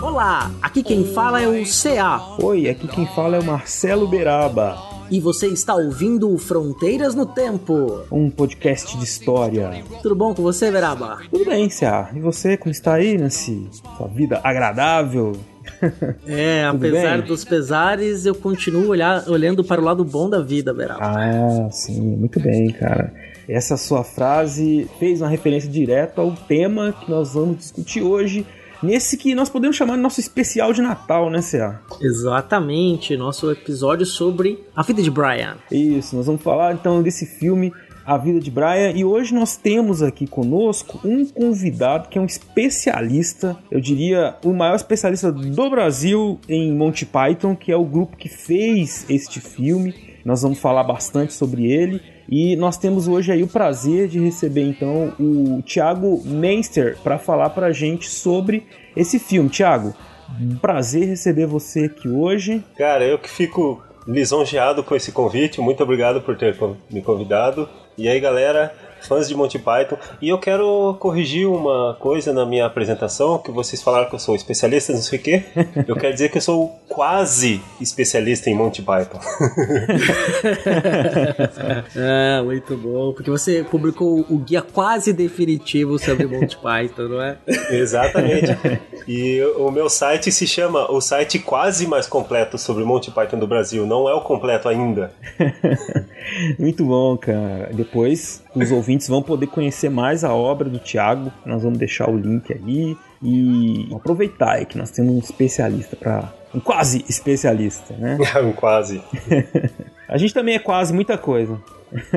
Olá, aqui quem fala é o CA. Oi, aqui quem fala é o Marcelo Beraba. E você está ouvindo Fronteiras no Tempo. Um podcast de história. Tudo bom com você, Beraba? Tudo bem, CA. E você, como está aí nesse sua vida agradável? É, apesar dos pesares, eu continuo olhar, olhando para o lado bom da vida, Beraba. Ah, sim, muito bem, cara. Essa sua frase fez uma referência direta ao tema que nós vamos discutir hoje, nesse que nós podemos chamar de nosso especial de Natal, né, CA? Exatamente, nosso episódio sobre a vida de Brian. Isso, nós vamos falar então desse filme A Vida de Brian e hoje nós temos aqui conosco um convidado que é um especialista, eu diria o maior especialista do Brasil em Monty Python, que é o grupo que fez este filme. Nós vamos falar bastante sobre ele. E nós temos hoje aí o prazer de receber então o Thiago Meister para falar para a gente sobre esse filme. Thiago, prazer receber você aqui hoje. Cara, eu que fico lisonjeado com esse convite. Muito obrigado por ter me convidado. E aí, galera, fãs de Monty Python. E eu quero corrigir uma coisa na minha apresentação, que vocês falaram que eu sou especialista, não sei o quê. Eu quero dizer que eu sou quase especialista em Monty Python. é, muito bom. Porque você publicou o guia quase definitivo sobre Monty Python, não é? Exatamente. E o meu site se chama o site quase mais completo sobre Monty Python do Brasil. Não é o completo ainda. muito bom, cara. Depois os ouvintes vão poder conhecer mais a obra do Thiago. Nós vamos deixar o link aí. E aproveitar aí que nós temos um especialista para um quase especialista, né? um quase. a gente também é quase muita coisa.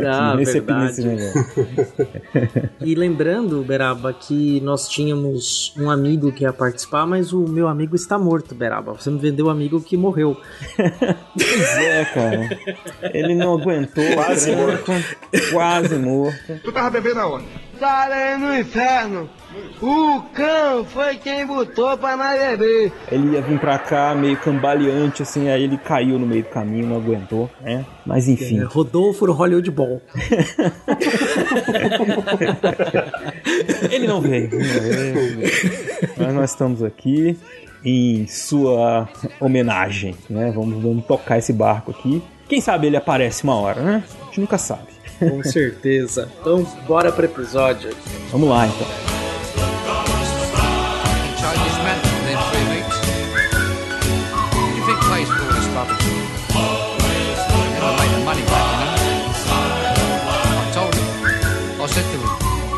Ah, nesse, verdade. Nesse e lembrando, Beraba, que nós tínhamos um amigo que ia participar, mas o meu amigo está morto, Beraba. Você me vendeu um amigo que morreu. pois é, cara. Ele não aguentou. Quase morto. Quase morto. Tu tava bebendo aonde? Estarei no inferno. O cão foi quem botou pra nós beber. Ele ia vir pra cá meio cambaleante, assim, aí ele caiu no meio do caminho, não aguentou, né? Mas enfim. É, Rodolfo no Hollywood Ball. ele não veio. Mas nós estamos aqui em sua homenagem, né? Vamos, vamos tocar esse barco aqui. Quem sabe ele aparece uma hora, né? A gente nunca sabe. Com certeza. Então, bora pro episódio. Vamos lá, então.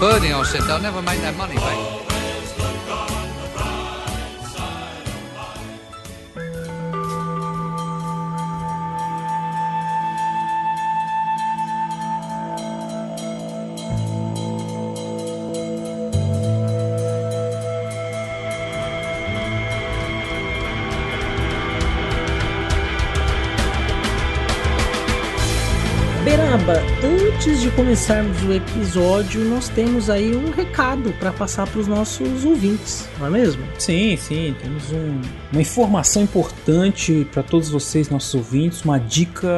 Birding, I said, they'll never make that money back. Antes de começarmos o episódio, nós temos aí um recado para passar para os nossos ouvintes, não é mesmo? Sim, sim, temos um, uma informação importante para todos vocês, nossos ouvintes, uma dica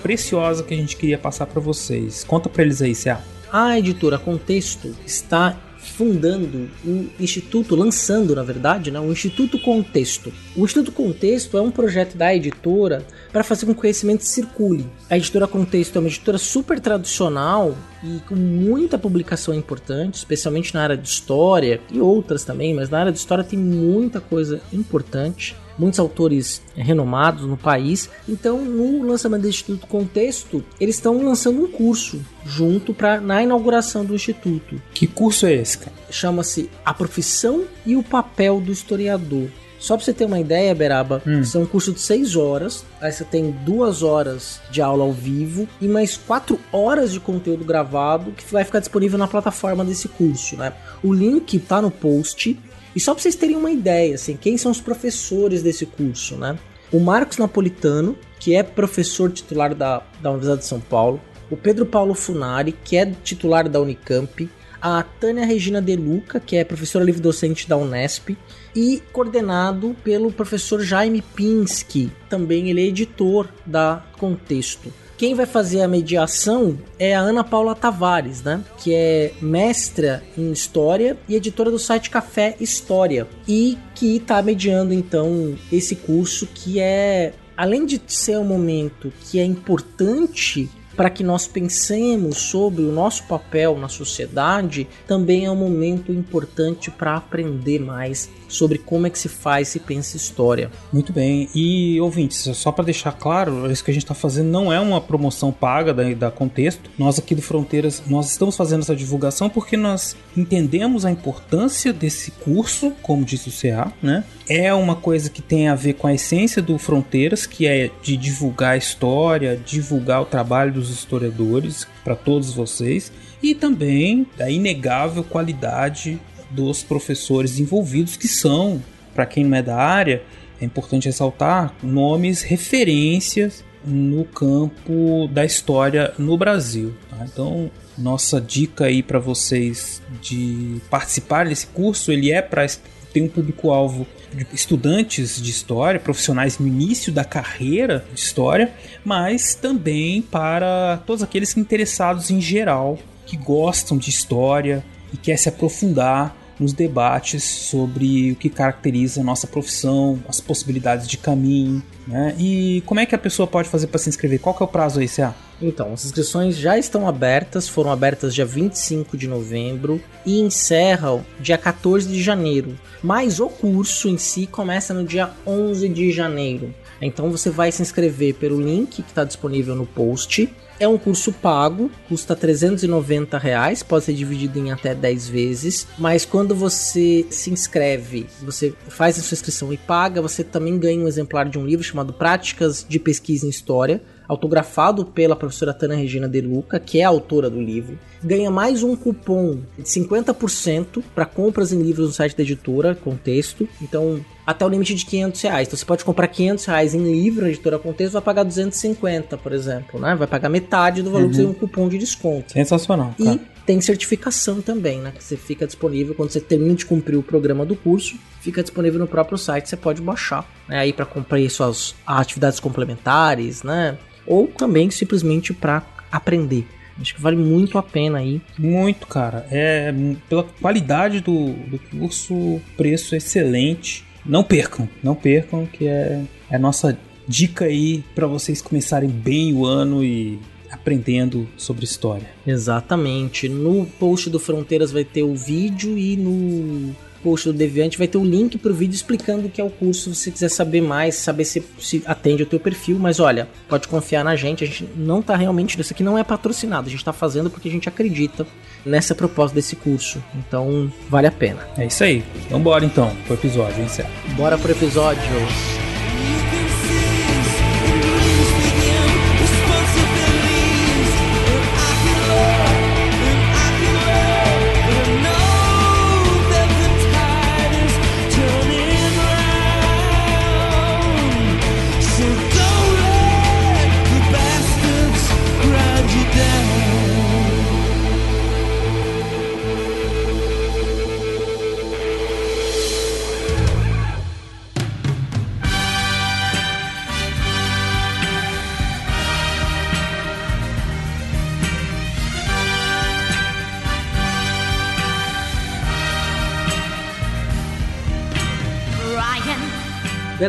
preciosa que a gente queria passar para vocês. Conta para eles aí, Cia. A editora Contexto está fundando um instituto, lançando na verdade, né, um Instituto Contexto. O Instituto Contexto é um projeto da editora para fazer com que o conhecimento circule. A editora Contexto é uma editora super tradicional e com muita publicação importante, especialmente na área de história e outras também, mas na área de história tem muita coisa importante muitos autores renomados no país. Então, no lançamento do Instituto Contexto, eles estão lançando um curso junto para na inauguração do instituto. Que curso é esse, cara? Chama-se A Profissão e o Papel do Historiador. Só para você ter uma ideia, Beraba, hum. é um curso de 6 horas. Aí você tem duas horas de aula ao vivo e mais 4 horas de conteúdo gravado que vai ficar disponível na plataforma desse curso, né? O link tá no post E só para vocês terem uma ideia, assim, quem são os professores desse curso, né? O Marcos Napolitano, que é professor titular da, da Universidade de São Paulo, o Pedro Paulo Funari, que é titular da Unicamp, a Tânia Regina De Luca, que é professora livre-docente da Unesp, e coordenado pelo professor Jaime Pinsky, também ele é editor da Contexto. Quem vai fazer a mediação é a Ana Paula Tavares, né? Que é mestra em História e editora do site Café História. E que está mediando, então, esse curso que é, além de ser um momento que é importante para que nós pensemos sobre o nosso papel na sociedade, também é um momento importante para aprender mais sobre como é que se faz e pensa história. Muito bem. E ouvintes, só para deixar claro, isso que a gente está fazendo não é uma promoção paga da, da Contexto. Nós aqui do Fronteiras, nós estamos fazendo essa divulgação porque nós entendemos a importância desse curso, como disse o CA, né? É uma coisa que tem a ver com a essência do Fronteiras, que é de divulgar a história, divulgar o trabalho dos historiadores para todos vocês e também da inegável qualidade dos professores envolvidos, que são, para quem não é da área, é importante ressaltar nomes, referências no campo da história no Brasil. Tá? Então, nossa dica aí para vocês de participar desse curso, ele é para ter um público-alvo de estudantes de história, profissionais no início da carreira de história, mas também para todos aqueles interessados em geral, que gostam de história, e quer se aprofundar nos debates sobre o que caracteriza a nossa profissão, as possibilidades de caminho, né? E como é que a pessoa pode fazer para se inscrever? Qual que é o prazo aí, CA? Então, as inscrições já estão abertas, foram abertas dia 25 de novembro e encerram dia 14 de janeiro. Mas o curso em si começa no dia 11 de janeiro. Então você vai se inscrever pelo link que está disponível no post é um curso pago, custa 390 reais, pode ser dividido em até 10 vezes, mas quando você se inscreve, você faz a sua inscrição e paga, você também ganha um exemplar de um livro chamado Práticas de Pesquisa em História, autografado pela professora Tana Regina De Luca, que é a autora do livro. Ganha mais um cupom de 50% para compras em livros no site da editora, Contexto. Então, até o limite de 500 reais. Então, você pode comprar 500 reais em livro na editora Contexto, vai pagar 250, por exemplo, né? Vai pagar metade do valor uhum. que seria um cupom de desconto. Sensacional. Cara. E tem certificação também, né? Que você fica disponível quando você termina de cumprir o programa do curso, fica disponível no próprio site, você pode baixar, né? Aí para cumprir suas atividades complementares, né? ou também simplesmente para aprender. Acho que vale muito a pena aí. Muito, cara. É pela qualidade do, do curso, preço excelente. Não percam, não percam, que é, é a nossa dica aí para vocês começarem bem o ano e aprendendo sobre história. Exatamente. No post do Fronteiras vai ter o vídeo e no post do Deviante vai ter o um link pro vídeo explicando o que é o curso, se você quiser saber mais, saber se, se atende ao teu perfil, mas olha, pode confiar na gente, a gente não tá realmente, isso aqui não é patrocinado, a gente tá fazendo porque a gente acredita nessa proposta desse curso, então vale a pena. É isso aí, então bora então pro episódio, hein, Bora pro episódio.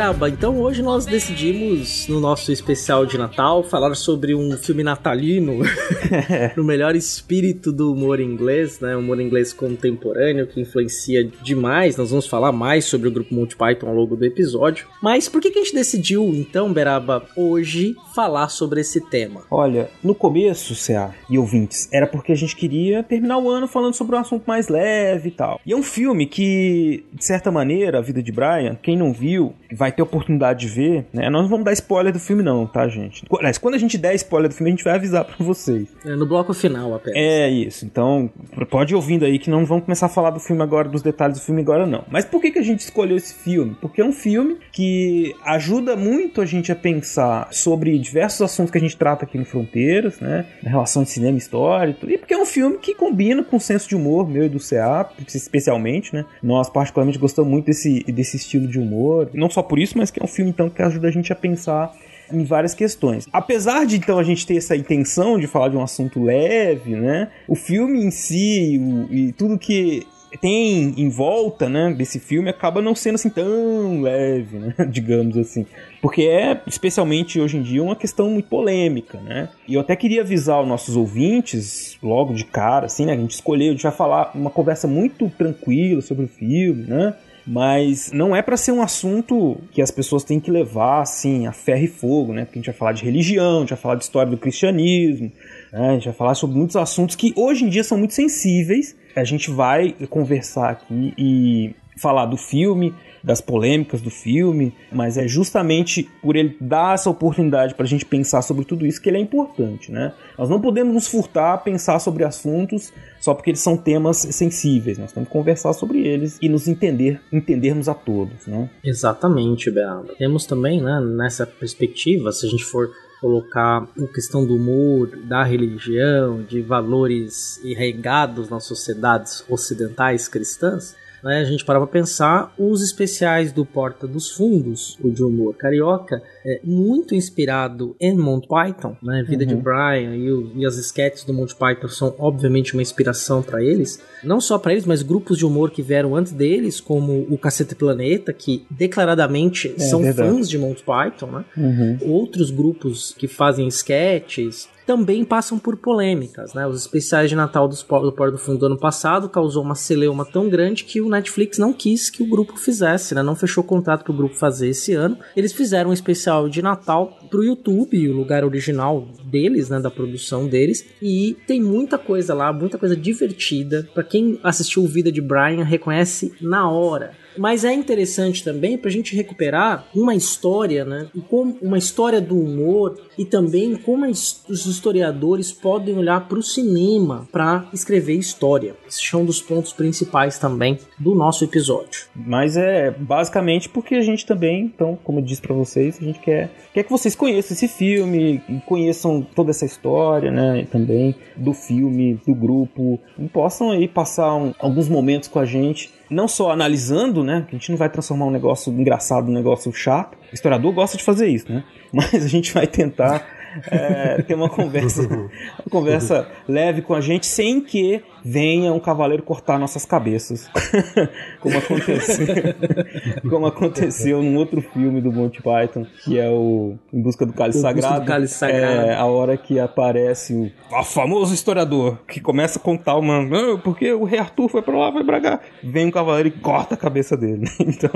Beraba, então hoje nós decidimos, no nosso especial de Natal, falar sobre um filme natalino, no melhor espírito do humor inglês, né? Humor inglês contemporâneo que influencia demais. Nós vamos falar mais sobre o grupo Monty Python ao longo do episódio. Mas por que, que a gente decidiu, então, Beraba, hoje falar sobre esse tema? Olha, no começo, CA e ouvintes, era porque a gente queria terminar o ano falando sobre um assunto mais leve e tal. E é um filme que, de certa maneira, A Vida de Brian, quem não viu, vai ter oportunidade de ver, né? Nós não vamos dar spoiler do filme, não, tá, gente? Aliás, quando a gente der spoiler do filme, a gente vai avisar pra vocês. É no bloco final apenas. É isso. Então, pode ir ouvindo aí que não vamos começar a falar do filme agora, dos detalhes do filme agora, não. Mas por que, que a gente escolheu esse filme? Porque é um filme que ajuda muito a gente a pensar sobre diversos assuntos que a gente trata aqui no Fronteiras, né? Na relação de cinema histórico. E porque é um filme que combina com o senso de humor meu e do CA, especialmente, né? Nós, particularmente, gostamos muito desse, desse estilo de humor. Não só por isso, mas que é um filme, então, que ajuda a gente a pensar em várias questões. Apesar de então a gente ter essa intenção de falar de um assunto leve, né? O filme em si o, e tudo que tem em volta, né, desse filme acaba não sendo assim tão leve, né, digamos assim. Porque é, especialmente hoje em dia, uma questão muito polêmica, né? E eu até queria avisar os nossos ouvintes, logo de cara, assim, né? A gente escolheu, a gente vai falar uma conversa muito tranquila sobre o filme, né? Mas não é para ser um assunto que as pessoas têm que levar assim a ferro e fogo, né? Porque a gente vai falar de religião, a gente vai falar de história do cristianismo, né? a gente vai falar sobre muitos assuntos que hoje em dia são muito sensíveis. A gente vai conversar aqui e falar do filme, das polêmicas do filme, mas é justamente por ele dar essa oportunidade para a gente pensar sobre tudo isso que ele é importante, né? Nós não podemos nos furtar a pensar sobre assuntos só porque eles são temas sensíveis, nós temos que conversar sobre eles e nos entender, entendermos a todos, né? Exatamente, Bernardo. Temos também, né, nessa perspectiva, se a gente for colocar a questão do humor, da religião, de valores arraigados nas sociedades ocidentais cristãs, né, a gente para pra pensar, os especiais do Porta dos Fundos, o de humor carioca, é muito inspirado em Monty Python, né, Vida uhum. de Brian e, o, e, as sketches do Monty Python são obviamente uma inspiração para eles, não só para eles, mas grupos de humor que vieram antes deles, como o Cacete Planeta, que declaradamente é, são verdade. fãs de Monty Python, né? Uhum. Outros grupos que fazem sketches, também passam por polêmicas, né? Os especiais de Natal dos, do Porto do Fundo do ano passado causou uma celeuma tão grande que o Netflix não quis que o grupo fizesse, né? Não fechou contrato para o grupo fazer esse ano. Eles fizeram um especial de Natal pro YouTube, o lugar original deles, né, da produção deles, e tem muita coisa lá, muita coisa divertida. Para quem assistiu o Vida de Brian reconhece na hora. Mas é interessante também para a gente recuperar uma história, né? E como uma história do humor e também como os historiadores podem olhar para o cinema para escrever história. Esse é um dos pontos principais também do nosso episódio. Mas é basicamente porque a gente também, então, como eu disse para vocês, a gente quer, quer que vocês conheçam esse filme, conheçam toda essa história, né? Também do filme, do grupo, e possam aí passar um, alguns momentos com a gente não só analisando, né? A gente não vai transformar um negócio engraçado num negócio chato. O historiador gosta de fazer isso, né? Mas a gente vai tentar é, ter uma conversa, uma conversa leve com a gente sem que venha um cavaleiro cortar nossas cabeças, como aconteceu, como aconteceu num outro filme do Monty Python, que é o Em Busca do Cálice Sagrado. Do Cálice Sagrado. É, a hora que aparece o, o, famoso historiador que começa a contar uma, ah, porque o rei Arthur foi para lá, foi pra cá, vem um cavaleiro e corta a cabeça dele. Então,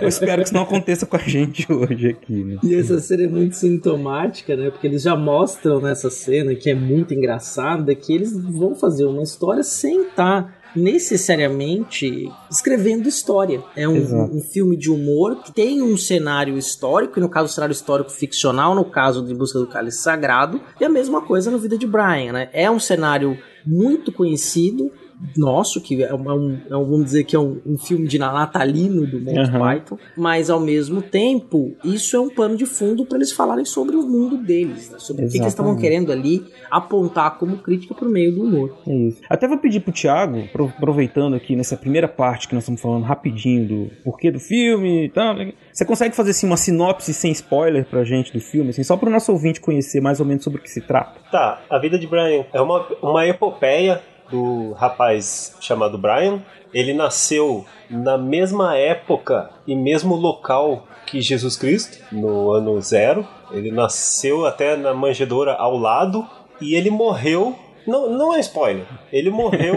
eu espero que isso não aconteça com a gente hoje aqui. Né? E essa cena é muito sintomática, né? Porque eles já mostram nessa cena que é muito engraçada que eles vão fazer uma história história sem estar tá necessariamente escrevendo história. É um, um, filme de humor que tem um cenário histórico, e no caso cenário histórico ficcional, no caso de Busca do Cálice Sagrado, e a mesma coisa no Vida de Brian, né? É um cenário muito conhecido, nosso, que é um, é um, vamos dizer que é um, um filme de natalino do Monty uhum. Python, mas ao mesmo tempo, isso é um pano de fundo para eles falarem sobre o mundo deles, né? sobre Exatamente. o que, que eles estavam querendo ali apontar como crítica por meio do humor. É isso. Até vou pedir pro Thiago, aproveitando aqui nessa primeira parte que nós estamos falando rapidinho do porquê do filme e tal, você consegue fazer assim uma sinopse sem spoiler pra gente do filme, assim, só pro nosso ouvinte conhecer mais ou menos sobre o que se trata? Tá, a vida de Brian é uma, uma epopeia do rapaz chamado Brian. Ele nasceu na mesma época e mesmo local que Jesus Cristo, no ano zero. Ele nasceu até na manjedoura ao lado e ele morreu. Não, não é spoiler. Ele morreu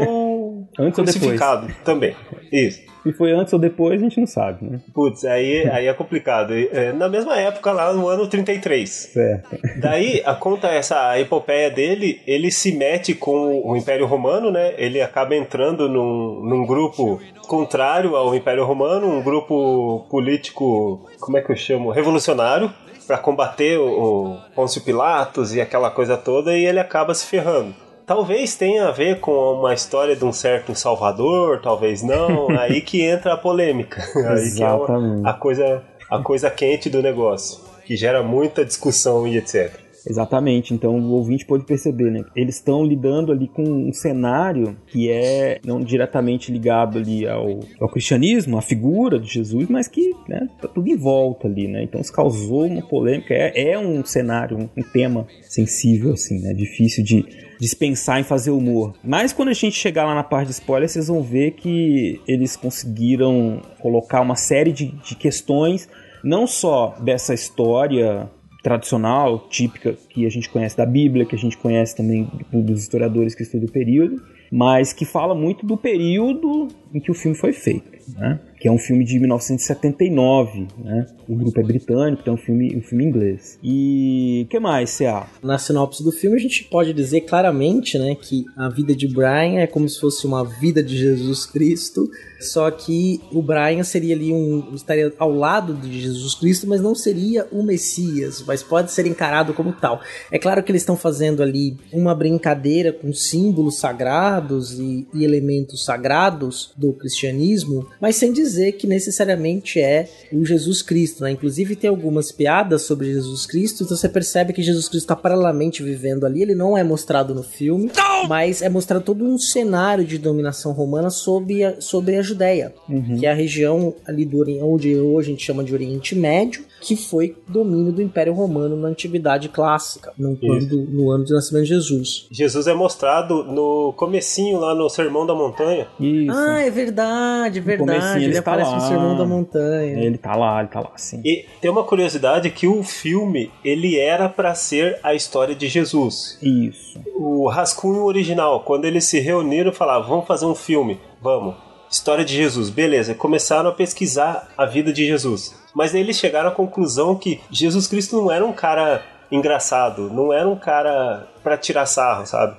Antes ou depois? também. Isso. Se foi antes ou depois, a gente não sabe, né? Putz, aí, aí é complicado. É, Na mesma época, lá no ano 33. Certo. Daí, a conta essa a epopeia dele, ele se mete com o Império Romano, né? Ele acaba entrando num, num grupo contrário ao Império Romano, um grupo político, como é que eu chamo? Revolucionário, para combater o, o Pôncio Pilatos e aquela coisa toda, e ele acaba se ferrando. Talvez tenha a ver com uma história de um certo Salvador, talvez não. aí que entra a polêmica. Aí que é uma- a coisa, a coisa quente do negócio, que gera muita discussão e etc. Exatamente, então o ouvinte pode perceber, né? Eles estão lidando ali com um cenário que é não diretamente ligado ali ao, ao cristianismo, à figura de Jesus, mas que né, tá tudo em volta ali, né? Então isso causou uma polêmica, é, é um cenário, um, um tema sensível, assim, né? Difícil de dispensar em fazer humor. Mas quando a gente chegar lá na parte de spoiler, vocês vão ver que eles conseguiram colocar uma série de, de questões, não só dessa história tradicional, típica, que a gente conhece da Bíblia, que a gente conhece também dos historiadores que estudam o período, mas que fala muito do período em que o filme foi feito, né? Que é um filme de 1979, né? O grupo é britânico, então é um filme, um filme inglês. E que mais, CA? Na sinopse do filme, a gente pode dizer claramente, né, que a vida de Brian é como se fosse uma vida de Jesus Cristo, só que o Brian seria ali um estaria ao lado de Jesus Cristo, mas não seria o Messias, mas pode ser encarado como tal. É claro que eles estão fazendo ali uma brincadeira com símbolos sagrados e, e elementos sagrados do cristianismo, mas sem dizer que necessariamente é o Jesus Cristo, né? Inclusive tem algumas piadas sobre Jesus Cristo, então você percebe que Jesus Cristo está paralelamente vivendo ali, ele não é mostrado no filme, mas é mostrado todo um cenário de dominação romana sobre a, sobre a Judéia, que é a região ali do Ori- onde hoje a gente chama de Oriente Médio, que foi domínio do Império Romano na Antiguidade Clássica, no, quando, no ano do nascimento de Jesus. Jesus é mostrado no comecinho lá no Sermão da Montanha. Isso. Ah, é verdade, verdade. ele Ele está aparece lá. no Sermão da Montanha. Ele tá lá, ele tá lá, sim. E tem uma curiosidade que o filme ele era para ser a história de Jesus. Isso. O rascunho original, quando eles se reuniram, falaram: "Vamos fazer um filme, vamos". História de Jesus, beleza. Começaram a pesquisar a vida de Jesus. Mas eles chegaram à conclusão que Jesus Cristo não era um cara engraçado, não era um cara pra tirar sarro, sabe?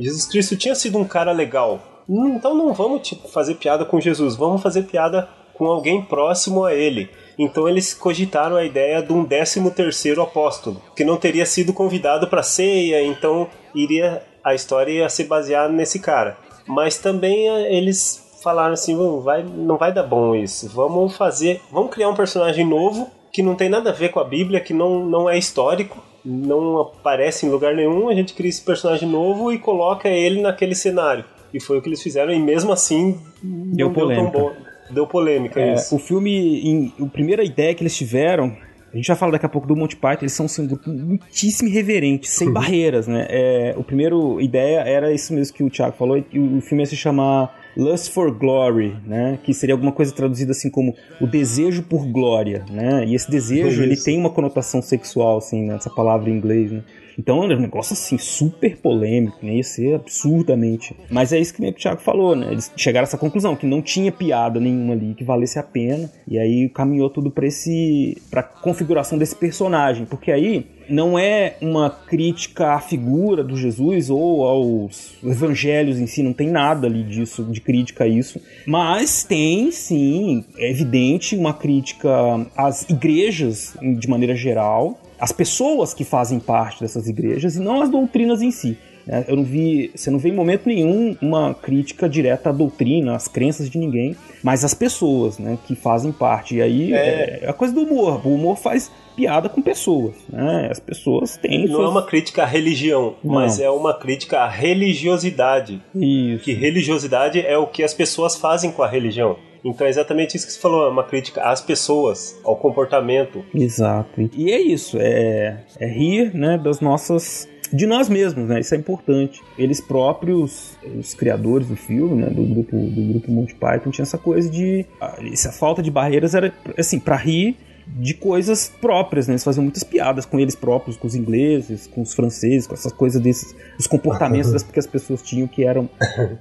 Jesus Cristo tinha sido um cara legal. Então não vamos tipo, fazer piada com Jesus, vamos fazer piada com alguém próximo a ele. Então eles cogitaram a ideia de um 13 terceiro apóstolo, que não teria sido convidado para ceia, então iria a história ia se basear nesse cara. Mas também eh, eles falaram assim, "Bom, vai, não vai dar bom isso. Vamos fazer, vamos criar um personagem novo que não tem nada a ver com a Bíblia, que não, não é histórico, não aparece em lugar nenhum. A gente cria esse personagem novo e coloca ele naquele cenário. E foi o que eles fizeram e mesmo assim não Deu polêmica. tão bom. Deu polêmica É, isso. o filme, em, a primeira ideia que eles tiveram, a gente vai falar daqui a pouco do Monty Python, eles são assim, um grupo muitíssimo irreverente, sem barreiras, né? É, o primeiro ideia era isso mesmo que o Thiago falou, que o filme ia se chamar Lust for Glory, né? Que seria alguma coisa traduzida assim como o desejo por glória, né? E esse desejo, ele tem uma conotação sexual, assim, né? essa palavra em inglês, né? Então é um negócio assim, super polêmico, né? Ia ser absurdamente. Mas é isso que o Thiago falou, né? Eles chegaram a essa conclusão, que não tinha piada nenhuma ali que valesse a pena. E aí caminhou tudo pra esse. pra configuração desse personagem. Porque aí não é uma crítica à figura do Jesus ou aos evangelhos em si, não tem nada ali disso, de crítica a isso. Mas tem, sim, é evidente, uma crítica às igrejas de maneira geral, às pessoas que fazem parte dessas igrejas e não às doutrinas em si. né? Eu não vi, você não vê em momento nenhum uma crítica direta à doutrina, às crenças de ninguém, mas às pessoas, né, que fazem parte. E aí é, é a coisa do humor. O humor faz piada com pessoas, né? As pessoas têm Não é suas- uma crítica à religião, Não. mas é uma crítica à religiosidade. Isso. Que religiosidade é o que as pessoas fazem com a religião. Então é exatamente isso que você falou, é uma crítica às pessoas, ao comportamento. Exato. E é isso, é, é rir, né, das nossas de nós mesmos, né? Isso é importante. Eles próprios, os criadores do filme, né, do grupo do grupo Monty Python, tinha essa coisa de ah, essa falta de barreiras era assim, para rir de coisas próprias, né? Eles faziam muitas piadas com eles próprios, com os ingleses, com os franceses, com essas coisas desses, os comportamentos das que as pessoas tinham que eram,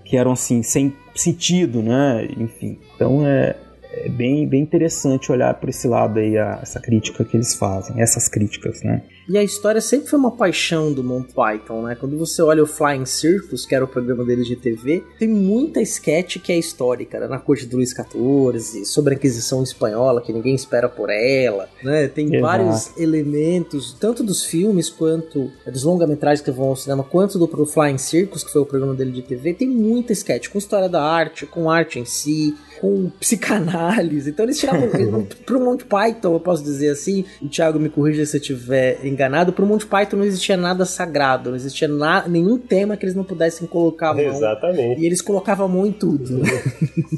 que eram assim, sem sentido, né? Enfim, então é, é bem, bem interessante olhar por esse lado aí, a, essa crítica que eles fazem, essas críticas, né? E a história sempre foi uma paixão do Monty Python, né? Quando você olha o Flying Circus, que era o programa deles de TV, tem muita sketch que é histórica, né? Na corte do Luís XIV, sobre a Inquisição Espanhola, que ninguém espera por ela, né? Tem Exato. vários elementos, tanto dos filmes quanto é, dos longa-metragens que vão ao cinema, quanto do pro Flying Circus, que foi o programa dele de TV. Tem muita sketch com história da arte, com arte em si, com psicanálise. Então eles tiravam. pro Monty Python, eu posso dizer assim, o Thiago me corrija se eu estiver enganado, pro Monty Python não existia nada sagrado, não existia na, nenhum tema que eles não pudessem colocar a mão. Exatamente. E eles colocavam a mão em tudo.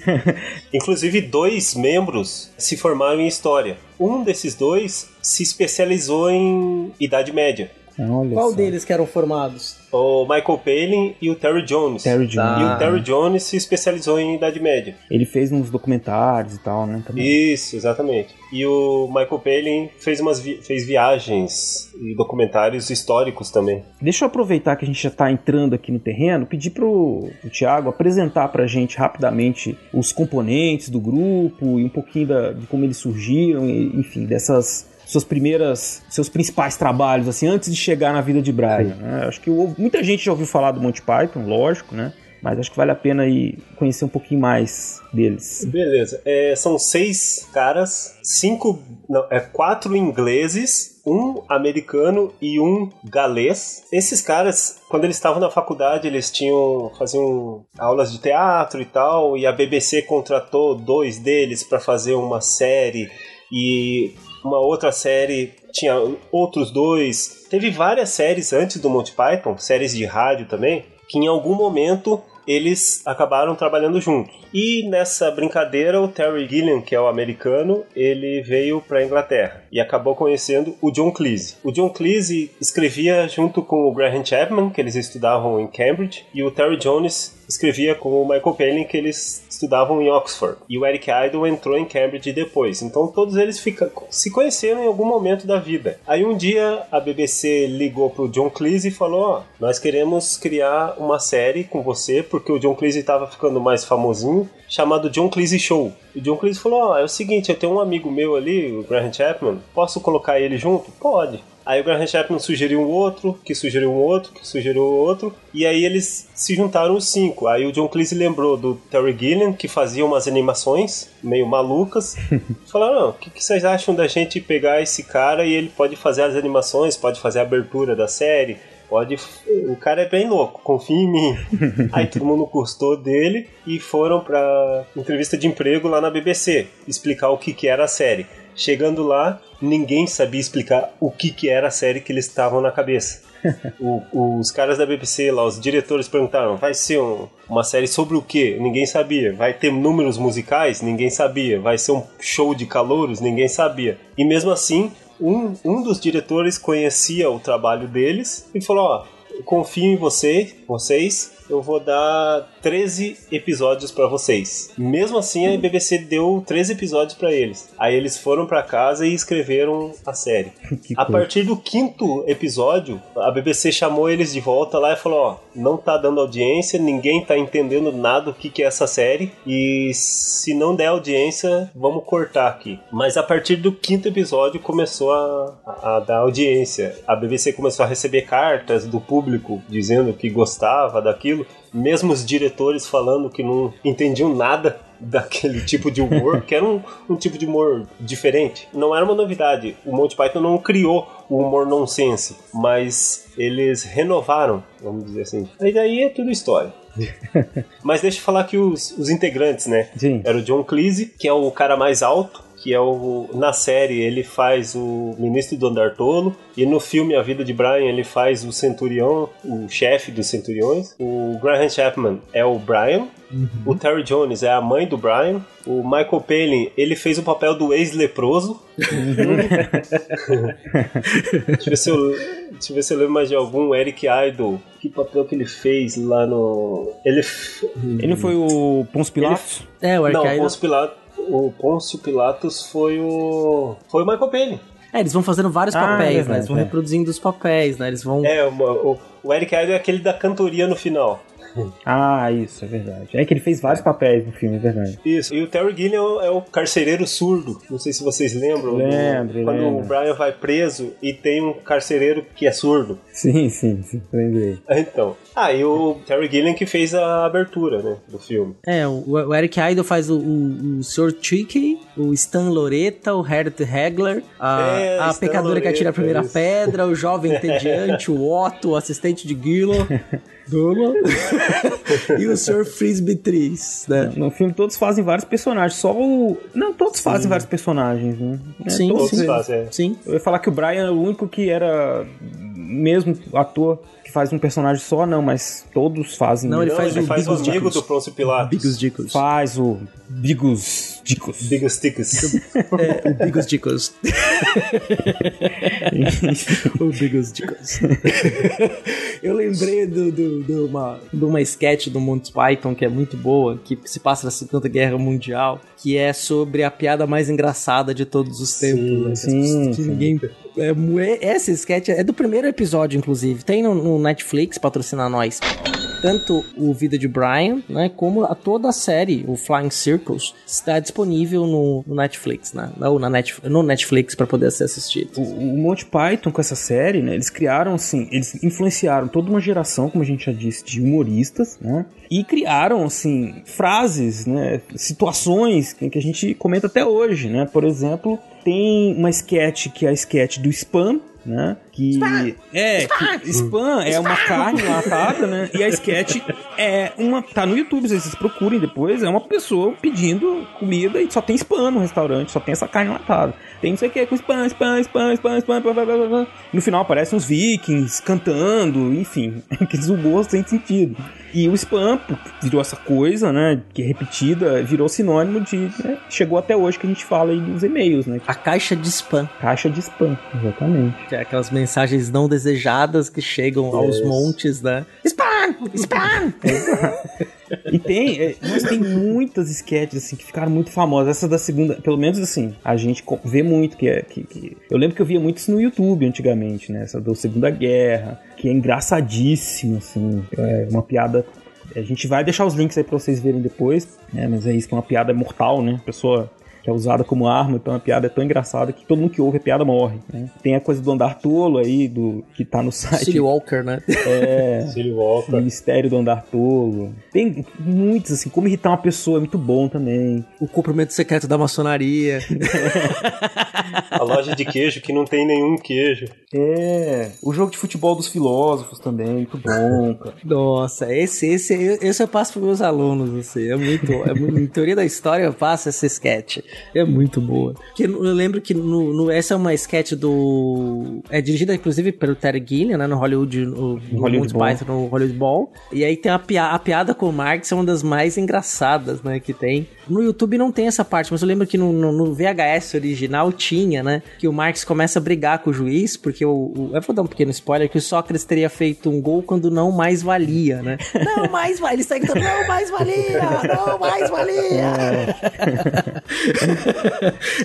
Inclusive, dois membros se formaram em história. Um desses dois se especializou em Idade Média. Olha Qual só. deles que eram formados? O Michael Palin e o Terry Jones. Terry Jones. Tá. E o Terry Jones se especializou em Idade Média. Ele fez uns documentários e tal, né? Também. Isso, exatamente. E o Michael Palin fez, umas vi- fez viagens e documentários históricos também. Deixa eu aproveitar que a gente já está entrando aqui no terreno, pedir pro, pro Thiago apresentar pra gente rapidamente os componentes do grupo e um pouquinho da- de como eles surgiram, e, enfim, dessas suas primeiras, seus principais trabalhos, assim, antes de chegar na vida de Brian. né? Acho que muita gente já ouviu falar do Monty Python, lógico, né? Mas acho que vale a pena aí conhecer um pouquinho mais deles. Beleza. É, são seis caras, cinco. Não, é quatro ingleses, um americano e um galês. Esses caras, quando eles estavam na faculdade, eles tinham. faziam aulas de teatro e tal, e a BBC contratou dois deles para fazer uma série e uma outra série tinha outros dois. Teve várias séries antes do Monty Python, séries de rádio também, que em algum momento eles acabaram trabalhando juntos. E nessa brincadeira, o Terry Gilliam, que é o americano, ele veio para Inglaterra e acabou conhecendo o John Cleese. O John Cleese escrevia junto com o Graham Chapman, que eles estudavam em Cambridge, e o Terry Jones escrevia com o Michael Palin, que eles estudavam em Oxford. E o Eric Idle entrou em Cambridge depois. Então todos eles fica, se conheceram em algum momento da vida. Aí um dia a BBC ligou pro John Cleese e falou: Ó, nós queremos criar uma série com você, porque o John Cleese estava ficando mais famosinho, chamado John Cleese Show. O John Cleese falou: Ó, é o seguinte, eu tenho um amigo meu ali, o Graham Chapman, posso colocar ele junto? Pode. Aí o Graham Chapman sugeriu um outro, que sugeriu um outro, que sugeriu outro, e aí eles se juntaram os cinco. Aí o John Cleese lembrou do Terry Gilliam, que fazia umas animações meio malucas. Falaram, não, o que, que vocês acham da gente pegar esse cara e ele pode fazer as animações, pode fazer a abertura da série, pode... O cara é bem louco, confia em mim. aí todo mundo gostou dele e foram pra entrevista de emprego lá na BBC, explicar o que, que era a série. Chegando lá, ninguém sabia explicar o que, que era a série que eles estavam na cabeça. O- os caras da BBC lá, os diretores perguntaram: vai ser um- uma série sobre o quê? Ninguém sabia. Vai ter números musicais? Ninguém sabia. Vai ser um show de calouros? Ninguém sabia. E mesmo assim, um, um dos diretores conhecia o trabalho deles e falou: ó, confio em você, vocês, eu vou dar 13 episódios pra vocês. Mesmo assim, a BBC deu 13 episódios pra eles. Aí eles foram pra casa e escreveram a série. Que A coisa. partir do quinto episódio, a BBC chamou eles de volta lá e falou: Ó, não tá dando audiência, ninguém tá entendendo nada do que, que é essa série, e se não der audiência, vamos cortar aqui. Mas a partir do quinto episódio começou a, a- a dar audiência. A BBC começou a receber cartas do público dizendo que gostava daquilo, mesmo os diretores falando que não entendiam nada daquele tipo de humor, que era um, um tipo de humor diferente. Não era uma novidade. O Monty Python não criou o humor nonsense, mas eles renovaram, vamos dizer assim. Aí daí é tudo história. mas deixa eu falar aqui os, os integrantes, né? Sim. Era o John Cleese, que é o cara mais alto, que é o. Na série ele faz o ministro do Andar Tolo, e no filme A Vida de Brian ele faz o centurião, o chefe dos centuriões. O Graham Chapman é o Brian. O Terry Jones é a mãe do Brian. O Michael Palin, ele fez o papel do ex-leproso. deixa, eu ver se eu, deixa eu ver se eu lembro mais de algum. Eric Idle. Que papel que ele fez lá no. Ele. Ele não foi o Pons Pilatos? É, o Não, Arcade. Pôncio Pilatos. O Pôncio Pilatos foi o. Foi o Michael Payne. É, eles vão fazendo vários Ah, papéis, verdade, né? Eles vão é. reproduzindo os papéis, né? Eles vão. É, o, o, o Eric Idle é aquele da cantoria no final. Ah, isso, é verdade. É que ele fez vários papéis no filme, é verdade. Isso. E o Terry Gilliam é o carcereiro surdo. Não sei se vocês lembram. Lembro, Quando lembro. o Brian vai preso e tem um carcereiro que é surdo. Sim, sim, sim, lembrei. Então. Ah, e o Terry Gilliam que fez a abertura, né? Do filme. É, o, o Eric Idle faz o, o, o Sr. Chicky, o Stan Loretta, o Herbert Hegler, a, É, a pecadora que atira a Loretta, primeira isso. pedra, o jovem entediante, o Otto, o assistente de Gillo. E o Sr. Frisbee Tris, né? No filme todos fazem vários personagens, só o. Não, todos fazem vários personagens, né? É, Sim, todos Todos sim. fazem. é. Sim. Eu ia falar que o Brian é o único que era mesmo ator que faz um personagem só, não, mas todos fazem. Não, ele Não, faz ele o faz o Bigos amigo Dicos. do Pôncio Pilatos. Bigos Dicos. Faz o Bigos Dicos. Bigos Ticos. É, o Bigos Dicos. o Bigos Dicos. Eu lembrei de do, do, uma, de uma sketch do Monty Python que é muito boa, que se passa na Segunda Guerra Mundial, que é sobre a piada mais engraçada de todos os tempos. né? Que as sim, que sim. ninguém é, é- essa sketch é do primeiro episódio, inclusive. Tem no, no Netflix, patrocina nós. Tanto o Vida de Brian, né, como a, toda a série, o Flying Circles, está disponível no, no Netflix, né? Ou na Net, no Netflix para poder ser assistido. O, o Monty Python com essa série, né? Eles criaram assim, eles influenciaram toda uma geração, como a gente já disse, de humoristas, né? E criaram assim frases, né? Situações que a gente comenta até hoje, né? Por exemplo, tem uma sketch que é a sketch do spam, né? Que é que spam é uma carne latada, né? E a sketch é uma tá no YouTube, vocês procurem depois, é uma pessoa pedindo comida e só tem spam no restaurante, só tem essa carne latada. Tem não sei o que com spam, spam, spam, spam, spam, blá, blá, blá, blá. No final aparecem os vikings cantando, enfim, aqueles humor sem sentido. E o spam virou essa coisa, né, que é repetida, virou sinônimo de, né, chegou até hoje que a gente fala aí dos e-mails, né? A caixa de spam, Caixa de spam, exatamente. que é aquelas mensagens não desejadas que chegam aos Yes. montes, né? Spam! Spam! E tem, é, mas tem muitas sketches assim que ficaram muito famosas. Essa da segunda, pelo menos assim, a gente vê muito que é que, que- eu lembro que eu via muito isso no YouTube antigamente, né? Essa da Segunda Guerra, que é engraçadíssimo assim, é uma piada a gente vai deixar os links aí pra vocês verem depois, né? Mas é isso que é uma piada mortal, né? A pessoa que é usada como arma, então a piada é tão engraçada que todo mundo que ouve a piada morre, né? Tem a coisa do andar tolo aí, do que tá no site. City Walker, né? É, Silvio Walker. o Mistério do Andar Tolo. Tem muitos, assim, como irritar uma pessoa é muito bom também. O cumprimento secreto da maçonaria. A loja de queijo que não tem nenhum queijo. É, o jogo de futebol dos filósofos também, muito bom, cara. Nossa, esse, esse, esse eu passo para meus alunos, assim, é muito, é muito, em teoria da história eu passo essa sketch, é muito boa. Que eu lembro que no, no- essa é uma sketch do, é dirigida inclusive pelo Terry Gilliam, né, no Hollywood, no, no Hollywood. Python, no Hollywood Ball, e aí tem a, pia- a piada com o Marx, é uma das mais engraçadas, né, que tem. No YouTube não tem essa parte, mas eu lembro que no, no- no VHS original tinha, né, que o Marx começa a brigar com o juiz, porque o, o eu vou dar um pequeno spoiler, que o Sócrates teria feito um gol quando não mais valia, né? Não mais valia, ele está gritando, não mais valia, não mais valia.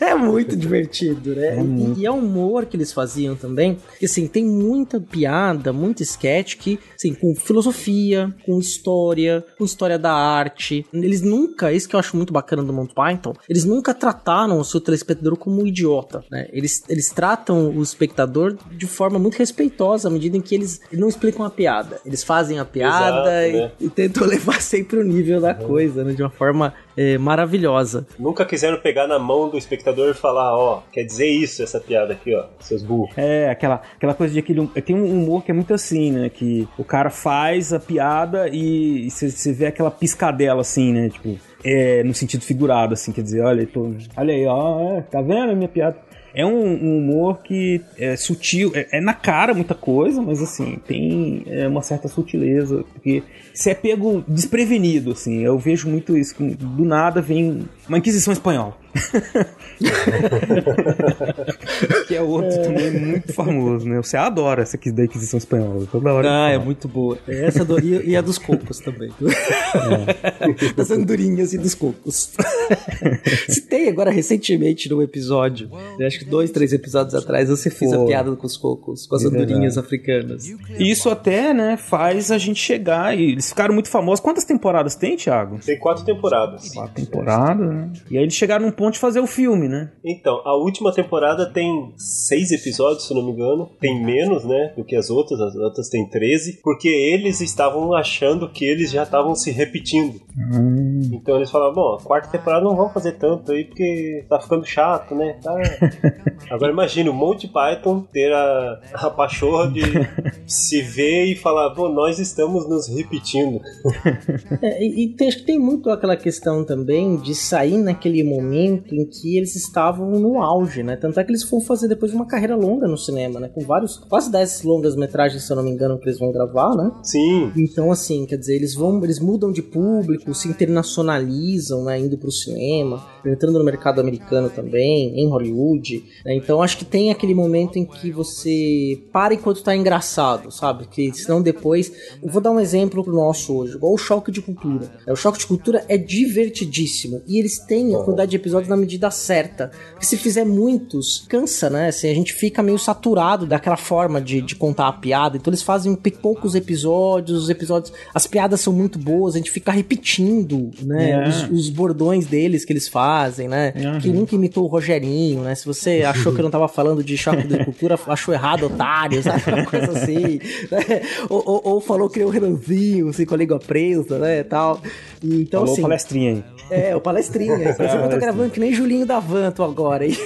É muito divertido, né? E, e é o humor que eles faziam também, que assim, tem muita piada, muita sketch que, assim, com filosofia, com história, com história da arte. Eles nunca, isso que eu acho muito bacana do Monty Python, eles nunca trataram o seu telespectador como um idiota, né? Eles, eles tratam o espectador de forma muito respeitosa à medida em que eles não explicam a piada. Eles fazem a piada Exato, né? e, e tentam levar sempre o nível da coisa, né? De uma forma eh, maravilhosa. Nunca quiseram pegar na mão do espectador e falar, ó, quer dizer isso, essa piada aqui, ó, seus burros. É, aquela, aquela coisa de aquele. Tem um humor que é muito assim, né? Que o cara faz a piada e você vê aquela piscadela assim, né? Tipo, é, no sentido figurado, assim, quer dizer, olha, tô, olha aí, ó, é, tá vendo a minha piada? É um, um humor que é sutil, é, é na cara muita coisa, mas assim, tem é, uma certa sutileza, porque você é pego desprevenido, assim, eu vejo muito isso, do nada vem uma Inquisição Espanhola. que é outro é. também muito famoso, né? Você adora essa aqui da Inquisição Espanhola. Toda hora ah, é muito boa. Essa do, e, e a dos cocos também. É. das andorinhas e dos cocos. Citei agora recentemente num episódio, acho que dois, três episódios atrás, você fez Pô. a piada com os cocos, com as é andorinhas africanas. Isso até, né, faz a gente chegar e eles ficaram muito famosos. Quantas temporadas tem, Thiago? Tem quatro temporadas. Quatro temporadas, né? E aí eles chegaram num ponto de fazer o filme, né? Então, a última temporada tem seis episódios, se não me engano. Tem menos, né, do que as outras. As outras tem 13. Porque eles estavam achando que eles já estavam se repetindo. Hum. Então eles falaram, bom, a quarta temporada não vão fazer tanto aí porque tá ficando chato, né? Tá... Agora imagina o Monty Python ter a, a pachorra de se ver e falar, bom, nós estamos nos repetindo. é, e, e tem, acho que tem muito aquela questão também de sair naquele momento em que eles estavam no auge, né? Tanto é que eles foram fazer depois uma carreira longa no cinema, né? Com vários, quase 10 longas metragens, se eu não me engano, que eles vão gravar, né? Sim. Então, assim, quer dizer, eles vão, eles mudam de público, se internacionalizam, né? Indo pro cinema, entrando no mercado americano também, em Hollywood. Né? Então, acho que tem aquele momento em que você para enquanto tá engraçado, sabe? Que senão depois. Eu vou dar um exemplo pro nosso hoje, igual o Choque de Cultura. É, o Choque de Cultura é divertidíssimo e eles têm a quantidade de episódios na medida certa. Porque se fizer muitos, cansa, né? Assim, a gente fica meio saturado daquela forma de, de contar a piada. Então eles fazem poucos episódios, os episódios. As piadas são muito boas, a gente fica repetindo, né? É. Os, os, bordões deles que eles fazem, né? Uhum. Que nunca imitou o Rogerinho, né? Se você achou que eu não tava falando de choque de cultura, achou errado, otário, sabe? Uma coisa assim. Né? Ou, ou, ou, falou que nem o Renanzinho, assim, com a língua presa, né? Tal. Então, falou assim, palestrinha aí. É, o palestrinha. Inclusive, eu tô gravando que nem Julinho da Vanto agora, hein?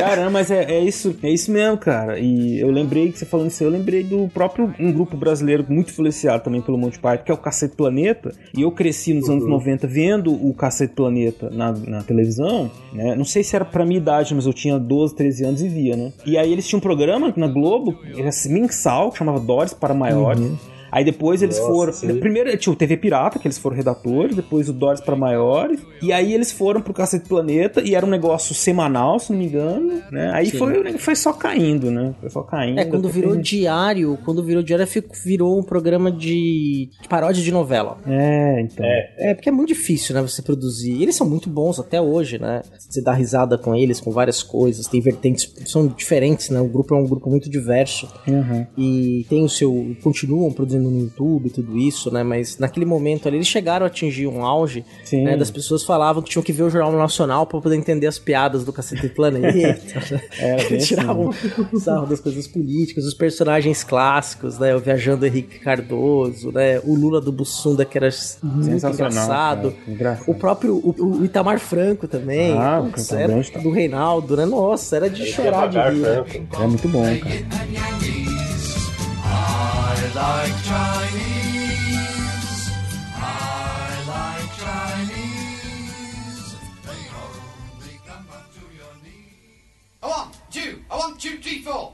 Caramba, mas é, é, isso, é isso mesmo, cara. E eu lembrei que você falando isso, eu lembrei do próprio um grupo brasileiro muito influenciado também pelo Monty Python, que é o Cacete Planeta. E eu cresci nos uhum. anos 90 vendo o Cacete Planeta na, na televisão, né? Não sei se era pra minha idade, mas eu tinha 12, 13 anos e via, né? E aí eles tinham um programa na Globo, era mensal, que chamava Dores para Maiores. Uhum. Aí depois eles Nossa, foram. Sim. Primeiro tinha o TV Pirata, que eles foram redatores, depois o Doris para Maiores. E aí eles foram pro Cacete Planeta e era um negócio semanal, se não me engano. Né? Aí foi, foi só caindo, né? Foi só caindo. É, quando virou diário, quando virou diário, virou um programa de, de paródia de novela. É, então. É. é, porque é muito difícil, né? Você produzir. Eles são muito bons até hoje, né? Você dá risada com eles, com várias coisas, tem vertentes, são diferentes, né? O grupo é um grupo muito diverso. Uhum. E tem o seu. continuam produzindo no YouTube e tudo isso, né? Mas naquele momento ali eles chegaram a atingir um auge, Sim. né? Das pessoas falavam que tinham que ver o Jornal Nacional para poder entender as piadas do Cacete Planeta. é, Tiravam assim. das coisas políticas, os personagens clássicos, né? O Viajando Henrique Cardoso, né? O Lula do Bussunda, que era muito engraçado. engraçado. O próprio o, o, Itamar Franco também. Ah, Putz, era do Reinaldo, né? Nossa, era de chorar de rir. É muito bom, cara. Like Chinese. I like Chinese. They only come up to your knees. I want two. I want two, three, four.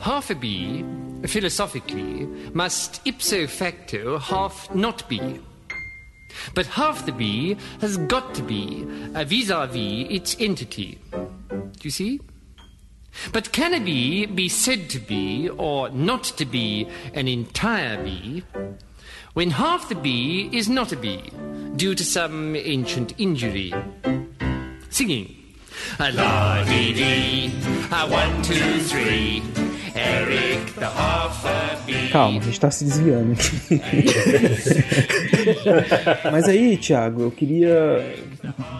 Half a bee, philosophically, must ipso facto half not be. But half the bee has got to be a vis a vis its entity. Do you see? But can a bee be said to be or not to be an entire bee when half the bee is not a bee due to some ancient injury? Singing. A la dee dee, a one, two, three. Calma, a gente tá se desviando aqui. Mas aí, Thiago, eu queria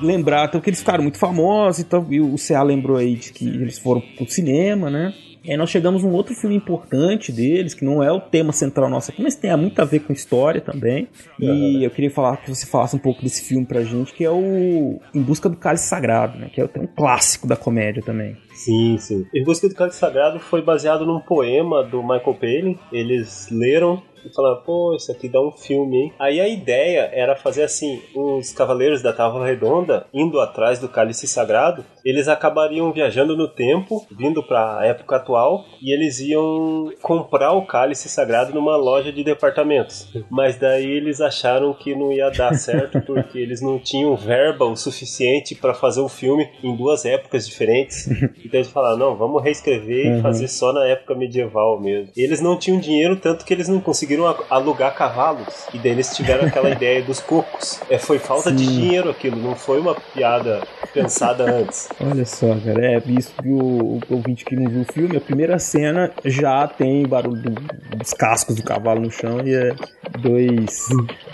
lembrar então, que eles ficaram muito famosos então, e o CA lembrou aí de que eles foram pro cinema, né? E aí nós chegamos num outro filme importante deles, que não é o tema central nosso aqui, mas tem muito a ver com história também. E eu queria falar que você falasse um pouco desse filme pra gente, que é o Em Busca do Cálice Sagrado, né? Que é um clássico da comédia também. Sim, sim. Em Busca do Cálice Sagrado foi baseado num poema do Michael Palin. Eles leram e falaram, pô, isso aqui dá um filme, hein? Aí a ideia era fazer assim, os Cavaleiros da Távola Redonda, indo atrás do Cálice Sagrado, eles acabariam viajando no tempo, vindo para a época atual, e eles iam comprar o Cálice Sagrado numa loja de departamentos. Mas daí eles acharam que não ia dar certo, porque eles não tinham verba o suficiente para fazer o filme em duas épocas diferentes. Então eles falaram, não, vamos reescrever e Uhum. fazer só na época medieval mesmo. E eles não tinham dinheiro, tanto que eles não conseguiram a- alugar cavalos. E daí eles tiveram aquela ideia dos cocos. É, foi falta de Sim. dinheiro aquilo, não foi uma piada pensada antes. Olha só, cara, é isso que o, o ouvinte que não viu o filme, a primeira cena já tem barulho do- dos cascos do cavalo no chão e é dois,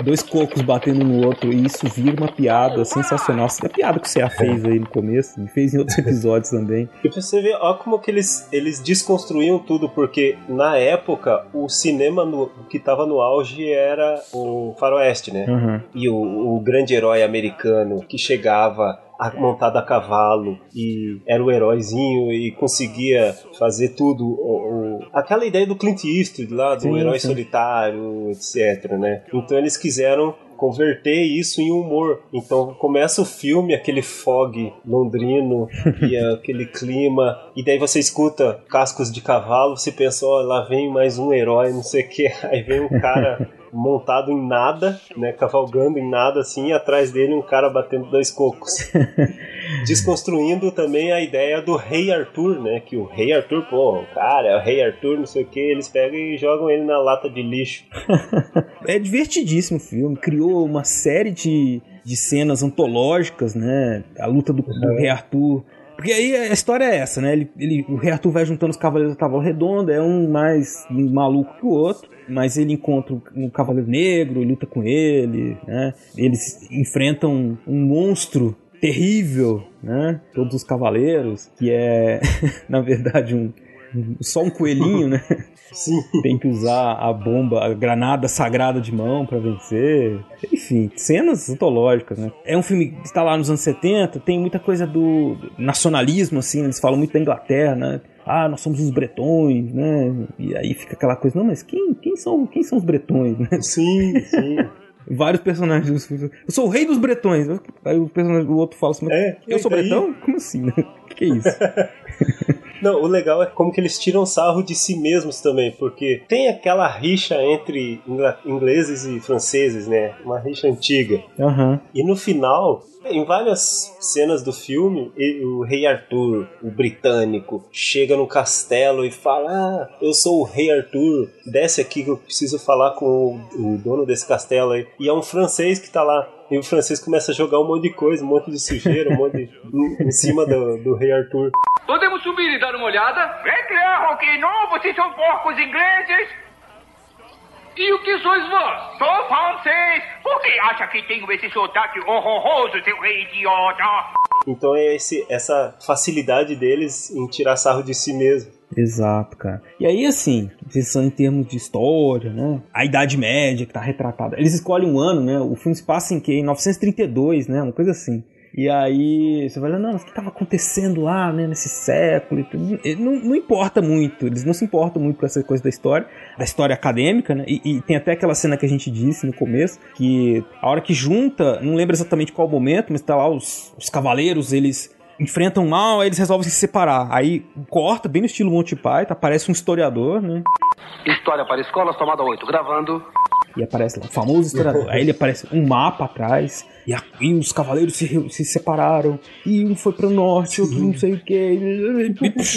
dois cocos batendo no outro, e isso vira uma piada sensacional. A piada que o Cea fez aí no começo, e fez em outros episódios também. E pra você ver, ó como que eles, eles desconstruíam tudo, porque na época o cinema no- que tava no auge era o faroeste, né? Uhum. E o, o grande herói americano que chegava a- montado a cavalo e era o heróizinho e conseguia fazer tudo. O, o- aquela ideia do Clint Eastwood lá, do Sim, herói sim. solitário, etc, né? Então eles quiseram converter isso em humor. Então começa o filme, aquele fog londrino e aquele clima, e daí você escuta cascos de cavalo, você pensa, ó, lá vem mais um herói, não sei o que, aí vem um cara montado em nada, né, cavalgando em nada assim, e atrás dele um cara batendo dois cocos. Desconstruindo também a ideia do Rei Arthur, né, que o Rei Arthur, pô, o cara, é o Rei Arthur, não sei o que, eles pegam e jogam ele na lata de lixo. É divertidíssimo o filme, criou uma série de, de cenas antológicas, né? A luta do, do Rei Arthur. Porque aí a história é essa, né? Ele, ele- o Rei Arthur vai juntando os Cavaleiros da Távola Redonda, é um mais maluco que o outro, mas ele encontra um Cavaleiro Negro, luta com ele, né? Eles enfrentam um monstro terrível, né? Todos os cavaleiros, que é, na verdade, um, só um coelhinho, né? Sim. tem que usar a bomba, a granada sagrada de mão pra vencer. Enfim, cenas antológicas, né? É um filme que está lá nos anos 70, tem muita coisa do nacionalismo, assim, eles falam muito da Inglaterra, né? Ah, nós somos os bretões, né? E aí fica aquela coisa, não, mas quem, quem, são, quem são os bretões, né? Sim, sim. Vários personagens. Eu sou o rei dos bretões. Aí o personagem do outro fala assim, É, eu sou bretão? Como assim, né? O que, é isso? Não, o legal é como que eles tiram sarro de si mesmos também, porque tem aquela rixa entre ingleses e franceses, né? Uma rixa antiga. Aham. E no final, em várias cenas do filme, o rei Arthur, o britânico, chega no castelo e fala: Ah, eu sou o rei Arthur, desce aqui que eu preciso falar com o, dono desse castelo aí. E é um francês que tá lá. E o francês começa a jogar um monte de coisa, um monte de sujeira, um monte de. em, em cima do, do rei Arthur. Podemos subir e dar uma olhada? É claro que não, vocês são porcos ingleses. E o que sois vós? Sou francês. Por que acha que tenho esse sotaque horroroso, seu rei idiota? Então é esse, essa facilidade deles em tirar sarro de si mesmo. Exato, cara. E aí, assim, pensando em termos de história, né? A Idade Média que tá retratada. Eles escolhem um ano, né? O filme se passa em que? Em 932, né? Uma coisa assim. E aí você vai olhar, não, mas o que estava acontecendo lá, né, nesse século e tudo. Não, não importa muito, eles não se importam muito com essa coisa da história, da história acadêmica, né? E, e tem até aquela cena que a gente disse no começo, que a hora que junta, não lembro exatamente qual momento, mas tá lá os, os cavaleiros, eles enfrentam mal, aí eles resolvem se separar. Aí corta, bem no estilo Monty Python, aparece um historiador, né? História para escolas, tomada 8. Gravando. E aparece lá, o famoso historiador. Aí ele aparece um mapa atrás. E, a- e os cavaleiros se, se separaram. E um foi pro norte, outro não sei o que.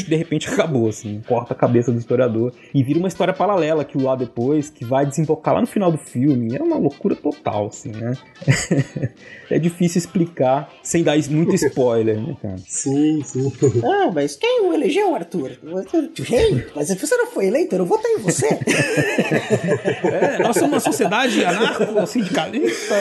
De repente acabou, assim. Corta a cabeça do historiador. E vira uma história paralela que o lá depois, que vai desembocar lá no final do filme. É uma loucura total, assim, né? é difícil explicar sem dar muito spoiler, né, cara? Sim, sim. Ah, mas quem o elegeu, Arthur? Rei? Mas você não foi eleito, eu não votei em você. É, nós somos uma sociedade anarco-sindicalista,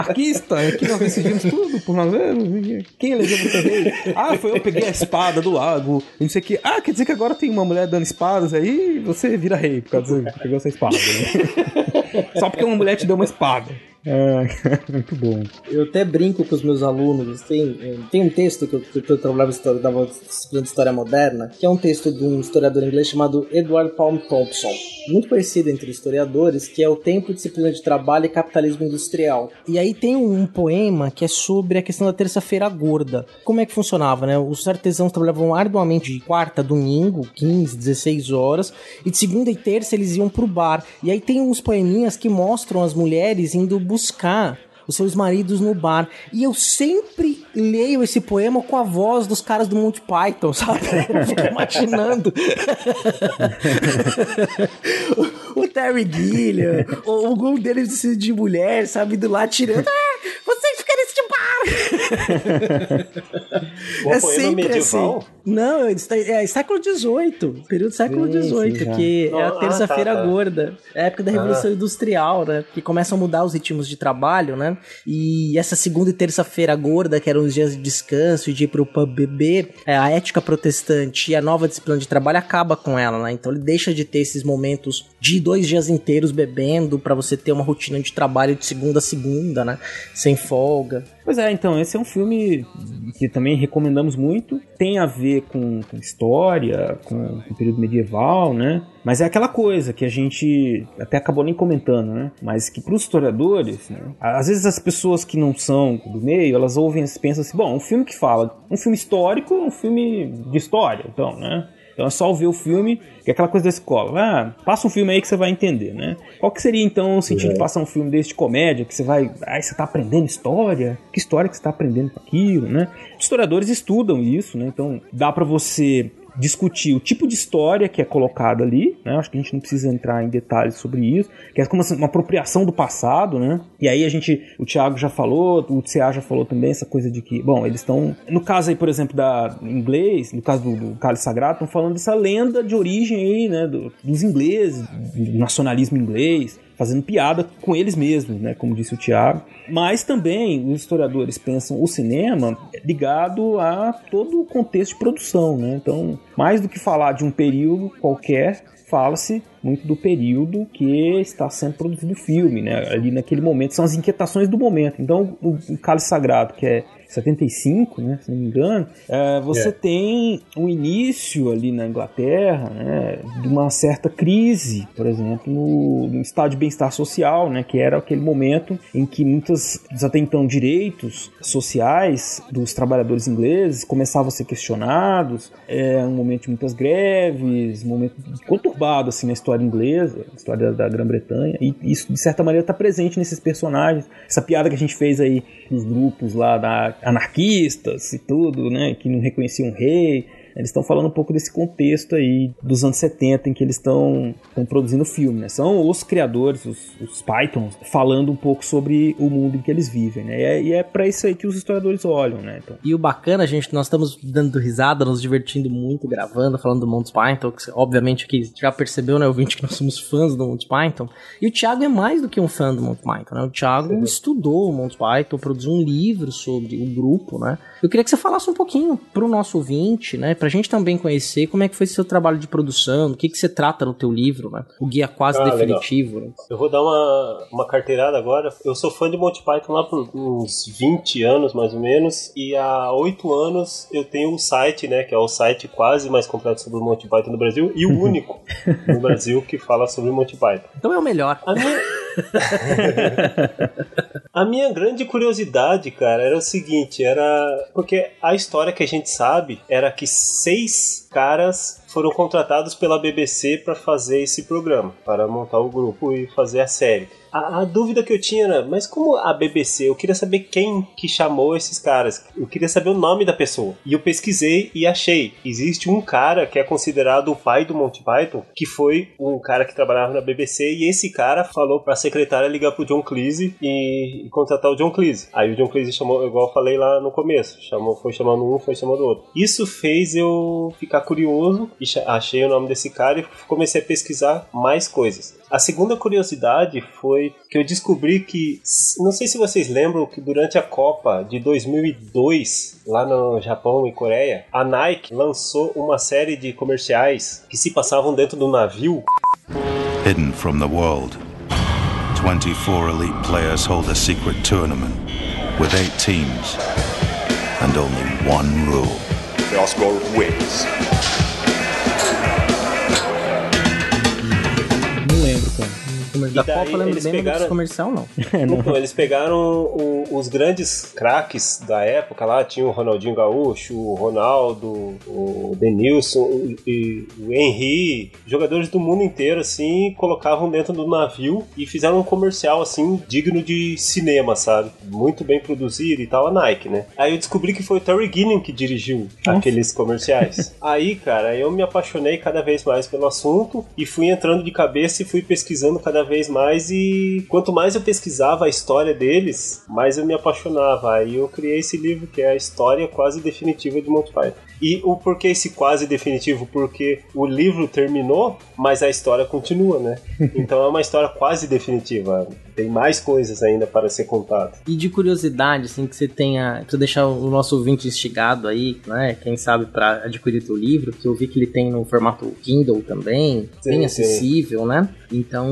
anarquista, aqui nós decidimos tudo por nós mesmos. Quem elegeu você rei? Ah, foi eu peguei a espada do lago, e não sei o que. Ah, quer dizer que agora tem uma mulher dando espadas aí você vira rei por causa que pegou essa espada. né? Só porque uma mulher te deu uma espada. É, muito bom. Eu até brinco com os meus alunos. Tem, tem um texto que eu, eu trabalhava história, disciplina de história moderna, que é um texto de um historiador inglês chamado Edward Palm Thompson, muito conhecido entre historiadores, que é o Tempo, Disciplina de Trabalho e Capitalismo Industrial. E aí tem um, poema que é sobre a questão da terça-feira gorda. Como é que funcionava, né? Os artesãos trabalhavam arduamente de quarta domingo, 15, 16 horas, e de segunda e terça eles iam pro bar. E aí tem uns poeminhas que mostram as mulheres indo buscar os seus maridos no bar. E eu sempre leio esse poema com a voz dos caras do Monty Python, sabe? Eu fico imaginando. o, o Terry Gilliam, ou algum deles de mulher, sabe, do lá tirando. Ah, vocês ficam nesse bar! O é sempre medieval? assim. Não, é, é século XVIII, período do século XVIII, que é a Ah, terça-feira tá, tá. gorda. É a época da Revolução Ah. Industrial, né? Que começam a mudar os ritmos de trabalho, né? E essa segunda e terça-feira gorda, que eram os dias de descanso e de ir pro pub beber, é, a ética protestante e a nova disciplina de trabalho acaba com ela, né? Então ele deixa de ter esses momentos de dois dias inteiros bebendo pra você ter uma rotina de trabalho de segunda a segunda, né? Sem folga. Pois é, então, esse é um filme que também recomendamos muito. Tem a ver com, com história, com, com o período medieval, né? Mas é aquela coisa que a gente até acabou nem comentando, né? Mas que para os historiadores, né? às vezes as pessoas que não são do meio, elas ouvem e pensam assim: bom, um filme que fala, um filme histórico, um filme de história, então, né? Então é só ver o filme, que é aquela coisa da escola. Ah, passa um filme aí que você vai entender, né? Qual que seria então o sentido de passar um filme desse de comédia, que você vai. Ah, você tá aprendendo história? Que história que você tá aprendendo com aquilo, né? Os historiadores estudam isso, né? Então dá para você discutir o tipo de história que é colocada ali, né? Acho que a gente não precisa entrar em detalhes sobre isso, que é como uma apropriação do passado, né? E aí a gente, o Thiago já falou, o CA já falou também essa coisa de que, bom, eles estão, no caso aí, por exemplo, da inglês, no caso do, do Cálice Sagrado, estão falando dessa lenda de origem aí, né, do- dos ingleses, do nacionalismo inglês, fazendo piada com eles mesmos, né, como disse o Tiago. Mas também os historiadores pensam o cinema ligado a todo o contexto de produção, né? Então, mais do que falar de um período qualquer, fala-se muito do período que está sendo produzido o filme, né? Ali naquele momento são as inquietações do momento. Então, o, Cálice Sagrado, que é 75, né, se não me engano, é, você É. tem um início ali na Inglaterra, né, de uma certa crise, por exemplo, no, no estado de bem-estar social, né, que era aquele momento em que muitos até então direitos sociais dos trabalhadores ingleses começavam a ser questionados, é um momento de muitas greves, um momento conturbado assim na história inglesa, na história da Grã-Bretanha, e isso de certa maneira está presente nesses personagens. Essa piada que a gente fez aí nos grupos lá da anarquistas e tudo, né, que não reconheciam o rei. Eles estão falando um pouco desse contexto aí dos anos 70 em que eles estão produzindo o filme, né? São os criadores, os, os Pythons, falando um pouco sobre o mundo em que eles vivem, né? E é, e é para isso aí que os historiadores olham, né? Então, E o bacana, gente, nós estamos dando risada, nos divertindo muito, gravando, falando do Monty Python, que obviamente que já percebeu, né, ouvinte, que nós somos fãs do Monty Python. E o Thiago é mais do que um fã do Monty Python, né? O Thiago estudou o Monty Python, produziu um livro sobre o grupo, né? Eu queria que você falasse um pouquinho pro nosso ouvinte, né, pra gente também conhecer como é que foi seu trabalho de produção, o que que você trata no teu livro, né? O guia quase Ah, definitivo, né? Eu vou dar uma, uma carteirada agora. Eu sou fã de Monty Python lá por uns 20 anos, mais ou menos. E há 8 anos eu tenho um site, né? Que é o site quase mais completo sobre o Monty Python no Brasil. E o único no Brasil que fala sobre o Monty Python. Então é o melhor. A minha... a minha grande curiosidade, cara, era o seguinte, era porque a história que a gente sabe era que seis caras foram contratados pela BBC para fazer esse programa, para montar o grupo e fazer a série. A, a dúvida que eu tinha era, mas como a BBC? Eu queria saber quem que chamou esses caras. Eu queria saber o nome da pessoa. E eu pesquisei e achei. Existe um cara que é considerado o pai do Monty Python, que foi um cara que trabalhava na BBC, e esse cara falou pra secretária ligar pro John Cleese e, e contratar o John Cleese. Aí o John Cleese chamou, igual eu falei lá no começo, chamou, foi chamando um, foi chamando outro. Isso fez eu ficar curioso e achei o nome desse cara e comecei a pesquisar mais coisas. A segunda curiosidade foi que eu descobri que, não sei se vocês lembram que durante a Copa de 2002, lá no Japão e Coreia, a Nike lançou uma série de comerciais que se passavam dentro do navio hidden from the world. 24 elite players hold a secret tournament with eight teams and only one rule. The Oscar wins. Da daí Copa eu lembro eles bem, mas pegaram- desse comercial não. Então, eles pegaram o- os grandes craques da época lá, tinha o Ronaldinho Gaúcho, o Ronaldo, o Denilson o- e o Henry, jogadores do mundo inteiro, assim, colocavam dentro do navio e fizeram um comercial, assim, digno de cinema, sabe? Muito bem produzido e tal, a Nike, né? Aí eu descobri que foi o Terry Gilliam que dirigiu aqueles comerciais. Aí, cara, eu me apaixonei cada vez mais pelo assunto e fui entrando de cabeça e fui pesquisando cada vez mais e quanto mais eu pesquisava a história deles, mais eu me apaixonava. Aí eu criei esse livro que é a história quase definitiva de Monty Python. E o porquê esse quase definitivo? Porque o livro terminou, mas a história continua, né? Então é uma história quase definitiva. Tem mais coisas ainda para ser contada. E de curiosidade, assim, que você tenha. Pra deixar o nosso ouvinte instigado aí, né? Quem sabe pra adquirir teu livro, que eu vi que ele tem no formato Kindle também, Sim, bem sim. acessível, né? Então,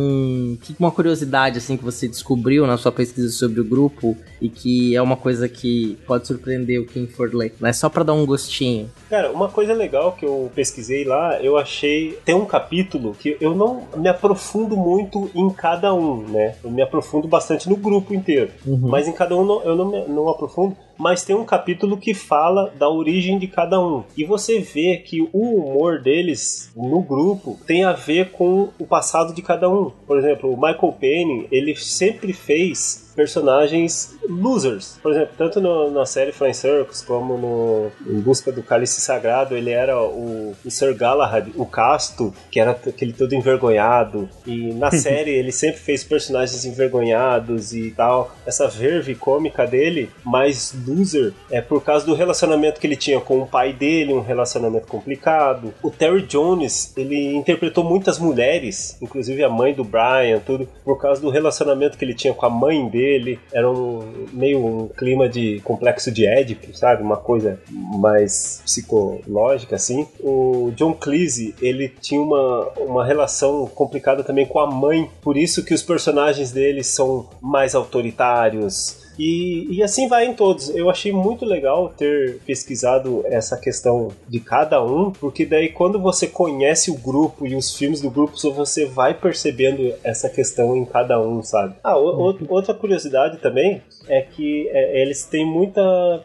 que uma curiosidade, assim, que você descobriu na sua pesquisa sobre o grupo e que é uma coisa que pode surpreender o quem for ler, né? Só pra dar um gostinho. Cara, uma coisa legal que eu pesquisei lá, eu achei. Tem um capítulo que eu não me aprofundo muito em cada um, né? Eu me aprofundo bastante no grupo inteiro. Mas em cada um não- eu não não aprofundo. Mas tem um capítulo que fala da origem de cada um. E você vê que o humor deles no grupo tem a ver com o passado de cada um. Por exemplo, o Michael Penny, ele sempre fez personagens losers. Por exemplo, tanto no- na série Flying Circus como no Em Busca do Cálice Sagrado, ele era o, o Sir Galahad, o casto, que era aquele todo envergonhado. E na série ele sempre fez personagens envergonhados e tal. Essa verve cômica dele, mais loser, é por causa do relacionamento que ele tinha com o pai dele, um relacionamento complicado. O Terry Jones, ele interpretou muitas mulheres, inclusive a mãe do Brian, tudo, por causa do relacionamento que ele tinha com a mãe dele. Era um meio um clima de complexo de Édipo, sabe? Uma coisa mais psicológica, assim. O John Cleese, ele tinha uma, uma relação complicada também com a mãe, por isso que os personagens dele são mais autoritários. E, e assim vai em todos. Eu achei muito legal ter pesquisado essa questão de cada um, porque daí quando você conhece o grupo e os filmes do grupo, você vai percebendo essa questão em cada um, sabe? Ah, o- o- outra curiosidade também é que é, eles têm muita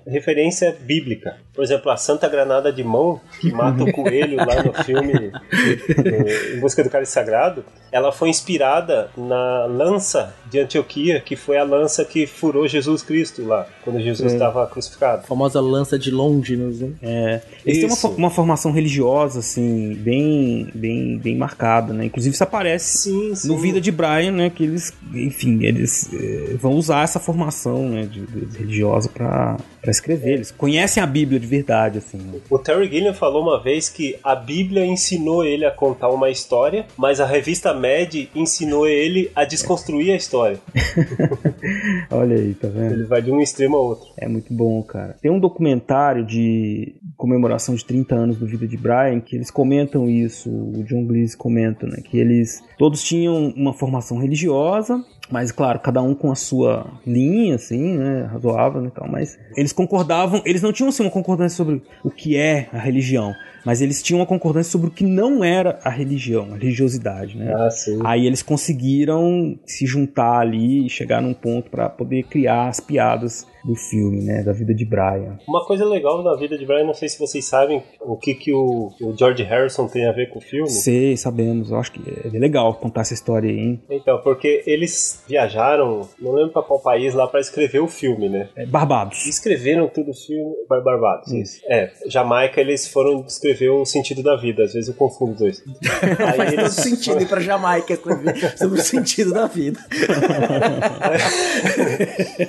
referência bíblica. Por exemplo, a Santa Granada de Mão, que mata o coelho lá no filme do- Em Busca do Cálice Sagrado, ela foi inspirada na lança de Antioquia, que foi a lança que furou Jesus Cristo lá, quando Jesus estava crucificado. A famosa lança de Longinus, né? É, eles têm uma, Isso. uma formação religiosa, assim, bem, bem, bem marcada, né? Inclusive isso aparece Sim, sim. no Vida de Brian, né? Que eles, enfim, eles eh, vão usar essa formação né, de, de- religiosa pra, pra escrever. Eles conhecem a Bíblia de verdade, assim. né? O Terry Gilliam falou uma vez que a Bíblia ensinou ele a contar uma história, mas a revista Mad ensinou ele a desconstruir a história. Olha aí, tá vendo? Ele vai de um extremo ao outro. É muito bom, cara. Tem um documentário de comemoração de 30 anos do Vida de Brian que eles comentam isso, o John Cleese comenta, né? Que eles todos tinham uma formação religiosa, mas claro, cada um com a sua linha, assim, né? Razoável né, e tal, mas eles concordavam, eles não tinham assim uma concordância sobre o que é a religião, mas eles tinham uma concordância sobre o que não era a religião, a religiosidade, né? Ah, sim. Aí eles conseguiram se juntar ali e chegar num ponto pra poder criar as piadas do filme, né, da vida de Brian. Uma coisa legal da vida de Brian, não sei se vocês sabem o que, que o, o George Harrison tem a ver com o filme. Sei, sabemos. Eu acho que é legal contar essa história aí, hein? Então, porque eles viajaram, não lembro pra qual país lá, pra escrever o filme, né? É, Barbados. Escreveram tudo o filme. Bar- Barbados, isso. É, Jamaica eles foram descrever o sentido da vida, às vezes eu confundo os dois. Aí Faz todo eles- sentido ir pra Jamaica escrever sobre o sentido da vida.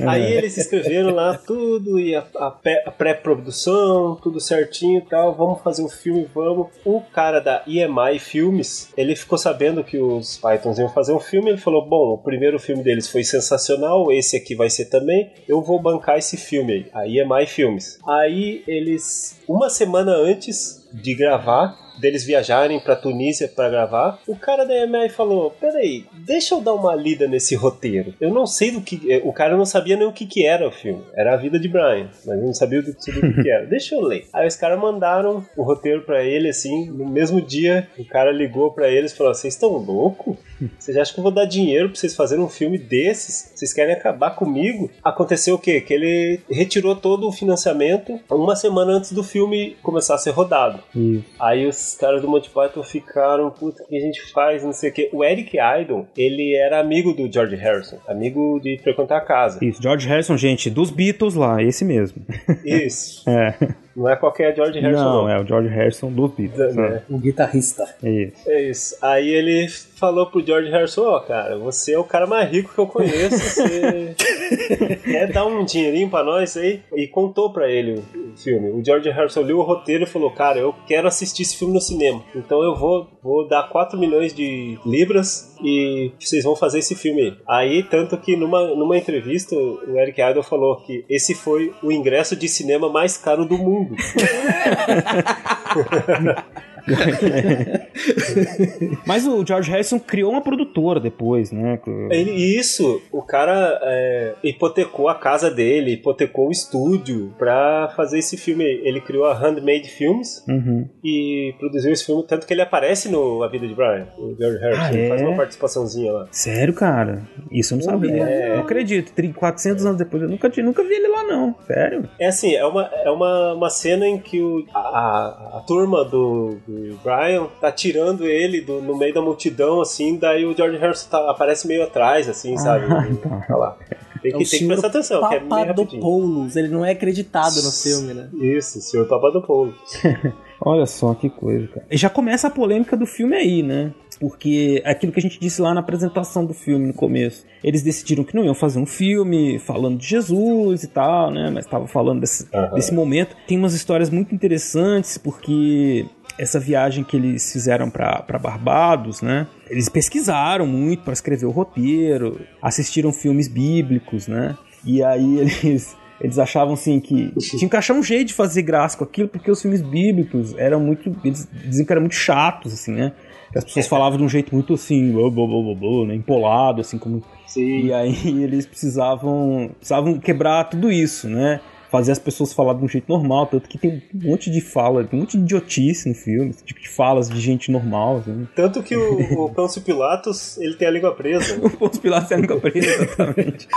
Aí eles escreveram lá tudo e a, a a pré-produção, tudo certinho e tal. Vamos fazer o filme, vamos. O cara da EMI Filmes, ele ficou sabendo que os Pythons iam fazer um filme. Ele falou: Bom, o primeiro filme deles foi sensacional, esse aqui vai ser também. Eu vou bancar esse filme aí, a EMI Filmes. Aí eles, uma semana antes de gravar, deles viajarem pra Tunísia pra gravar, o cara da EMI falou: Peraí, deixa eu dar uma lida nesse roteiro. Eu não sei do que. eh, O cara não sabia nem o que, que era o filme. Era a vida de Brian, mas eu não sabia do, sobre o que, que era. Deixa eu ler. Aí os caras mandaram o roteiro pra ele, assim, no mesmo dia, o cara ligou pra eles e falou: Vocês estão loucos? Vocês acham que eu vou dar dinheiro pra vocês fazerem um filme desses? Vocês querem acabar comigo? Aconteceu o quê? Que ele retirou todo o financiamento uma semana antes do filme começar a ser rodado. Isso. Aí os caras do Monty Python ficaram, puta, o que a gente faz? Não sei o quê. O Eric Idle, ele era amigo do George Harrison, amigo de frequentar a casa. Isso, George Harrison, gente, dos Beatles lá, esse mesmo. Isso. É. Não é qualquer George Harrison, Não, não. é o George Harrison dos Beatles. É. O guitarrista. É isso. É isso. Aí ele falou pro George Harrison, ó, cara, você é o cara mais rico que eu conheço, você quer dar um dinheirinho pra nós aí? E contou pra ele o o filme. O George Harrison leu o roteiro e falou, cara, eu quero assistir esse filme no cinema. Então eu vou, vou dar 4 milhões de libras e vocês vão fazer esse filme aí. Aí, tanto que numa, numa entrevista, o Eric Idle falou que esse foi o ingresso de cinema mais caro do mundo mundo. Mas o George Harrison criou uma produtora depois, né? Ele, isso, o cara é, hipotecou a casa dele, hipotecou o estúdio pra fazer esse filme. Ele criou a Handmade Films Uhum. e produziu esse filme, tanto que ele aparece no A Vida de Brian, o George Harrison. Ah, Ele é? faz uma participaçãozinha lá. Sério, cara? Isso eu não sabia. é. Não acredito. Tri- 400 anos depois, eu nunca, nunca vi ele lá, não. Sério? É assim, é uma, é uma, uma cena em que o, a, a, a turma do, do Brian tá tirando ele do- no meio da multidão, assim, daí o George Harrison tá- aparece meio atrás, assim, sabe? Ah, então. Olha lá. Tem É que, o tem que prestar atenção, que é meio rapidinho. Papadopoulos, ele não é acreditado no filme, né? Isso, o senhor Papadopoulos. Olha só que coisa, cara. E já começa a polêmica do filme aí, né? Porque é aquilo que a gente disse lá na apresentação do filme no começo. Eles decidiram que não iam fazer um filme falando de Jesus e tal, né? Mas estavam falando desse, Aham. desse momento. Tem umas histórias muito interessantes, porque essa viagem que eles fizeram para Barbados, né? Eles pesquisaram muito para escrever o roteiro, assistiram filmes bíblicos, né? E aí eles eles achavam assim que tinha que achar um jeito de fazer graça com aquilo, porque os filmes bíblicos eram muito. Eles diziam que eram muito chatos, assim, né? As pessoas falavam de um jeito muito assim, blá, blá, blá, blá, né? empolado, assim, como. Sim. E aí eles precisavam, precisavam quebrar tudo isso, né? Fazer as pessoas falar de um jeito normal, tanto que tem um monte de fala, tem um monte de idiotice no filme, esse tipo de falas de gente normal, assim. Tanto que o, o Pôncio Pilatos, ele tem a língua presa. né? O Pôncio Pilatos é a única presa, exatamente.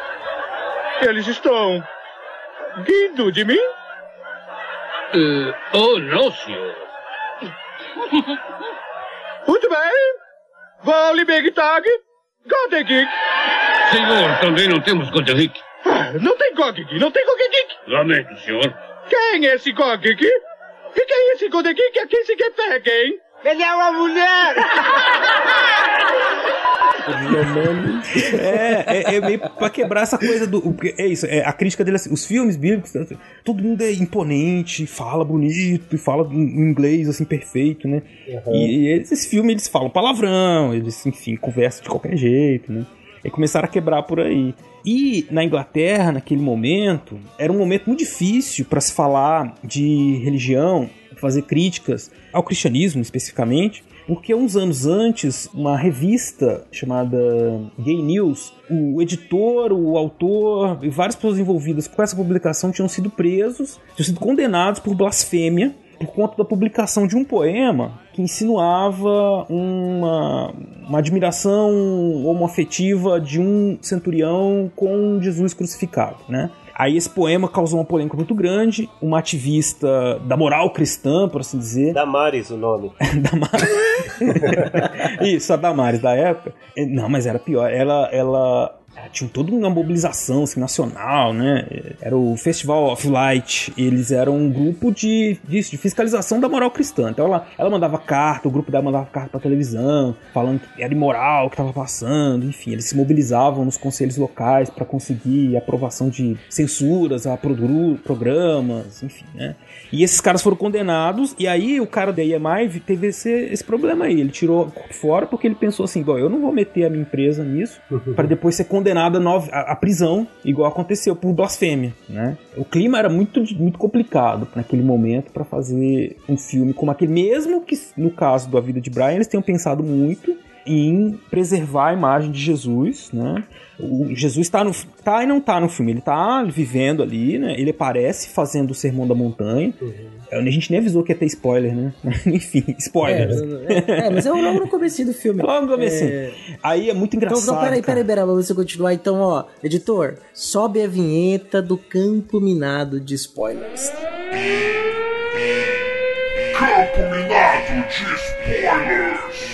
Eles estão rindo de mim? oh, não, senhor. Muito bem. Vale Big Tag. Godegik. Senhor, também não temos Goderick. Não tem Godegik, não tem Godegik. Lamento, senhor. Quem é esse Godegik? E quem é esse Godegik a quem se refere, hein? Ele é uma mulher! É, é, é meio pra quebrar essa coisa do. É isso, é, a crítica dele é assim, os filmes bíblicos, todo mundo é imponente, fala bonito, e fala em inglês assim, perfeito, né? E, e eles, esse filme eles falam palavrão, eles, enfim, conversam de qualquer jeito, né? E começaram a quebrar por aí. E na Inglaterra, naquele momento, era um momento muito difícil para se falar de religião, fazer críticas ao cristianismo especificamente, porque uns anos antes, uma revista chamada Gay News, o editor, o autor e várias pessoas envolvidas com essa publicação tinham sido presos, tinham sido condenados por blasfêmia por conta da publicação de um poema que insinuava uma, uma admiração homoafetiva de um centurião com Jesus crucificado, né? Aí esse poema causou uma polêmica muito grande. Uma ativista da moral cristã, por assim dizer. Damares o nome. Isso, a Damares da época. Não, mas era pior. Ela, ela ela tinha toda uma mobilização assim, nacional, né? Era o Festival of Light. Eles eram um grupo de, disso, de fiscalização da moral cristã. Então ela, ela mandava carta, o grupo dela mandava carta pra televisão, falando que era imoral o que estava passando. Enfim, eles se mobilizavam nos conselhos locais para conseguir aprovação de censuras a programas, enfim, né? E esses caras foram condenados, e aí o cara da EMI teve esse, esse problema aí. Ele tirou fora porque ele pensou assim: eu não vou meter a minha empresa nisso para depois ser condenado condenado a prisão, igual aconteceu por blasfêmia, né? O clima era muito, muito complicado naquele momento para fazer um filme como aquele, mesmo que no caso do A Vida de Brian eles tenham pensado muito em preservar a imagem de Jesus, né? O Jesus está no tá e não tá no filme, ele tá vivendo ali, né? Ele aparece fazendo o Sermão da Montanha. Uhum. A gente nem avisou que ia ter spoiler, né? Enfim, spoiler. É, é, é, mas é logo no começo do filme. Logo no começo. É... Aí é muito engraçado. Então, não, peraí, peraí, peraí, pra você continuar. Então, ó, editor, sobe a vinheta do campo minado de spoilers. Campo minado de spoilers.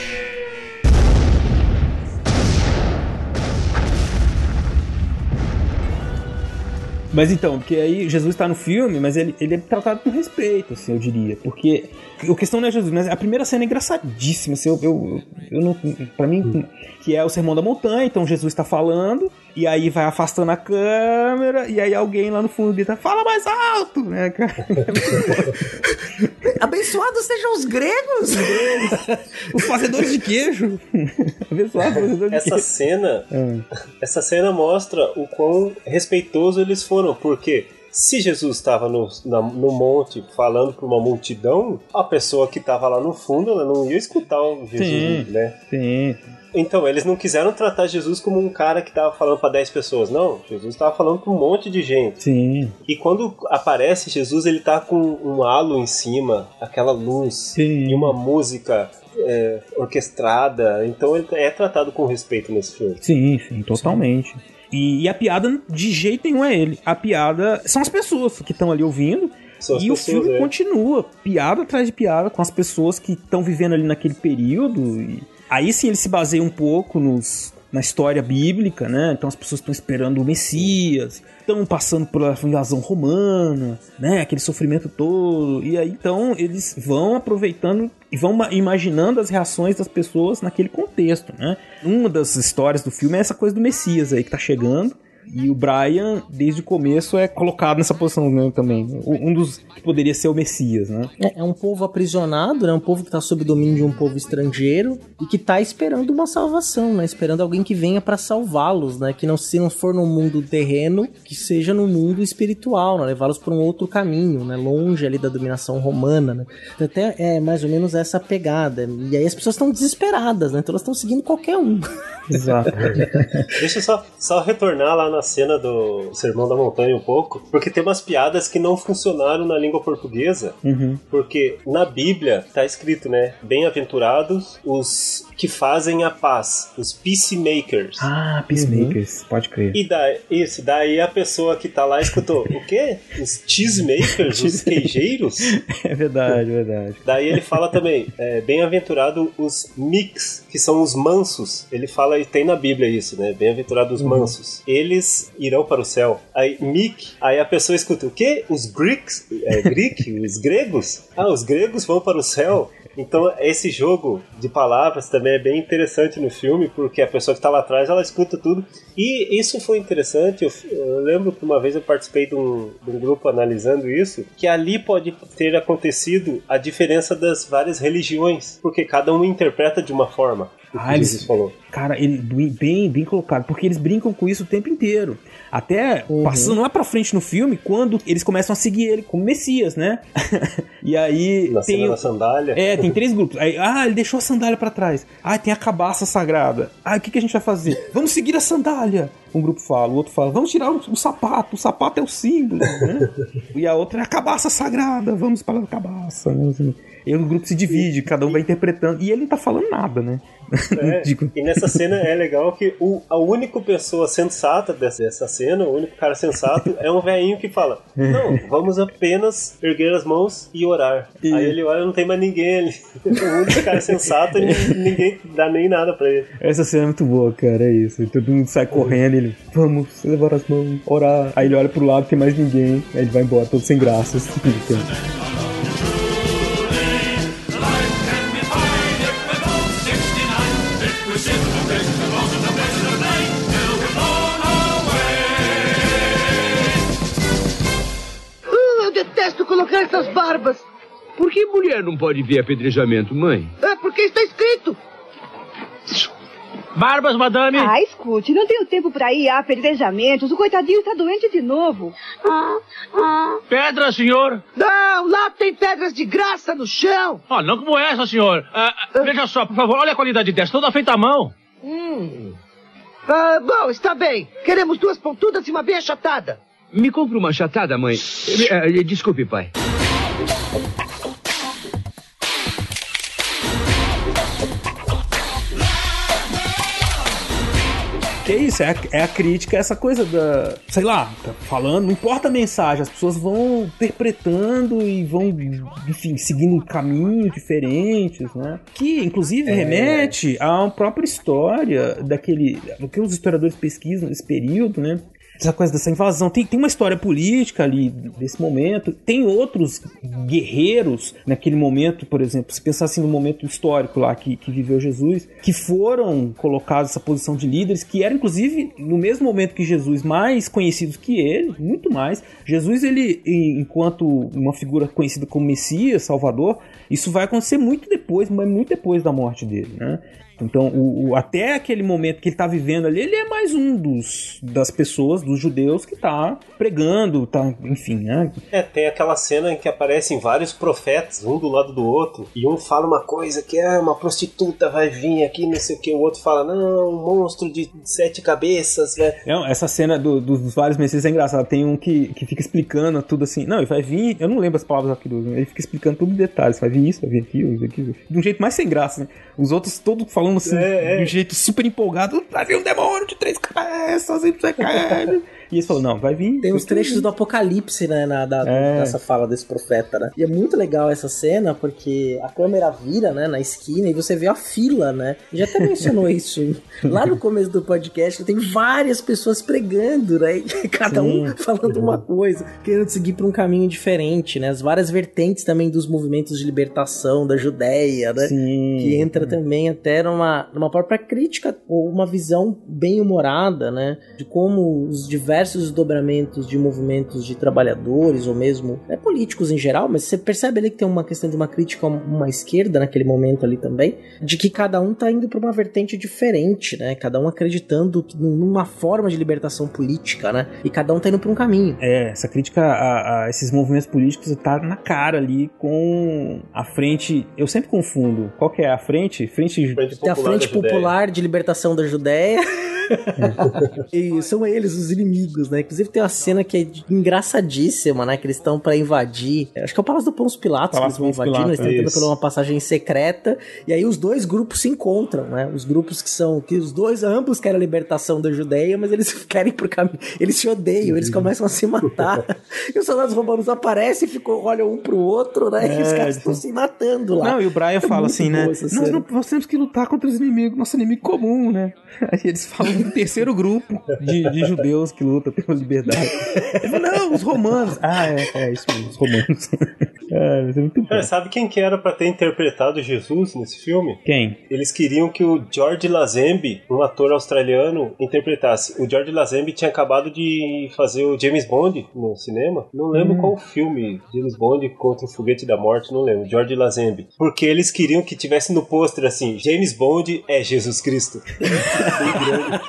Mas então, porque aí Jesus está no filme, mas ele, ele é tratado com respeito, assim, eu diria. Porque a questão não é Jesus, mas a primeira cena é engraçadíssima, assim, eu, eu, eu não, pra mim, que é o Sermão da Montanha, então Jesus está falando, e aí vai afastando a câmera, e aí alguém lá no fundo grita, fala mais alto, né, cara? Abençoados sejam os gregos! Os, fazedores de queijo! Abençoados fazedores de essa queijo. Cena, é. Essa cena mostra o quão respeitoso eles foram, porque se Jesus estava no, no monte falando para uma multidão, a pessoa que estava lá no fundo ela não ia escutar o Jesus, sim, né? Sim. Então, eles não quiseram tratar Jesus como um cara que estava falando para 10 pessoas. Não, Jesus estava falando para um monte de gente. Sim. E quando aparece Jesus, ele tá com um halo em cima, aquela luz Sim. e uma música é, orquestrada. Então, ele é tratado com respeito nesse filme. Sim, sim, totalmente. Sim. E, e, a piada de jeito nenhum é ele. A piada são as pessoas que estão ali ouvindo. E o filme é. continua, piada atrás de piada, com as pessoas que estão vivendo ali naquele período. E Aí sim ele se baseia um pouco nos, na história bíblica, né? Então as pessoas estão esperando o Messias, estão passando pela invasão romana, né? Aquele sofrimento todo. E aí então eles vão aproveitando e vão imaginando as reações das pessoas naquele contexto, né? Uma das histórias do filme é essa coisa do Messias aí que tá chegando. E o Brian, desde o começo, é colocado nessa posição né, também. Um dos que poderia ser o Messias, né? É, é um povo aprisionado, né? Um povo que está sob domínio de um povo estrangeiro e que está esperando uma salvação, né? Esperando alguém que venha para salvá-los, né? Que não se não for no mundo terreno, que seja no mundo espiritual, né? Levá-los para um outro caminho, né? Longe ali da dominação romana, né? Então, até é mais ou menos essa pegada. E aí as pessoas estão desesperadas, né? Então elas estão seguindo qualquer um. Exato. Deixa eu só, só retornar lá na cena do Sermão da Montanha um pouco, porque tem umas piadas que não funcionaram na língua portuguesa, uhum. porque na Bíblia tá escrito, né? Bem-aventurados os que fazem a paz, os peacemakers. Ah, peacemakers, uhum. pode crer. E daí, isso, daí a pessoa que tá lá escutou, o quê? Os cheesemakers, os queijeiros? É verdade, é verdade. Daí ele fala também, é, bem-aventurado os mix, que são os mansos. Ele fala, e tem na Bíblia isso, né? Bem-aventurado os uhum. mansos. Eles irão para o céu. Aí, mic, aí a pessoa escuta, o quê? Os Greeks? É, Greek? os gregos? Ah, os gregos vão para o céu? Então, esse jogo de palavras também é bem interessante no filme, porque a pessoa que está lá atrás, ela escuta tudo. E isso foi interessante, eu, eu lembro que uma vez eu participei de um, de um, grupo analisando isso, que ali pode ter acontecido a diferença das várias religiões, porque cada um interpreta de uma forma. O que ah, Jesus eles, falou. Cara, ele, bem, bem colocado, porque eles brincam com isso o tempo inteiro. Até uhum. passando lá pra frente no filme, quando eles começam a seguir ele como Messias, né? e aí. Na tem cena da sandália. É, tem três grupos. Aí, ah, ele deixou a sandália para trás. Ah, tem a cabaça sagrada. Ah, o que, que a gente vai fazer? Vamos seguir a sandália. Um grupo fala, o outro fala, vamos tirar o, o sapato, o sapato é o símbolo, né? e a outra é a cabaça sagrada, vamos para a cabaça, né? Assim, e o grupo se divide, cada um vai interpretando. E ele não tá falando nada, né? É, e nessa cena é legal que o, a única pessoa sensata dessa, dessa cena, o único cara sensato, é um velhinho que fala: Não, vamos apenas erguer as mãos e orar. E... Aí ele olha, não tem mais ninguém ali. o único cara sensato e ninguém dá nem nada pra ele. Essa cena é muito boa, cara, é isso. Todo mundo sai correndo, ele, vamos levar as mãos, orar. Aí ele olha pro lado, tem mais ninguém. Aí ele vai embora, todo sem graças. colocar essas barbas. Por que mulher não pode ver apedrejamento, mãe? É porque está escrito. Barbas, madame. Ah, escute, não tenho tempo pra ir a apedrejamentos. O coitadinho está doente de novo. Pedra, senhor. Não, lá tem pedras de graça no chão. Oh, não como essa, senhor. Ah, ah, veja só, por favor, olha a qualidade dessa, toda feita à mão. Hum. Ah, bom, está bem. Queremos duas pontudas e uma bem achatada. Me compre uma achatada, mãe. Eh, eh, Desculpe, pai. Que é isso, é a, é a crítica, essa coisa da. Sei lá, tá falando, não importa a mensagem, as pessoas vão interpretando e vão, enfim, seguindo caminhos diferentes, né? Que, inclusive, É. remete à própria história daquele. do que os historiadores pesquisam nesse período, né? Essa coisa dessa invasão. Tem, tem uma história política ali desse momento. Tem outros guerreiros naquele momento, por exemplo, se pensar assim no momento histórico lá que, que viveu Jesus, que foram colocados nessa posição de líderes, que eram inclusive no mesmo momento que Jesus, mais conhecidos que ele, muito mais. Jesus, ele, enquanto uma figura conhecida como Messias, Salvador, isso vai acontecer muito depois, mas muito depois da morte dele, né? Então, o, o- até aquele momento que ele está vivendo ali, ele é mais um dos das pessoas, dos judeus, que está pregando, tá, enfim, né? É, tem aquela cena em que aparecem vários profetas, um do lado do outro, e um fala uma coisa que é uma prostituta vai vir aqui, não sei o que, o outro fala, não, um monstro de sete cabeças, né? É, essa cena do- do- dos vários messias é engraçada. Tem um que, que fica explicando tudo assim. Não, ele vai vir. Eu não lembro as palavras aqui do. Ele fica explicando tudo em detalhes. Vai vir isso, vai vir aquilo, isso aqui. De um jeito mais sem graça, né? Os outros todos falando assim, É, é. de um jeito super empolgado. Vir um demônio de três cabeças e o que. E eles falam, não, vai vir. Tem uns trechos do Apocalipse, né, na, da, É. dessa fala desse profeta, né? E é muito legal essa cena, porque a câmera vira, né, na esquina e você vê a fila, né? Já até mencionou isso lá no começo do podcast, tem várias pessoas pregando, né? Cada um Sim. falando uma coisa, querendo seguir por um caminho diferente, né? As várias vertentes também dos movimentos de libertação da Judéia, né? Sim. Que entra também até numa, numa própria crítica ou uma visão bem humorada, né? De como os diversos desdobramentos de movimentos de trabalhadores ou mesmo né, políticos em geral, mas você percebe ali que tem uma questão de uma crítica a uma esquerda naquele momento ali também, de que cada um tá indo para uma vertente diferente, né? Cada um acreditando numa forma de libertação política, né? E cada um tá indo para um caminho. É, essa crítica a, a esses movimentos políticos tá na cara ali com a frente. Eu sempre confundo. Qual que é a frente? Frente. Tem a Frente Popular de Libertação da Judéia. e são eles os inimigos, né? Inclusive tem uma cena que é engraçadíssima, né? Que eles estão pra invadir. Acho que é o Palácio do Pôncio Pilatos Palácio que eles vão invadindo. Eles Pilatos, estão entrando isso. por uma passagem secreta. E aí os dois grupos se encontram, né? Os grupos que são. Que os dois, ambos querem a libertação da Judéia, mas eles querem por caminho. Eles se odeiam, eles começam a se matar. e os soldados romanos aparecem e ficam, olham um pro outro, né? e os É, caras estão se matando lá. Não, e o Brian É fala assim, né? Nós, não, nós temos que lutar contra os inimigos, nosso inimigo comum, né? Aí eles falam do terceiro grupo de, de judeus que luta pela liberdade. Ele fala, não, os romanos. Ah, é, é isso mesmo, os romanos. é, mas é muito bom. Cara, sabe quem que era pra ter interpretado Jesus nesse filme? Quem? Eles queriam que o George Lazenby, um ator australiano, interpretasse. O George Lazenby tinha acabado de fazer o James Bond no cinema. Não lembro Hum. qual filme. James Bond contra o Foguete da Morte, não lembro. George Lazenby. Porque eles queriam que tivesse no pôster assim: James Bond é Jesus Cristo. Bem grande.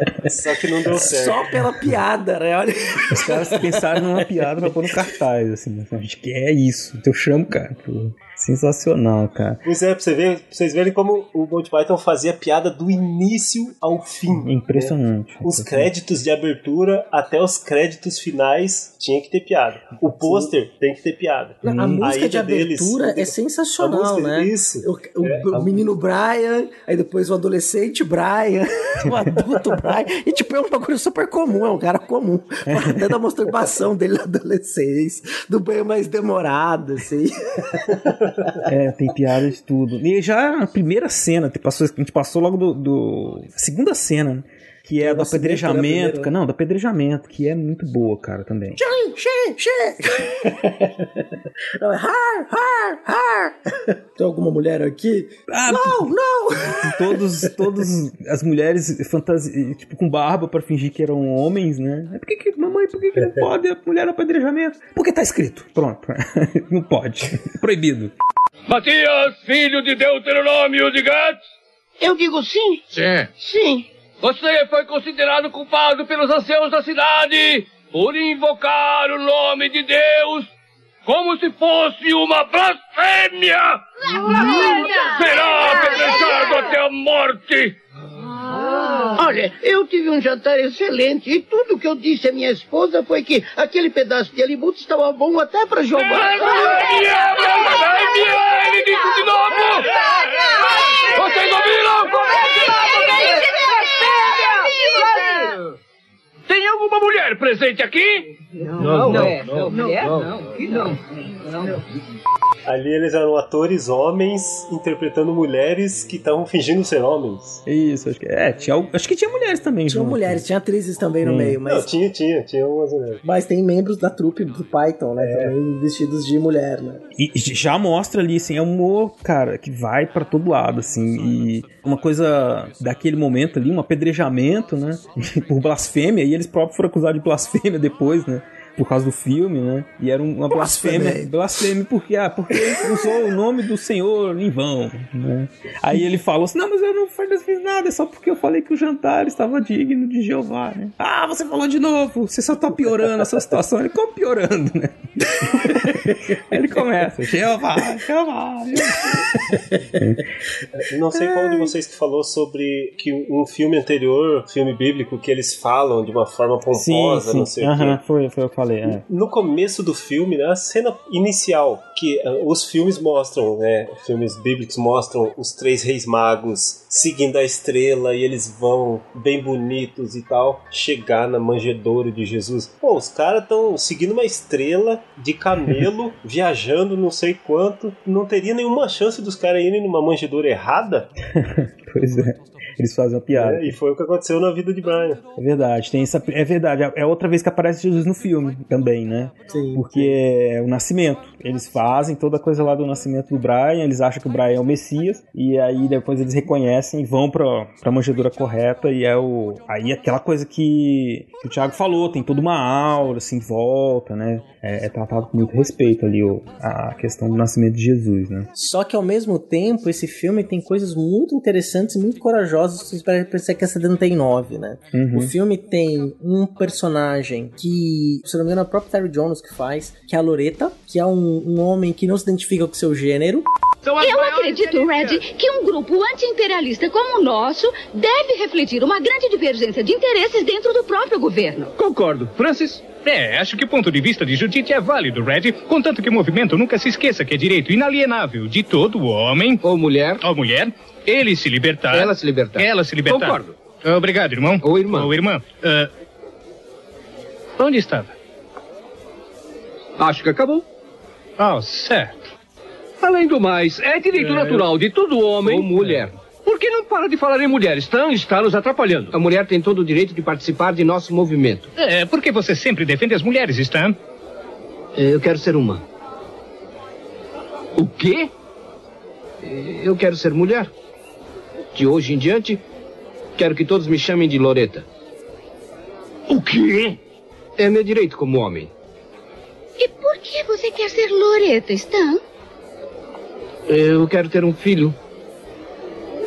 Só que não deu certo. Só pela piada, né? Olha. Os caras pensaram numa piada pra pôr no cartaz, assim. A gente quer isso. Então eu chamo, cara. pô. Sensacional, cara. Pois é, pra, você ver, pra vocês verem como o Monty Python fazia piada do início ao fim. É impressionante. Os créditos de abertura até os créditos finais tinha que ter piada. O pôster tem que ter piada. A música ilha de abertura deles- é sensacional, música- né? Isso. O, o- É, o a- menino Brian, aí depois o adolescente Brian, o adulto Brian. E tipo, é um bagulho super comum, é um cara comum. Até da masturbação dele na adolescência, do banho mais demorado, assim. É, tem piada de tudo. E já a primeira cena, a gente passou logo do. do- segunda cena, né? Que é do apedrejamento. Não, do apedrejamento, que é muito boa, cara, também. Xê, xê, xê. Não, é har, har, har. Tem alguma mulher aqui? Ah, não, não! Todos, todos as mulheres fantasi... tipo, com barba pra fingir que eram homens, né? Por que, que mamãe, por que, que não pode a mulher no apedrejamento? Porque tá escrito. Pronto. não pode. Proibido. Matias, filho de Deuteronômio de Gad, Eu digo sim. Sim. Sim. Você foi considerado culpado pelos anciãos da cidade por invocar o nome de Deus como se fosse uma blasfêmia! Será apedrejado até a morte! Olha, eu tive um jantar excelente e tudo que eu disse à minha esposa foi que aquele pedaço de alibuto estava bom até para jogar. Ele disse de novo! Vocês ouviram? Tem alguma mulher presente aqui? Não, não, é, não, mulher não, não, que não. Ali eles eram atores homens interpretando mulheres que estavam fingindo ser homens. Isso, acho que é. Tinha, acho que tinha mulheres também. Tinha junto. mulheres, tinha atrizes também no Hum. meio, mas, Não, tinha, tinha, tinha umas mulheres. mas tem membros da trupe do Python, né? Também vestidos de mulher, né? E já mostra ali, assim, é um humor, cara, que vai pra todo lado, assim. E uma coisa daquele momento ali, um apedrejamento, né? Por blasfêmia, e eles próprios foram acusados de blasfêmia depois, né? Por causa do filme, né? E era uma blasfêmia. Blasfêmia. Porque, ah, porque ele usou o nome do Senhor em vão, né? Aí ele falou assim: não, mas eu não fiz nada, é só porque eu falei que o jantar estava digno de Jeová, né? Ah, você falou de novo, você só tá piorando essa situação. Ele como piorando, né? Ele começa, Jeová, Jeová, Não sei qual de vocês que falou sobre que um filme anterior, filme bíblico, que eles falam de uma forma Sim, pomposa, sim. não sei o Aham, quê. foi, foi o que eu falei. É. No começo do filme, né, a cena inicial, que eh, os filmes mostram, né, filmes bíblicos mostram os três reis magos seguindo a estrela e eles vão bem bonitos e tal, chegar na manjedoura de Jesus. Pô, os caras estão seguindo uma estrela de camelo, viajando não sei quanto, não teria nenhuma chance dos caras irem numa manjedoura errada? Pois é. Eles fazem uma piada. É, e foi o que aconteceu na vida de Brian. É verdade, tem essa. É verdade, é outra vez que aparece Jesus no filme também, né? Sim. Porque é o nascimento. Eles fazem toda a coisa lá do nascimento do Brian, eles acham que o Brian é o Messias, e aí depois eles reconhecem e vão pra, pra manjedoura correta, e é o. Aí aquela coisa que, que o Thiago falou, tem toda uma aura assim em volta, né? É, é tratado com muito respeito ali o, a questão do nascimento de Jesus, né? Só que ao mesmo tempo, esse filme tem coisas muito interessantes e muito corajosas para parecer que essa 79, né? Uhum. O filme tem um personagem que, se não me engano, é o próprio Terry Jones que faz, que é a Loreta, que é um, um homem que não se identifica com seu gênero. Eu acredito, Red, que um grupo anti-imperialista como o nosso deve refletir uma grande divergência de interesses dentro do próprio governo. Concordo. Francis? É, acho que o ponto de vista de Judite é válido, Red, contanto que o movimento nunca se esqueça que é direito inalienável de todo homem ou mulher, ou mulher, ele se libertar, ela se libertar. ela se libertar. Concordo. Obrigado, irmão. Ou irmã. Ou irmã. Ah, onde estava? Acho que acabou. Oh, certo. Além do mais, é direito É. natural de todo homem. Ou mulher. Por que não para de falar em mulher? Stan está nos atrapalhando. A mulher tem todo o direito de participar de nosso movimento. É, porque você sempre defende as mulheres, Stan? Eu quero ser uma. O quê? Eu quero ser mulher. De hoje em diante, quero que todos me chamem de Loreta. O quê? É meu direito como homem. E por que você quer ser Loreta, Stan? Eu quero ter um filho.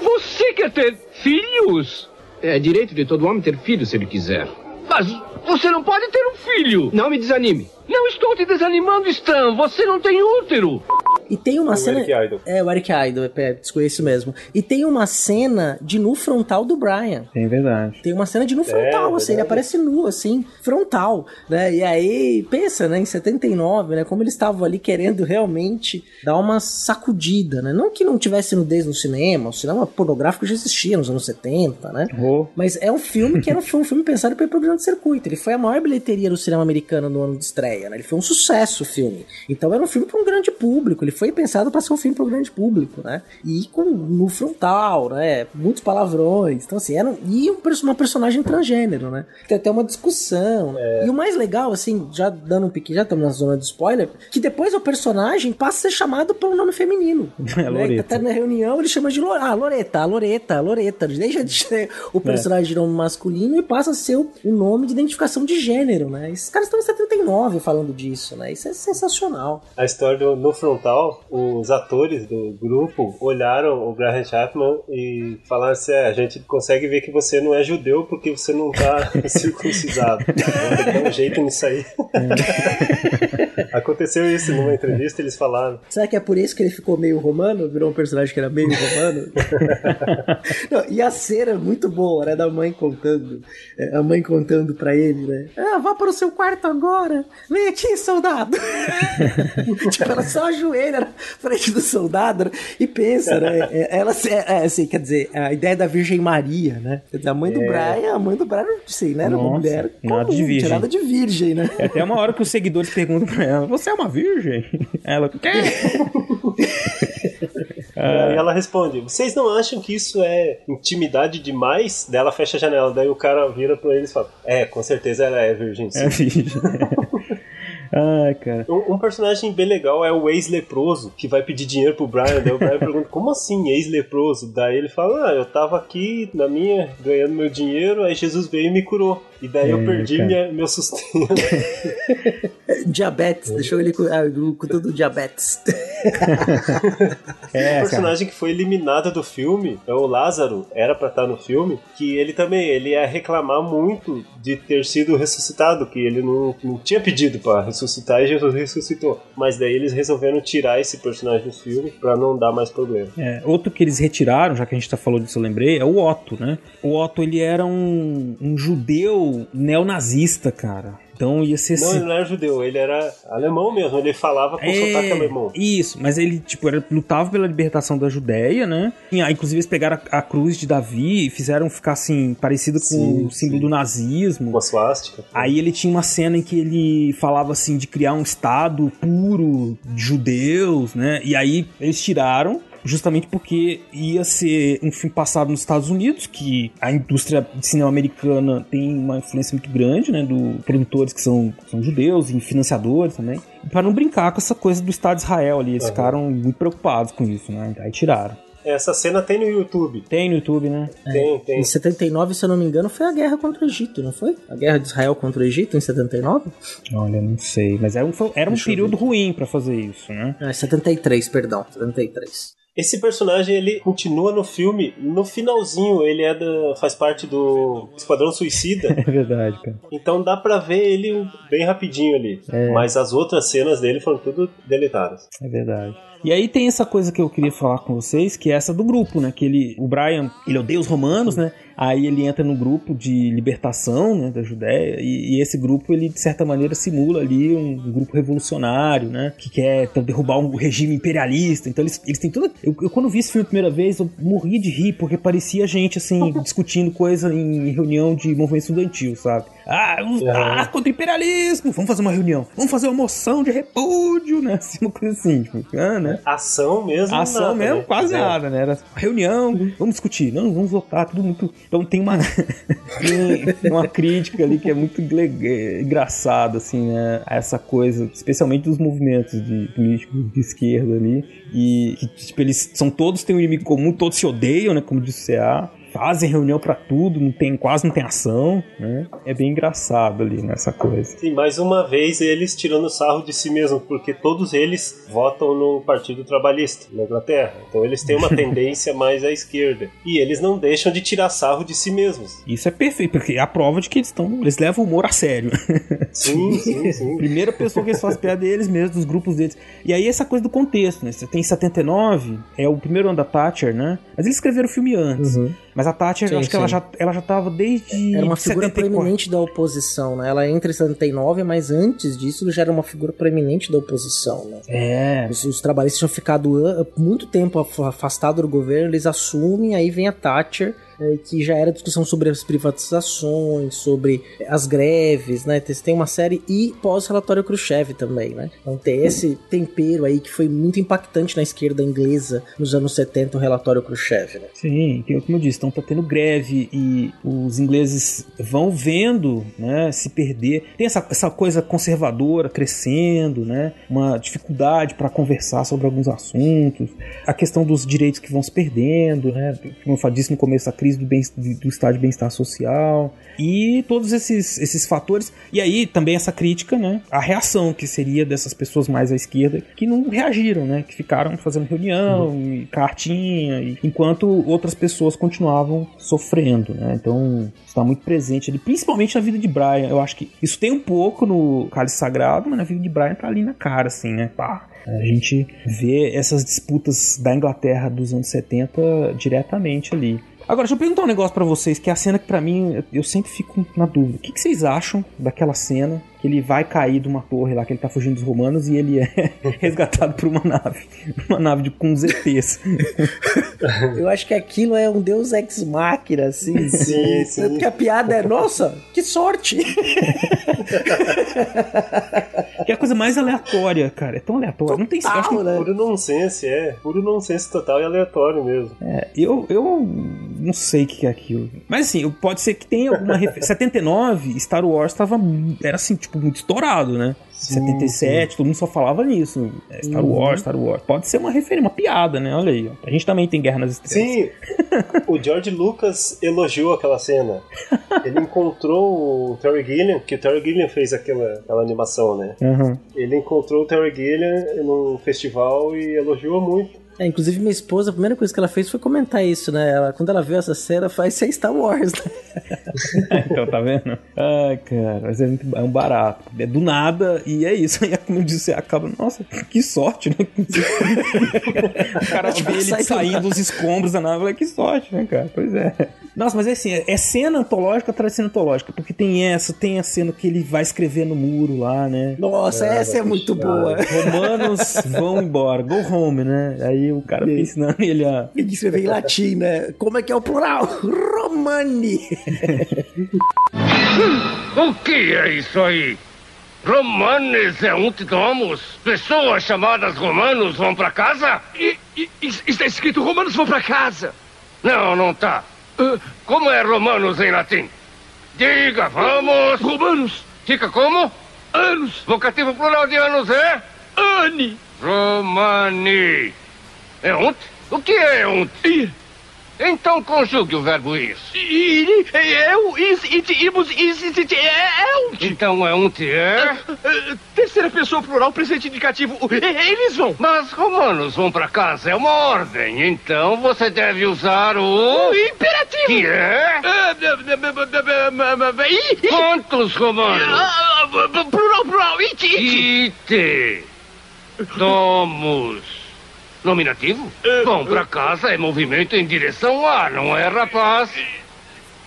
Você quer ter filhos? É direito de todo homem ter filho se ele quiser. Mas você não pode ter um filho. Não me desanime. Não estou te desanimando, Stan. Você não tem útero. E tem uma O cena. Eric Idle. É, o Eric Idle, é, desconheço mesmo. E tem uma cena de nu frontal do Brian. É verdade. Tem uma cena de nu frontal, assim, ele aparece nu, assim, frontal, né? E aí, pensa, né, em 79, né, como eles estavam ali querendo realmente dar uma sacudida, né? Não que não tivesse nudez no cinema, o cinema pornográfico já existia nos anos 70, né? Oh. Mas é um filme que era um, foi um filme pensado para ir pro grande circuito. Ele foi a maior bilheteria do cinema americano no ano de estreia, né? Ele foi um sucesso o filme. Então era um filme para um grande público. Ele foi pensado para ser um filme para um grande público, né? E com no frontal, né? Muitos palavrões. Então assim, era um, e um, uma personagem transgênero, né? Tem até uma discussão. né? E o mais legal, assim, já dando um pique, já estamos na zona de spoiler, que depois o personagem passa a ser chamado pelo nome feminino. É, né? Loreta. Até na reunião ele chama de Lor ah, Loreta, Loreta, Loreta. Deixa de ser o personagem de nome masculino e passa a ser o, o nome de identificação de gênero, né? Esses caras estão em 79 falando disso, né? Isso é sensacional. A história do No Frontal os atores do grupo olharam o Graham Chapman e falaram assim: é, a gente consegue ver que você não é judeu porque você não tá circuncisado. Tem que dar um jeito nisso aí. Aconteceu isso numa entrevista, eles falaram. Será que é por isso que ele ficou meio romano? Virou um personagem que era meio romano? Não, e a cena é muito boa, né? Da mãe contando. é, A mãe contando pra ele, né? Ah, vá para o seu quarto agora. Vem aqui, soldado. tipo, ela só ajoelha na frente do soldado e pensa, né? É, Ela, é, é, assim, quer dizer, a ideia da Virgem Maria, né? Quer dizer, a mãe do É. Brian, a mãe do Brian, sei, né? Era uma mulher nada comum, de virgem. tinha nada de virgem, né? É até uma hora que os seguidores perguntam pra ela: Você é uma virgem? Ela, quê? E aí ela responde: Vocês não acham que isso é intimidade demais? Daí ela fecha a janela, daí o cara vira pra eles e fala: É, com certeza ela é virgem. sim." É virgem. Ai, cara. Um, um personagem bem legal é o ex-leproso, que vai pedir dinheiro pro Brian. Daí o Brian pergunta: Como assim, ex-leproso? Daí ele fala: Ah, eu tava aqui na minha, ganhando meu dinheiro, aí Jesus veio e me curou. E daí eu É, perdi cara. minha, meu sustento. Diabetes, deixou ele com, ah, com tudo diabetes. É, o personagem que foi eliminado do filme é o Lázaro, era pra estar no filme, que ele também ele ia reclamar muito de ter sido ressuscitado, que ele não, não tinha pedido pra ressuscitar e Jesus ressuscitou. Mas daí eles resolveram tirar esse personagem do filme pra não dar mais problema. É, outro que eles retiraram, já que a gente tá falando disso, eu lembrei, é o Otto, né? O Otto, ele era um, um judeu neonazista, cara. Então ia ser Não, assim- ele não era judeu, ele era alemão mesmo, ele falava com sotaque alemão. Isso, mas ele, tipo, era, lutava pela libertação da Judéia, né? E, ah, inclusive eles pegaram a, a cruz de Davi e fizeram ficar, assim, parecido com Sim, o símbolo do nazismo. Uma suástica. Aí ele tinha uma cena em que ele falava, assim, de criar um estado puro de judeus, né? E aí eles tiraram justamente porque ia ser um filme passado nos Estados Unidos, que a indústria de cinema americana tem uma influência muito grande, né, do produtores que são, que são judeus e financiadores também, para não brincar com essa coisa do Estado de Israel ali, eles Uhum. ficaram muito preocupados com isso, né, aí tiraram. Essa cena tem no YouTube. Tem no YouTube, né? Tem, tem. Em 79, se eu não me engano, foi a guerra contra o Egito, não foi? A guerra de Israel contra o Egito em 79? Olha, não sei, mas era um, foi- era um Deixa período ruim para fazer isso, né? Ah, 73, perdão, 73. Esse personagem ele continua no filme, no finalzinho ele é da, faz parte do Esquadrão Suicida, É verdade, cara. então dá pra ver ele bem rapidinho ali. É. Mas as outras cenas dele foram tudo deletadas. É verdade. E aí tem essa coisa que eu queria falar com vocês, que é essa do grupo, né? Que ele, o Brian, ele odeia os romanos, né? Aí ele entra no grupo de libertação, né, da Judéia, e, e esse grupo, ele de certa maneira simula ali um, um grupo revolucionário, né? Que quer então, derrubar um regime imperialista. Então eles, eles têm toda... Eu, eu quando vi esse filme a primeira vez, eu morri de rir, porque parecia gente, assim, discutindo coisa em reunião de movimento estudantil, sabe? Ah, ah, contra o imperialismo! Vamos fazer uma reunião. Vamos fazer uma moção de repúdio, né? Assim, uma coisa assim, tipo, ah, né? Ação mesmo. Ação nada, mesmo, né? quase É. nada, né? Era reunião, vamos discutir, não, vamos votar, tudo muito. Então tem uma, tem uma crítica ali que é muito gle- engraçada, assim, né? A essa coisa, especialmente dos movimentos de políticos de esquerda ali. E que, tipo, eles são todos têm um inimigo comum, todos se odeiam, né? Como disse o CA. Fazem reunião pra tudo, não tem, quase não tem ação, né? É bem engraçado ali nessa coisa. Sim, mais uma vez eles tirando sarro de si mesmos, porque todos eles votam no Partido Trabalhista na Inglaterra. Então eles têm uma tendência mais à esquerda. E eles não deixam de tirar sarro de si mesmos. Isso é perfeito, porque é a prova de que eles estão. Eles levam o humor a sério. Sim, sim, sim. Primeira pessoa que eles fazem piada é eles mesmos, dos grupos deles. E aí essa coisa do contexto, né? Você tem 79, é o primeiro ano da Thatcher, né? Mas eles escreveram o filme antes. Mas a Thatcher, Sim, acho que ela sim. já, ela já tava desde. Era uma figura 74. proeminente da oposição, né? Ela entra em 79, mas antes disso já era uma figura proeminente da oposição, né? É. Os, os trabalhistas tinham ficado muito tempo af- afastados do governo, eles assumem, aí vem a Thatcher, que já era discussão sobre as privatizações, sobre as greves, né? Tem- uma série e pós-relatório Khrushchev também, né? Então tem esse tempero aí que foi muito impactante na esquerda inglesa nos anos 70, o relatório Khrushchev, né? Sim, como eu disse, então tá tendo greve e os ingleses vão vendo, né, se perder. Tem essa, essa coisa conservadora crescendo, né, uma dificuldade para conversar sobre alguns assuntos, a questão dos direitos que vão se perdendo, né, como eu disse no começo, a crise do, bem, do estado de bem-estar social e todos esses, esses fatores. E aí também essa crítica, né? A reação que seria dessas pessoas mais à esquerda que não reagiram, né? Que ficaram fazendo reunião, uhum. e cartinha, e, enquanto outras pessoas continuavam sofrendo, né? Então está muito presente ali, principalmente na vida de Brian. Eu acho que isso tem um pouco no Cálice Sagrado, mas na vida de Brian tá ali na cara, assim, né? Pá, a gente vê essas disputas da Inglaterra dos anos 70 diretamente ali. Agora, deixa eu perguntar um negócio para vocês, que é a cena que para mim eu sempre fico na dúvida. O que, que, vocês acham daquela cena que ele vai cair de uma torre lá, que ele tá fugindo dos romanos e ele é resgatado por uma nave. Uma nave de, com ZTs. eu acho que aquilo é um deus ex machina, assim. Sim, sim. Porque a piada é, nossa, que sorte! que é a coisa mais aleatória, cara. É tão aleatório. Não tem total, que... né? Puro nonsense, é. Puro nonsense total e aleatório mesmo. É, eu, eu não sei o que é aquilo. Mas assim, pode ser que tenha alguma referência. 79, Star Wars tava. Era assim, tipo, muito estourado, né? Sim, 77, sim. todo mundo só falava nisso. É, Star uhum. Wars, Star Wars. Pode ser uma referência, uma piada, né? Olha aí. A gente também tem Guerra nas Estrelas. Sim, o George Lucas elogiou aquela cena. Ele encontrou o Terry Gilliam, que o Terry Gilliam fez aquela, aquela animação, né? Uhum. Ele encontrou o Terry Gilliam num festival e elogiou muito. É, inclusive minha esposa, a primeira coisa que ela fez foi comentar isso, né? Ela, quando ela viu essa cena, faz ser Star Wars, né? então, tá vendo? Ai, cara, mas é, muito, é um barato. É do nada e é isso. Aí, como eu disse, acaba, nossa, que sorte, né? o cara vê ele saindo dos escombros da nave, que sorte, né, cara? Pois é. Nossa, mas é assim, é, é cena antológica atrás de cena antológica, porque tem essa, tem a cena que ele vai escrever no muro lá, né? Nossa, é, essa é muito boa. Romanos vão embora, go home, né? Aí o cara fica ensinando ele a. Ele escrever em latim, né? Como é que é o plural? Romani! o que é isso aí? Romanes é um domus? Pessoas chamadas romanos vão para casa? E, e, está escrito romanos vão para casa. Não, não tá. Uh, como é romanos em latim? Diga, vamos! Romanos! Fica como? Anos! Vocativo plural de anos é? Ani! Romani! É ont? O que é ont? Ir. Então conjugue o verbo ir. Ir, eu, is, it, imus, is, it, é, é ont. Então é ont é? Uh, terceira pessoa plural, presente indicativo. Eles vão. Mas romanos vão para casa, é uma ordem. Então você deve usar o... O imperativo. Que é? Quantos romanos? Plural, plural, it, it. Ite. Domus. Nominativo? Vão pra casa é movimento em direção a, não é, rapaz?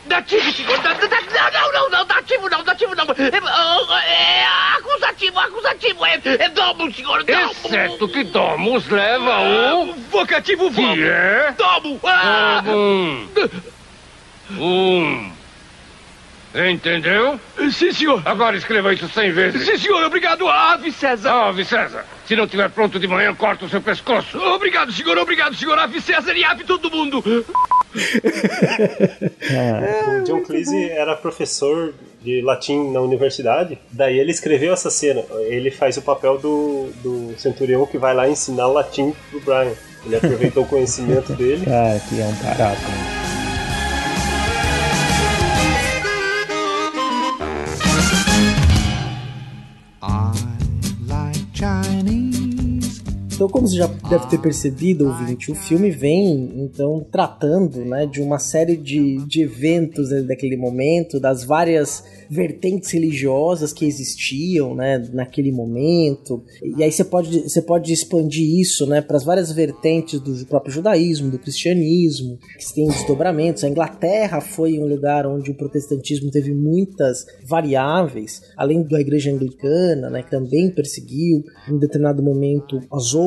Dativo, senhor. Da, da, não, não, não, dativo não, dativo não. É, é acusativo, acusativo. É, é domo, senhor, domo. Exceto que domos leva o... Vocativo vamos. Que é? Domo. Ah. Um. Um. Entendeu? Sim, senhor. Agora escreva isso cem vezes. Sim, senhor. Obrigado, Ave César. Ave César. Se não estiver pronto de manhã, corta o seu pescoço. Obrigado, senhor. Obrigado, senhor. Ave César e ave todo mundo. o John Cleese era professor de latim na universidade. Daí ele escreveu essa cena. Ele faz o papel do, do centurião que vai lá ensinar latim pro Brian. Ele aproveitou o conhecimento dele. Ah, que é um barato. Né? Então, como você já deve ter percebido, ouvinte, o filme vem, então, tratando né, de uma série de, de eventos daquele momento, das várias vertentes religiosas que existiam né, naquele momento. E aí você pode, você pode expandir isso né, para as várias vertentes do próprio judaísmo, do cristianismo, que tem desdobramentos. A Inglaterra foi um lugar onde o protestantismo teve muitas variáveis, além da igreja anglicana, né, que também perseguiu em determinado momento as outras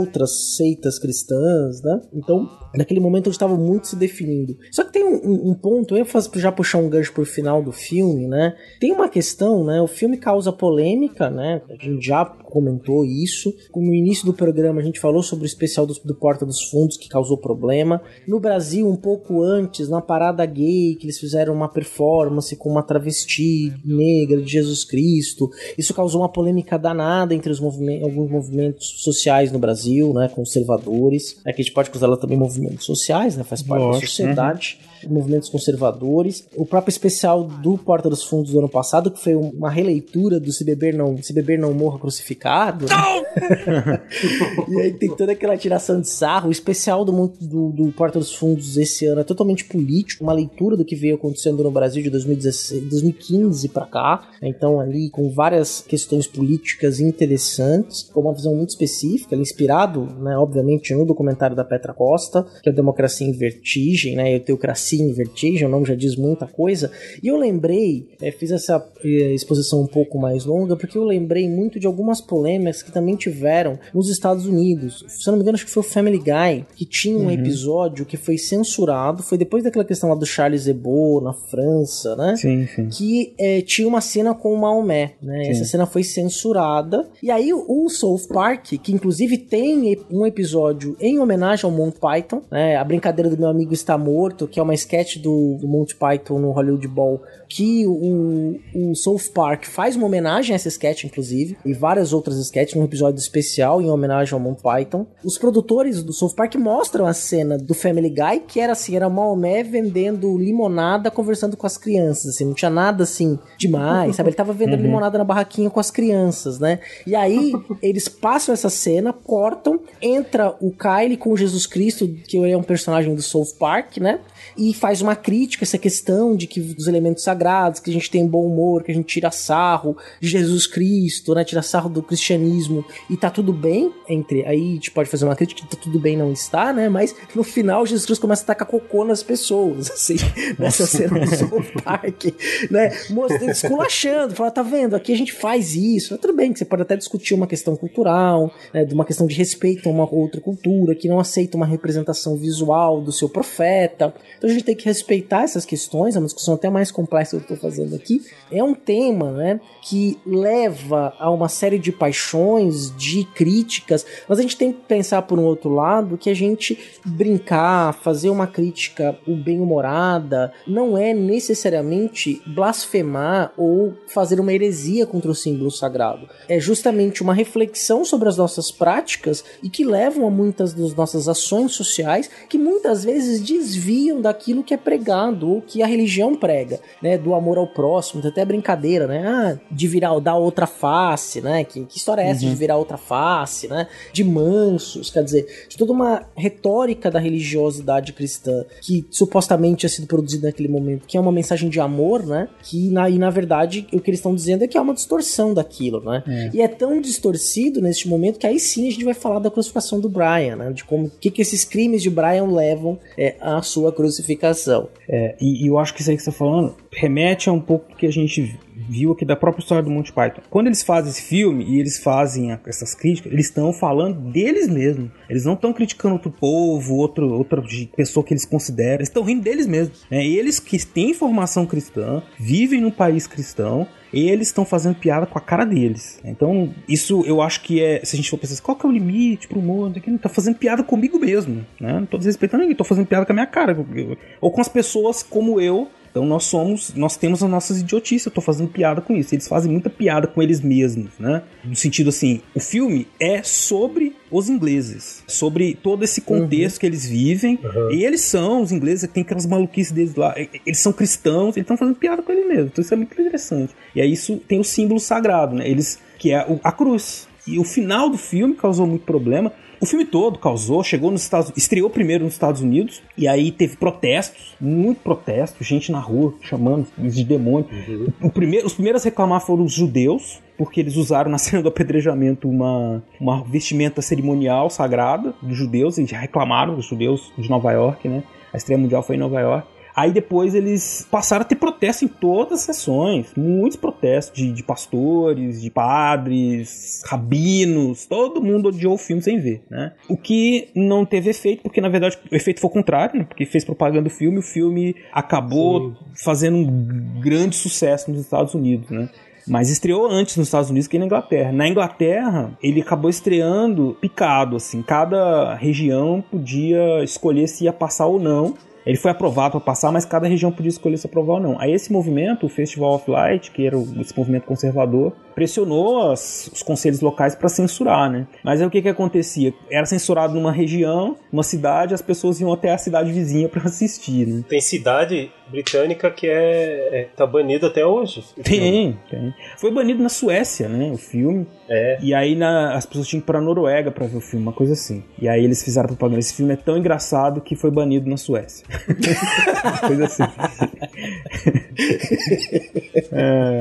seitas cristãs. Né? Então, naquele momento eles estavam muito se definindo. Só que tem um, um ponto, eu faço já puxar um gancho por final do filme, né? Tem uma questão, né? O filme causa polêmica, né? A gente já comentou isso. No início do programa a gente falou sobre o especial do, do Porta dos Fundos que causou problema. No Brasil, um pouco antes, na parada gay, que eles fizeram uma performance com uma travesti negra de Jesus Cristo. Isso causou uma polêmica danada entre os alguns movimentos sociais no Brasil, né? Conservadores. Aqui a gente pode considerar também movimentos sociais, né? Faz parte Lógico, da sociedade. Movimentos conservadores. O próprio especial do Porta dos Fundos do ano passado, que foi uma releitura do Se Beber Não, Se Beber Não Morra Crucificado. Não! e aí tem toda aquela tiração de sarro. O especial do, do, do Porta dos Fundos esse ano é totalmente político, uma leitura do que veio acontecendo no Brasil de 2016, 2015 para cá. Então, ali com várias questões políticas interessantes, com uma visão muito específica, inspirado, né, obviamente, no documentário da Petra Costa, que é Democracia em Vertigem, né, e Teocracia em Vertigem, o nome já diz muita coisa. E eu lembrei, é, fiz essa é, exposição um pouco mais longa, porque eu lembrei muito de algumas polêmicas que também tiveram nos Estados Unidos. Se eu não me engano, acho que foi o Family Guy, que tinha um uhum. episódio que foi censurado, foi depois daquela questão lá do Charles Hebdo na França, né? Sim, sim. Que é, tinha uma cena com o Maomé, né? Sim. Essa cena foi censurada. E aí o South Park, que inclusive tem um episódio em homenagem ao Monty Python, né? A brincadeira do meu amigo está morto, que é uma sketch do, do Monty Python no Hollywood Bowl, que o, o South Park faz uma homenagem a essa sketch, inclusive, e várias outras sketches, num episódio especial em homenagem ao Monty Python. Os produtores do South Park mostram a cena do Family Guy, que era assim, era Maomé vendendo limonada, conversando com as crianças, assim, não tinha nada assim demais, sabe? Ele tava vendendo uhum. limonada na barraquinha com as crianças, né? E aí eles passam essa cena, cortam, entra o Kyle com Jesus Cristo, que é um personagem do South Park, né? E faz uma crítica a essa questão de que os elementos sagrados, que a gente tem bom humor, que a gente tira sarro de Jesus Cristo, né? Tira sarro do cristianismo e tá tudo bem entre. Aí a gente pode fazer uma crítica que tá tudo bem, não está, né? Mas no final Jesus Cristo começa a tacar cocô nas pessoas, assim, nessa cena do South Park, né? Mostrando, esculachando, fala, tá vendo? Aqui a gente faz isso. Tudo bem que você pode até discutir uma questão cultural, né? De uma questão de respeito a uma outra cultura, que não aceita uma representação visual do seu profeta. Então a gente tem que respeitar essas questões, é uma discussão até mais complexa que eu estou fazendo aqui. É um tema, né? Que leva a uma série de paixões, de críticas, mas a gente tem que pensar por um outro lado que a gente brincar, fazer uma crítica bem-humorada, não é necessariamente blasfemar ou fazer uma heresia contra o símbolo sagrado. É justamente uma reflexão sobre as nossas práticas e que levam a muitas das nossas ações sociais que muitas vezes desviam daquilo que é pregado ou que a religião prega, né? Do amor ao próximo, até brincadeira, né? Ah, de virar, dar outra face, né? Que, que história é essa uhum. de virar outra face, né? De mansos, quer dizer, de toda uma retórica da religiosidade cristã que supostamente tinha sido produzida naquele momento, que é uma mensagem de amor, né? Que na, e na verdade o que eles estão dizendo é que é uma distorção daquilo, né? É. E é tão distorcido neste momento que aí sim a gente vai falar da crucificação do Brian, né? De como que, que esses crimes de Brian levam é, à sua crucificação. É, e, e, eu acho que isso aí que você está falando remete a um pouco que a gente viu aqui da própria história do Monty Python. Quando eles fazem esse filme e eles fazem essas críticas, eles estão falando deles mesmos. Eles não estão criticando outro povo, outro, outra pessoa que eles consideram. Eles estão rindo deles mesmos. Né? Eles que têm formação cristã, vivem num país cristão, eles estão fazendo piada com a cara deles. Então, isso eu acho que é. Se a gente for pensar, qual que é o limite pro mundo? Que não tá fazendo piada comigo mesmo, né? Não tô desrespeitando ninguém, tô fazendo piada com a minha cara. Ou com as pessoas como eu então nós somos, nós temos as nossas idiotices, eu tô fazendo piada com isso. Eles fazem muita piada com eles mesmos, né? No sentido assim, o filme é sobre os ingleses, sobre todo esse contexto uhum. que eles vivem. Uhum. E eles são, os ingleses, tem aquelas maluquices deles lá. Eles são cristãos, eles estão fazendo piada com eles mesmos. Então isso é muito interessante. E aí isso tem o símbolo sagrado, né? Eles, que é a cruz. E o final do filme causou muito problema. O filme todo causou, chegou nos Estados estreou primeiro nos Estados Unidos, e aí teve protestos, muito protesto, gente na rua chamando de demônio. Uhum. Primeiro, os primeiros a reclamar foram os judeus, porque eles usaram na cena do apedrejamento uma, uma vestimenta cerimonial sagrada dos judeus, eles reclamaram dos judeus de Nova York, né? A estreia mundial foi em Nova York. Aí depois eles passaram a ter protesto em todas as sessões. Muitos protestos de, de pastores, de padres, rabinos. Todo mundo odiou o filme sem ver, né? O que não teve efeito, porque na verdade o efeito foi o contrário, né? Porque fez propaganda do filme, o filme acabou Sim. fazendo um grande sucesso nos Estados Unidos, né? Mas estreou antes nos Estados Unidos que na Inglaterra. Na Inglaterra, ele acabou estreando picado, assim. Cada região podia escolher se ia passar ou não Ele foi aprovado para passar, mas cada região podia escolher se aprovar ou não. Aí esse movimento, o Festival of Light, que era esse movimento conservador, pressionou as, os conselhos locais para censurar, né? Mas aí o que que acontecia? Era censurado numa região, numa cidade, as pessoas iam até a cidade vizinha para assistir, né? Tem cidade britânica que é, é tá banido até hoje. Tem, tem. Foi banido na Suécia, né? O filme. É. E aí na, as pessoas tinham que ir pra Noruega pra ver o filme, uma coisa assim. E aí eles fizeram propaganda. Esse filme é tão engraçado que foi banido na Suécia. coisa assim. é.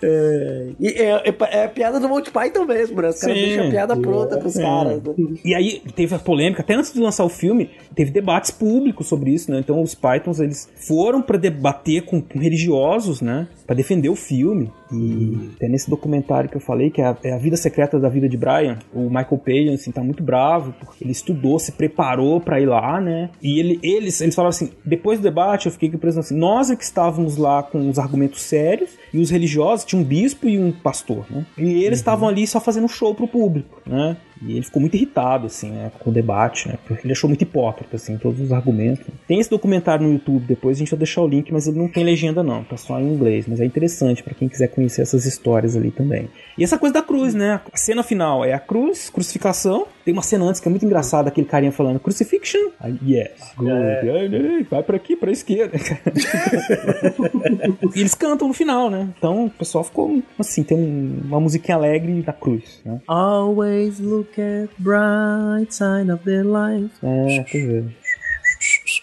É, é, é, é, a piada do Monty Python mesmo, né? Os caras deixam a piada pronta pros é. caras. Né? E aí teve a polêmica, até antes de lançar o filme, teve debates públicos sobre isso, né? Então os Pythons, eles foram para debater com, com, religiosos, né? Para defender o filme. E até nesse documentário que eu falei, que é a, é a, Vida Secreta da Vida de Brian, o Michael Palin, assim, tá muito bravo, porque ele estudou, se preparou para ir lá, né? E ele, eles, eles falaram assim, depois do debate eu fiquei pensando assim, nós é que estávamos lá com os argumentos sérios, e os religiosos, tinha um bispo e um pastor, né? E eles uhum. estavam uhum. ali só fazendo show pro público, né? E ele ficou muito irritado, assim, né, com o debate, né? Porque ele achou muito hipócrita, assim, todos os argumentos. Tem esse documentário no YouTube depois, a gente vai deixar o link, mas ele não tem legenda, não, tá só em inglês. Mas é interessante para quem quiser conhecer essas histórias ali também. E essa coisa da cruz, né? A cena final é a cruz, crucificação. Tem uma cena antes que é muito engraçada, aquele carinha falando crucifixion. Yes, good. É. Vai pra aqui, pra esquerda. e eles cantam no final, né? Então o pessoal ficou assim, tem uma musiquinha alegre da cruz, né? Always look at bright side of the life. É, quer ver.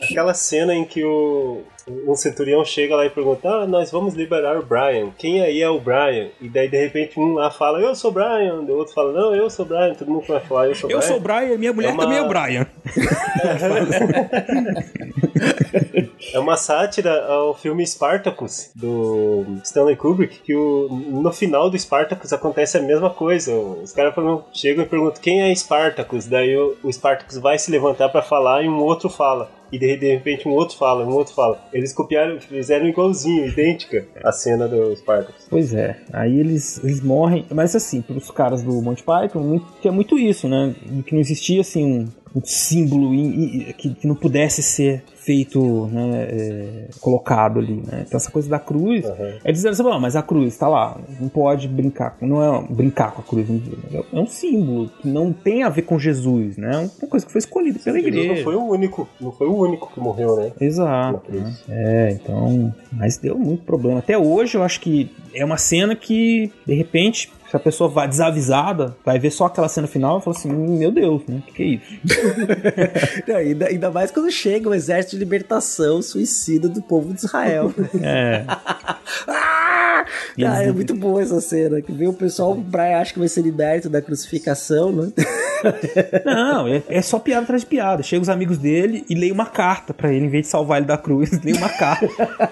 Aquela cena em que o, um centurião chega lá e pergunta: Ah, nós vamos liberar o Brian. Quem aí é o Brian? E daí de repente um lá fala: Eu sou Brian. O outro fala: Não, eu sou Brian. Todo mundo vai falar: Eu sou eu Brian. Eu sou Brian, minha mulher é uma... também é Brian. é uma sátira ao filme Spartacus do Stanley Kubrick. Que o, no final do Spartacus acontece a mesma coisa. Os caras chegam e perguntam: Quem é Spartacus? Daí o, o Spartacus vai se levantar para falar e um outro fala e de, de repente um outro fala, um outro fala. Eles copiaram, fizeram igualzinho, idêntica a cena do Spartacus. Pois é, aí eles, eles morrem, mas assim, pros caras do Monty Python, tinha muito isso, né? Que não existia assim um, um símbolo que, que não pudesse ser feito, né, é, colocado ali, né? Então essa coisa da cruz, uhum. é dizer assim, não, mas a cruz está lá, não pode brincar, não é brincar com a cruz, é um símbolo que não tem a ver com Jesus, né? É uma coisa que foi escolhida pela Sim, igreja. Não foi o único, não foi o único que morreu, né? Exato. Né? É, então, mas deu muito problema. Até hoje eu acho que é uma cena que de repente se a pessoa vai desavisada, vai ver só aquela cena final e fala assim: Meu Deus, né? O que, que é isso? Não, ainda, ainda mais quando chega o exército de libertação suicida do povo de Israel. É. ah, é muito boa essa cena. Que vê o pessoal, o Brian acha que vai ser liberto da crucificação, né? Não, é, é, só piada atrás de piada. Chega os amigos dele e leia uma carta para ele, em vez de salvar ele da cruz, leia uma carta.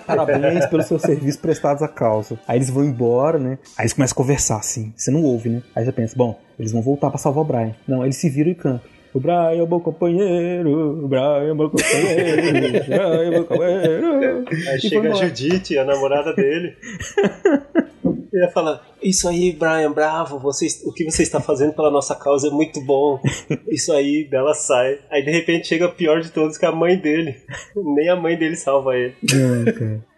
Parabéns pelos seus serviços prestados à causa. Aí eles vão embora, né? Aí eles começam a conversar assim. Você não ouve, né? Aí você pensa, bom, eles vão voltar para salvar o Brian. Não, eles se viram e cantam. O Brian é bom companheiro, o Brian é bom companheiro, o Brian é bom companheiro. Aí chega a Judite, a namorada dele. e ia falar: Isso aí, Brian, bravo, você, o que você está fazendo pela nossa causa é muito bom. Isso aí, dela sai. Aí de repente chega o pior de todos, que é a mãe dele. Nem a mãe dele salva ele. Não, cara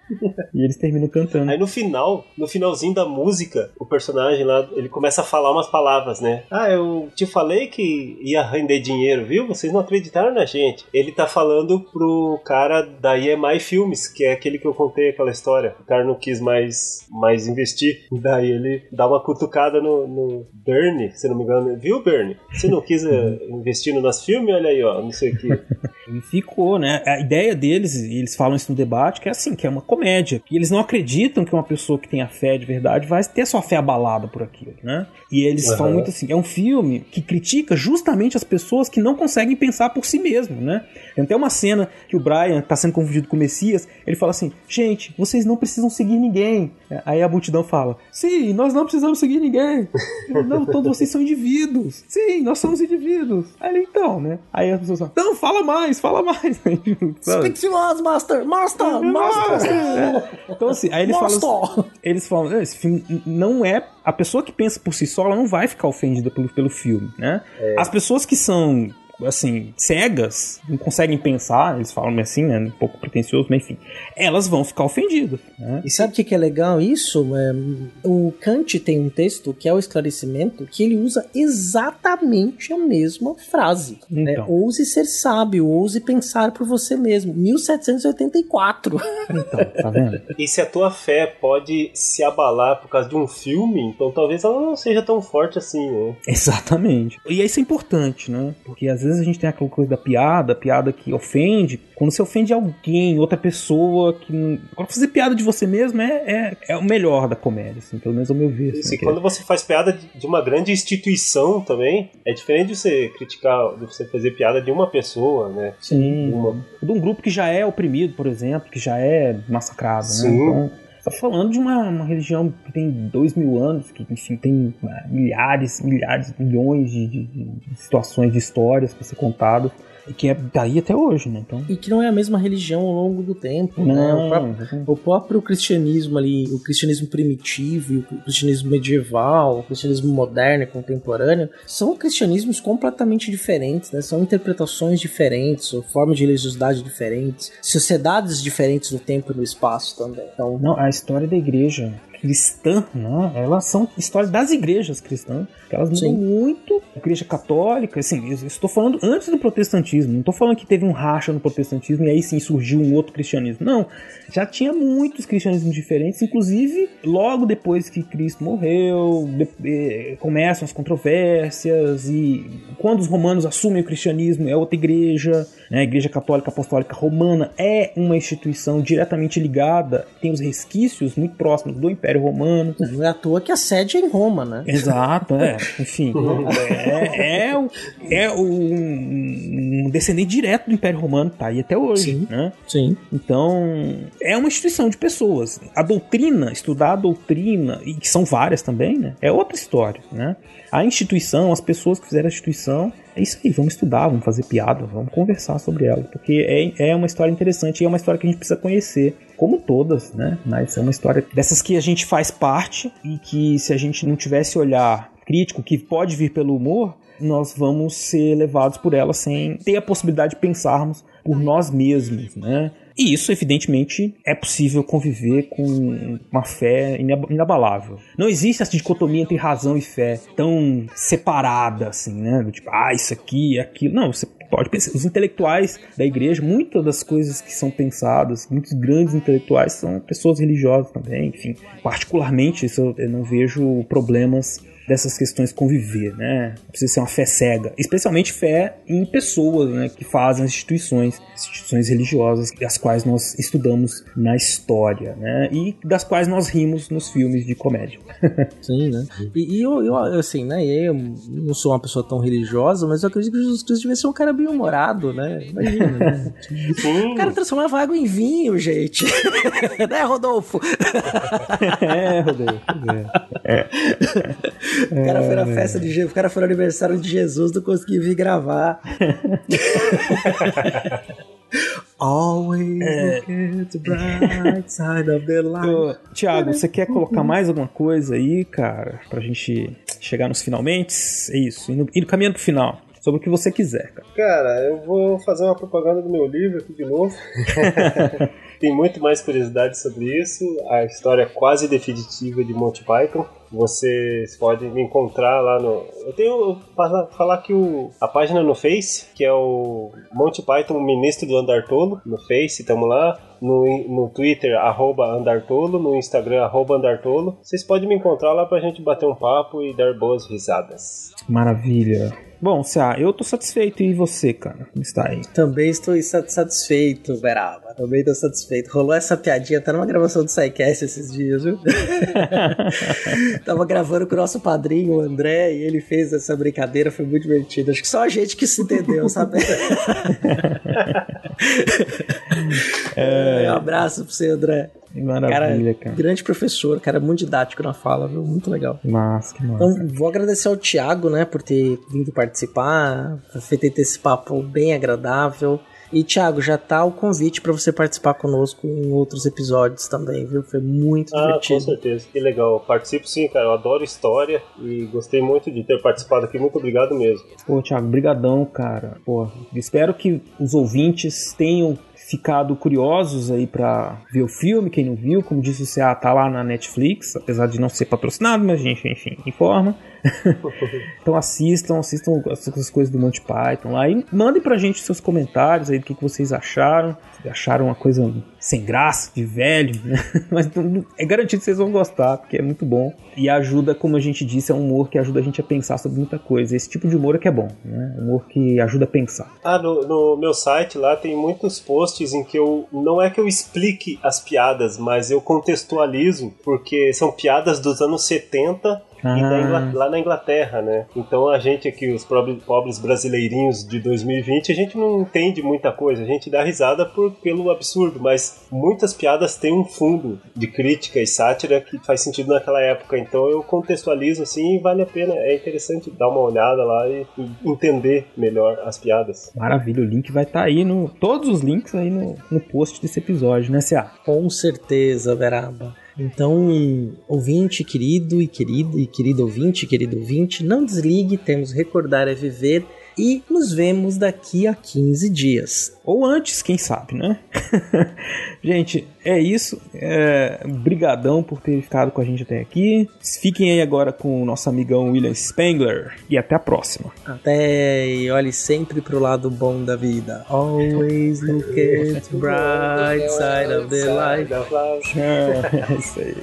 e eles terminam cantando. Aí no final, no finalzinho da música, o personagem lá, ele começa a falar umas palavras, né? Ah, eu te falei que ia render dinheiro, viu? Vocês não acreditaram na gente. Ele tá falando pro cara da EMI Filmes, que é aquele que eu contei aquela história. O cara não quis mais, mais investir. Daí ele dá uma cutucada no, no Bernie, se não me engano. Viu, Bernie? Você não quis uh, investir no nosso filme? Olha aí, ó, não sei o que. E ficou, né? A ideia deles, e eles falam isso no debate, que é assim, que é uma comédia. E eles não acreditam que uma pessoa que tenha fé de verdade vai ter sua fé abalada por aquilo, né? E eles uhum. falam muito assim, é um filme que critica justamente as pessoas que não conseguem pensar por si mesmo, né? Tem até uma cena que o Brian tá sendo confundido com o Messias, ele fala assim, gente, vocês não precisam seguir ninguém. Aí a multidão fala, sim, nós não precisamos seguir ninguém. não, todos vocês são indivíduos. Sim, nós somos indivíduos. Aí ele, então, né? Aí as pessoas falam, não, fala mais, fala mais. Speak to us, master, master, master. É. Então assim, aí eles master. falam, eles falam, esse filme não é a pessoa que pensa por si só, ela não vai ficar ofendida pelo, pelo filme, né? É. As pessoas que são assim, cegas, não conseguem pensar, eles falam assim, né, um pouco pretencioso, mas enfim, elas vão ficar ofendidas. Né? E sabe o que, que é legal isso? É, o Kant tem um texto que é o esclarecimento que ele usa exatamente a mesma frase. Né? Então. Ouse ser sábio, ouse pensar por você mesmo. 1784. Então, tá vendo? E se a tua fé pode se abalar por causa de um filme, então talvez ela não seja tão forte assim, né? Exatamente. E isso é importante, né? Porque às vezes a gente tem aquela coisa da piada, piada que ofende. Quando você ofende alguém, outra pessoa que. Agora, fazer piada de você mesmo é, é, é o melhor da comédia, assim, pelo menos ao meu ver. Assim, e que quando você faz piada de- de uma grande instituição também, é diferente de você criticar, de você fazer piada de uma pessoa, né? Sim. Uma- De um grupo que já é oprimido, por exemplo, que já é massacrado, Sim. né? Então, você tá falando de uma, uma religião que tem dois mil anos, que enfim, tem ah, milhares, milhares, milhões de, de- de situações, de histórias para ser contadas, e que é daí até hoje, né? Então, E que não é a mesma religião ao longo do tempo, né? Não, O próprio, o próprio cristianismo ali, o cristianismo primitivo, o cristianismo medieval, o cristianismo moderno e contemporâneo, são cristianismos completamente diferentes, né? São interpretações diferentes, ou formas de religiosidade diferentes, sociedades diferentes no tempo e no espaço também. Então, Não, a história da igreja cristã, né? Elas são histórias das igrejas cristãs, que elas mudam muito. A igreja católica, assim, estou falando antes do protestantismo, não estou falando que teve um racha no protestantismo e aí sim surgiu um outro cristianismo. Não, já tinha muitos cristianismos diferentes, inclusive logo depois que Cristo morreu, de- eh, começam as controvérsias e quando os romanos assumem o cristianismo é outra igreja, né? A igreja católica apostólica romana é uma instituição diretamente ligada, tem os resquícios muito próximos do Império Romano. não é à toa que a sede é em Roma, né? Exato, é. Enfim, é, é, é um, um descendente direto do Império Romano, tá aí até hoje, Sim. né? Sim. Então, é uma instituição de pessoas. A doutrina, estudar a doutrina, e que são várias também, né? É outra história, né? A instituição, as pessoas que fizeram a instituição, é isso aí, vamos estudar, vamos fazer piada, vamos conversar sobre ela, porque é, é uma história interessante e é uma história que a gente precisa conhecer, como todas, né? Mas é uma história dessas que a gente faz parte e que se a gente não tivesse olhar crítico, que pode vir pelo humor, nós vamos ser levados por ela sem ter a possibilidade de pensarmos por nós mesmos, né? E isso, evidentemente, é possível conviver com uma fé inab- inabalável. Não existe essa dicotomia entre razão e fé tão separada, assim, né? Do tipo, ah, isso aqui, aquilo. Não, você pode pensar. Os intelectuais da igreja, muitas das coisas que são pensadas, muitos grandes intelectuais são pessoas religiosas também, enfim. Particularmente, isso eu não vejo problemas dessas questões conviver, né? Não precisa ser uma fé cega, especialmente fé em pessoas, né, que fazem as instituições, instituições religiosas, as quais nós estudamos na história, né? E das quais nós rimos nos filmes de comédia. Sim, né? E, e eu, eu, assim, né? Eu não sou uma pessoa tão religiosa, mas eu acredito que Jesus Cristo devia ser um cara bem humorado, né? Imagina, né? O cara transformava água em vinho, gente. né, Rodolfo? é, Rodolfo. É. O cara foi na É. festa de Jesus, o cara foi no aniversário de Jesus, não conseguiu vir gravar. Always É. look at the bright side of the light. Ô, Tiago, você quer colocar mais alguma coisa aí, cara, pra gente chegar nos finalmente? É isso, indo, indo caminhando pro final. Sobre o que você quiser, cara. Cara, eu vou fazer uma propaganda do meu livro aqui de novo. Tem muito mais curiosidade sobre isso. A história é quase definitiva de Monty Python. Vocês podem me encontrar lá no. Eu tenho para falar que o, a página no Face, que é o Monty Python Ministro do Andartolo, no Face, estamos lá. No, no Twitter, arroba Andartolo, no Instagram, arroba Andartolo. Vocês podem me encontrar lá pra gente bater um papo e dar boas risadas. Maravilha. Bom, Cia, eu tô satisfeito. E você, cara? Como está aí? Também estou satisfeito, Beraba. Também estou satisfeito. Rolou essa piadinha até numa gravação do SciCast esses dias, viu? Tava gravando com o nosso padrinho, o André, e ele fez essa brincadeira, foi muito divertido. Acho que só a gente que se entendeu, sabe? É, um abraço pra você, André. Que maravilha, cara, cara. Grande professor, cara, muito didático na fala, viu? Muito legal. Massa, que massa. Então, vou agradecer ao Thiago, né, por ter vindo participar, por ter feito esse papo bem agradável. E Thiago, já tá o convite para você participar conosco em outros episódios também, viu? Foi muito ah, divertido. Com certeza, que legal. Participo sim, cara. Eu adoro história e gostei muito de ter participado aqui. Muito obrigado mesmo. Pô, Thiago, brigadão, cara. Pô, espero que os ouvintes tenham ficado curiosos aí para ver o filme, quem não viu, como disse o CA, tá lá na Netflix, apesar de não ser patrocinado, mas a gente, enfim, informa. então assistam, assistam as coisas do Monty Python lá e mandem pra gente seus comentários aí do que, que vocês acharam. Acharam uma coisa sem graça, de velho, né? Mas é garantido que vocês vão gostar, porque é muito bom. E ajuda, como a gente disse, é um humor que ajuda a gente a pensar sobre muita coisa. Esse tipo de humor é que é bom, né? Humor que ajuda a pensar. Ah, no, no meu site lá tem muitos posts em que eu. Não é que eu explique as piadas, mas eu contextualizo, porque são piadas dos anos 70 ah. Inglaterra, lá na Inglaterra, né? Então a gente aqui, os pobres brasileirinhos de 2020, a gente não entende muita coisa, a gente dá risada por, pelo absurdo, mas muitas piadas têm um fundo de crítica e sátira que faz sentido naquela época. Então eu contextualizo assim e vale a pena, é interessante dar uma olhada lá e, e entender melhor as piadas. Maravilha, o link vai estar tá aí no. Todos os links aí no, no post desse episódio, né, Cia? Com certeza, Veraba. Então, ouvinte querido e querido e querido ouvinte, querido ouvinte, não desligue, temos recordar é viver e nos vemos daqui a 15 dias. Ou antes, quem sabe, né? gente, é isso. É, brigadão por ter ficado com a gente até aqui. Fiquem aí agora com o nosso amigão William Spengler e até a próxima. Até e olhe sempre pro lado bom da vida. Always look at the bright side of the life. É, isso aí.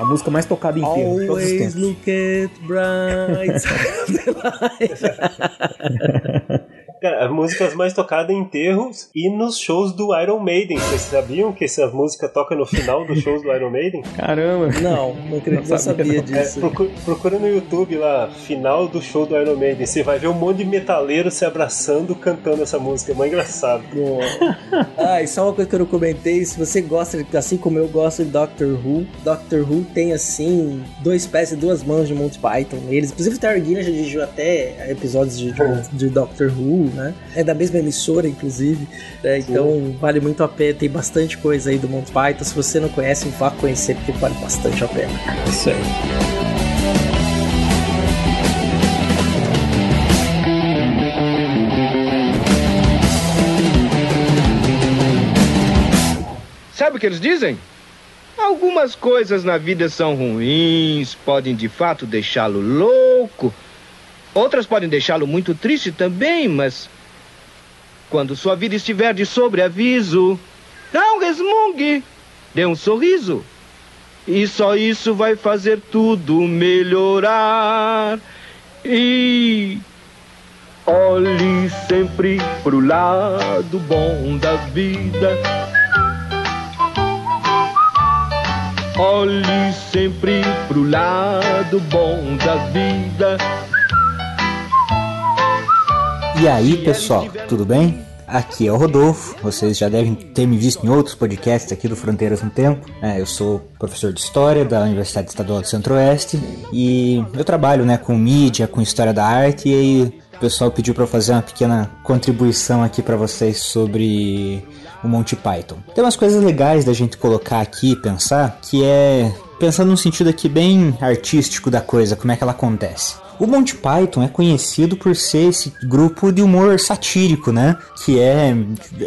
A música mais tocada em de todos os tempos. look at bright Cara, as músicas mais tocadas em enterros e nos shows do Iron Maiden. Vocês sabiam que essa música toca no final dos shows do Iron Maiden? Caramba! Não, não acredito, não sabia disso. É, procura, procura, no YouTube lá, final do show do Iron Maiden. Você vai ver um monte de metaleiro se abraçando cantando essa música. É muito engraçado. ah, e só uma coisa que eu não comentei: se você gosta, assim como eu gosto de Doctor Who, Doctor Who tem assim, dois pés e duas mãos de Monty Python. Eles, inclusive, o Targuina já dirigiu até episódios de, de, de Doctor Who né? É da mesma emissora, inclusive. Né? Então vale muito a pena. Tem bastante coisa aí do Monty Python. Se você não conhece, vá conhecer, porque vale bastante a pena. Isso aí. Sabe o que eles dizem? Algumas coisas na vida são ruins, podem de fato deixá-lo louco, Outras podem deixá-lo muito triste também, mas. Quando sua vida estiver de sobreaviso, não resmungue, dê um sorriso. E só isso vai fazer tudo melhorar. E. Olhe sempre pro lado bom da vida. Olhe sempre pro lado bom da vida. E aí, pessoal, tudo bem? Aqui é o Rodolfo, vocês já devem ter me visto em outros podcasts aqui do Fronteiras no Tempo. É, eu sou professor de História da Universidade Estadual do Centro-Oeste e eu trabalho né, com mídia, com História da Arte e o pessoal pediu para fazer uma pequena contribuição aqui para vocês sobre o Monty Python. Tem umas coisas legais da gente colocar aqui e pensar, que é pensando num sentido aqui bem artístico da coisa, como é que ela acontece. O Monty Python é conhecido por ser esse grupo de humor satírico, né? Que é,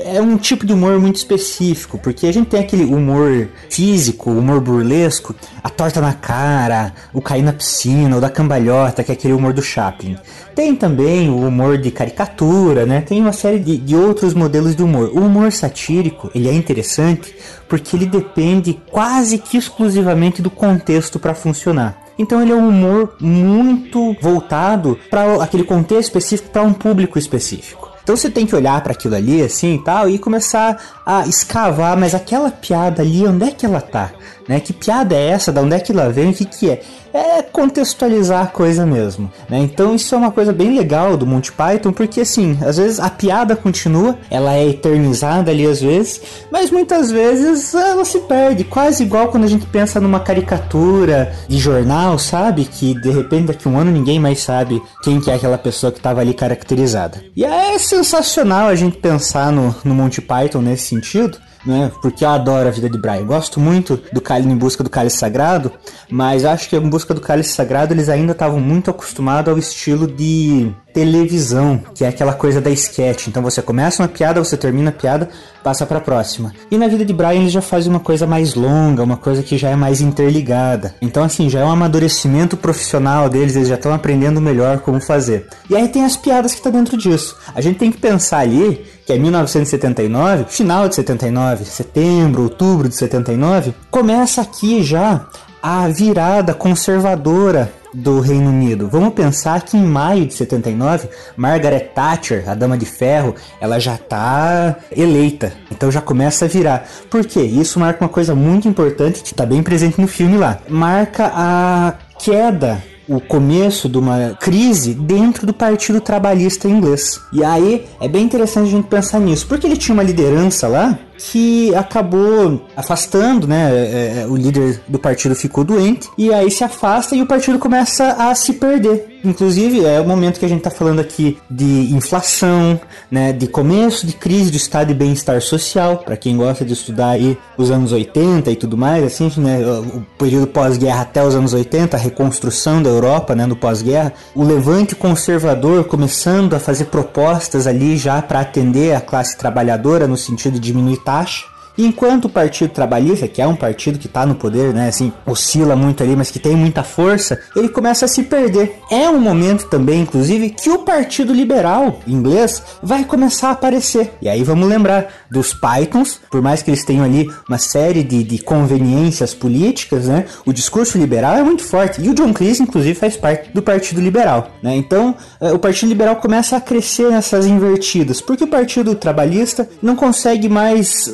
é um tipo de humor muito específico, porque a gente tem aquele humor físico, humor burlesco, a torta na cara, o cair na piscina, o da cambalhota, que é aquele humor do Chaplin. Tem também o humor de caricatura, né? Tem uma série de, de outros modelos de humor. O humor satírico, ele é interessante porque ele depende quase que exclusivamente do contexto para funcionar. Então ele é um humor muito voltado para aquele contexto específico, para um público específico. Então você tem que olhar para aquilo ali assim e tal e começar a escavar, mas aquela piada ali, onde é que ela tá? Né? Que piada é essa? Da onde é que ela vem? O que, que é? É contextualizar a coisa mesmo. Né? Então isso é uma coisa bem legal do Monty Python, porque assim, às vezes a piada continua, ela é eternizada ali às vezes, mas muitas vezes ela se perde, quase igual quando a gente pensa numa caricatura de jornal, sabe? Que de repente daqui a um ano ninguém mais sabe quem que é aquela pessoa que estava ali caracterizada. E é sensacional a gente pensar no, no Monty Python nesse sentido, né? Porque eu adoro a vida de Brian. Gosto muito do Cálice em Busca do Cálice Sagrado, mas acho que em Busca do Cálice Sagrado eles ainda estavam muito acostumados ao estilo de televisão, que é aquela coisa da sketch. Então você começa uma piada, você termina a piada, passa para a próxima. E na vida de Brian eles já fazem uma coisa mais longa, uma coisa que já é mais interligada. Então assim, já é um amadurecimento profissional deles, eles já estão aprendendo melhor como fazer. E aí tem as piadas que tá dentro disso. A gente tem que pensar ali que é 1979, final de 79, setembro, outubro de 79, começa aqui já a virada conservadora do Reino Unido. Vamos pensar que em maio de 79, Margaret Thatcher, a Dama de Ferro, ela já está eleita. Então já começa a virar. Por quê? Isso marca uma coisa muito importante que está bem presente no filme lá. Marca a queda o começo de uma crise dentro do Partido Trabalhista inglês. E aí é bem interessante a gente pensar nisso, porque ele tinha uma liderança lá que acabou afastando, né? É, é, o líder do partido ficou doente e aí se afasta e o partido começa a se perder. Inclusive, é o momento que a gente está falando aqui de inflação, né, de começo de crise do estado de bem-estar social, para quem gosta de estudar aí os anos 80 e tudo mais, assim, né, o período pós-guerra até os anos 80, a reconstrução da Europa, né, no pós-guerra, o levante conservador começando a fazer propostas ali já para atender a classe trabalhadora no sentido de diminuir taxa. Enquanto o Partido Trabalhista, que é um partido que está no poder, né, assim, oscila muito ali, mas que tem muita força, ele começa a se perder. É um momento também, inclusive, que o Partido Liberal inglês vai começar a aparecer. E aí vamos lembrar dos Pythons, por mais que eles tenham ali uma série de, de conveniências políticas, né, o discurso liberal é muito forte. E o John Cleese, inclusive, faz parte do Partido Liberal. Né? Então, eh, o Partido Liberal começa a crescer nessas invertidas, porque o Partido Trabalhista não consegue mais,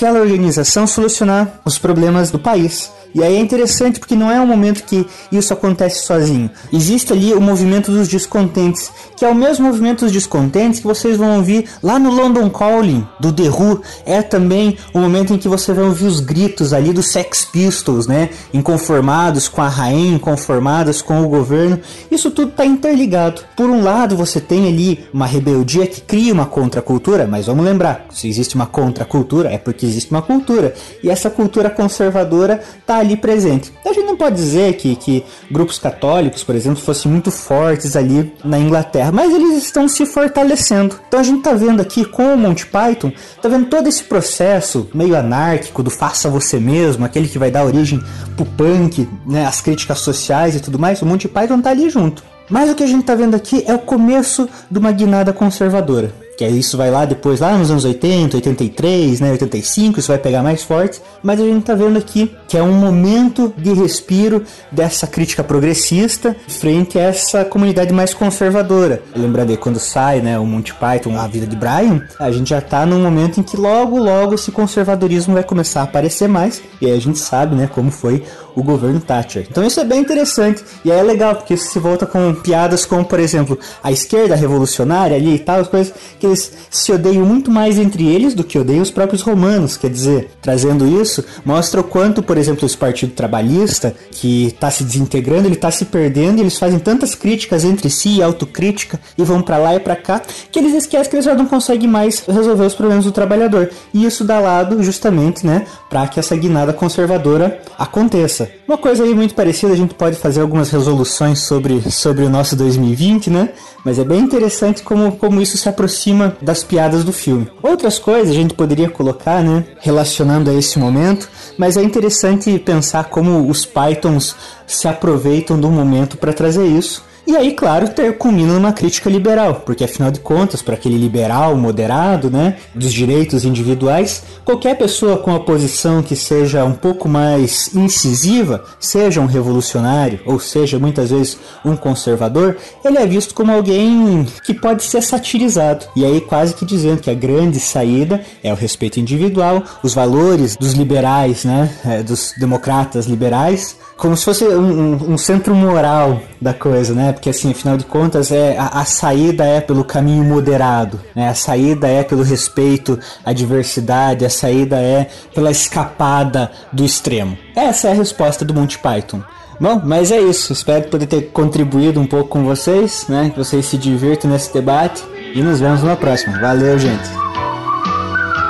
aquela organização solucionar os problemas do país. E aí é interessante porque não é um momento que isso acontece sozinho. Existe ali o movimento dos descontentes, que é o mesmo movimento dos descontentes que vocês vão ouvir lá no London Calling do The Who. É também o momento em que você vai ouvir os gritos ali dos Sex Pistols, né? Inconformados com a rainha, inconformados com o governo. Isso tudo está interligado. Por um lado, você tem ali uma rebeldia que cria uma contracultura, mas vamos lembrar, se existe uma contracultura é porque existe uma cultura. E essa cultura conservadora está ali presente. A gente não pode dizer que, que grupos católicos, por exemplo, fossem muito fortes ali na Inglaterra, mas eles estão se fortalecendo. Então a gente está vendo aqui com o Monty Python, está vendo todo esse processo meio anárquico do faça você mesmo, aquele que vai dar origem pro punk, né, as críticas sociais e tudo mais. O Monty Python está ali junto. Mas o que a gente está vendo aqui é o começo de uma guinada conservadora que isso vai lá depois, lá nos anos 80, 83, né, 85, isso vai pegar mais forte, mas a gente tá vendo aqui que é um momento de respiro dessa crítica progressista frente a essa comunidade mais conservadora. Lembrando aí, quando sai, né, o Monty Python, a vida de Brian, a gente já tá num momento em que logo, logo esse conservadorismo vai começar a aparecer mais, e aí a gente sabe, né, como foi o governo Thatcher. Então isso é bem interessante, e aí é legal, porque isso se volta com piadas como, por exemplo, a esquerda revolucionária ali e tal, as coisas que se odeiam muito mais entre eles do que odeiam os próprios romanos. Quer dizer, trazendo isso, mostra o quanto, por exemplo, esse Partido Trabalhista, que está se desintegrando, ele está se perdendo, e eles fazem tantas críticas entre si, autocrítica, e vão para lá e para cá, que eles esquecem que eles já não conseguem mais resolver os problemas do trabalhador. E isso dá lado, justamente, né, para que essa guinada conservadora aconteça. Uma coisa aí muito parecida, a gente pode fazer algumas resoluções sobre, sobre o nosso 2020, né? Mas é bem interessante como, como isso se aproxima das piadas do filme. Outras coisas a gente poderia colocar, né? Relacionando a esse momento, mas é interessante pensar como os Pythons se aproveitam do momento para trazer isso. E aí, claro, culmina numa crítica liberal, porque afinal de contas, para aquele liberal moderado, né, dos direitos individuais, qualquer pessoa com a posição que seja um pouco mais incisiva, seja um revolucionário ou seja muitas vezes um conservador, ele é visto como alguém que pode ser satirizado. E aí quase que dizendo que a grande saída é o respeito individual, os valores dos liberais, né, é, dos democratas liberais, como se fosse um, um, centro moral da coisa, né? Porque assim, afinal de contas, é a, a saída é pelo caminho moderado, né? A saída é pelo respeito à diversidade, a saída é pela escapada do extremo. Essa é a resposta do Monty Python. Bom, mas é isso. Espero poder ter contribuído um pouco com vocês, né? Que vocês se divirtam nesse debate e nos vemos na próxima. Valeu, gente.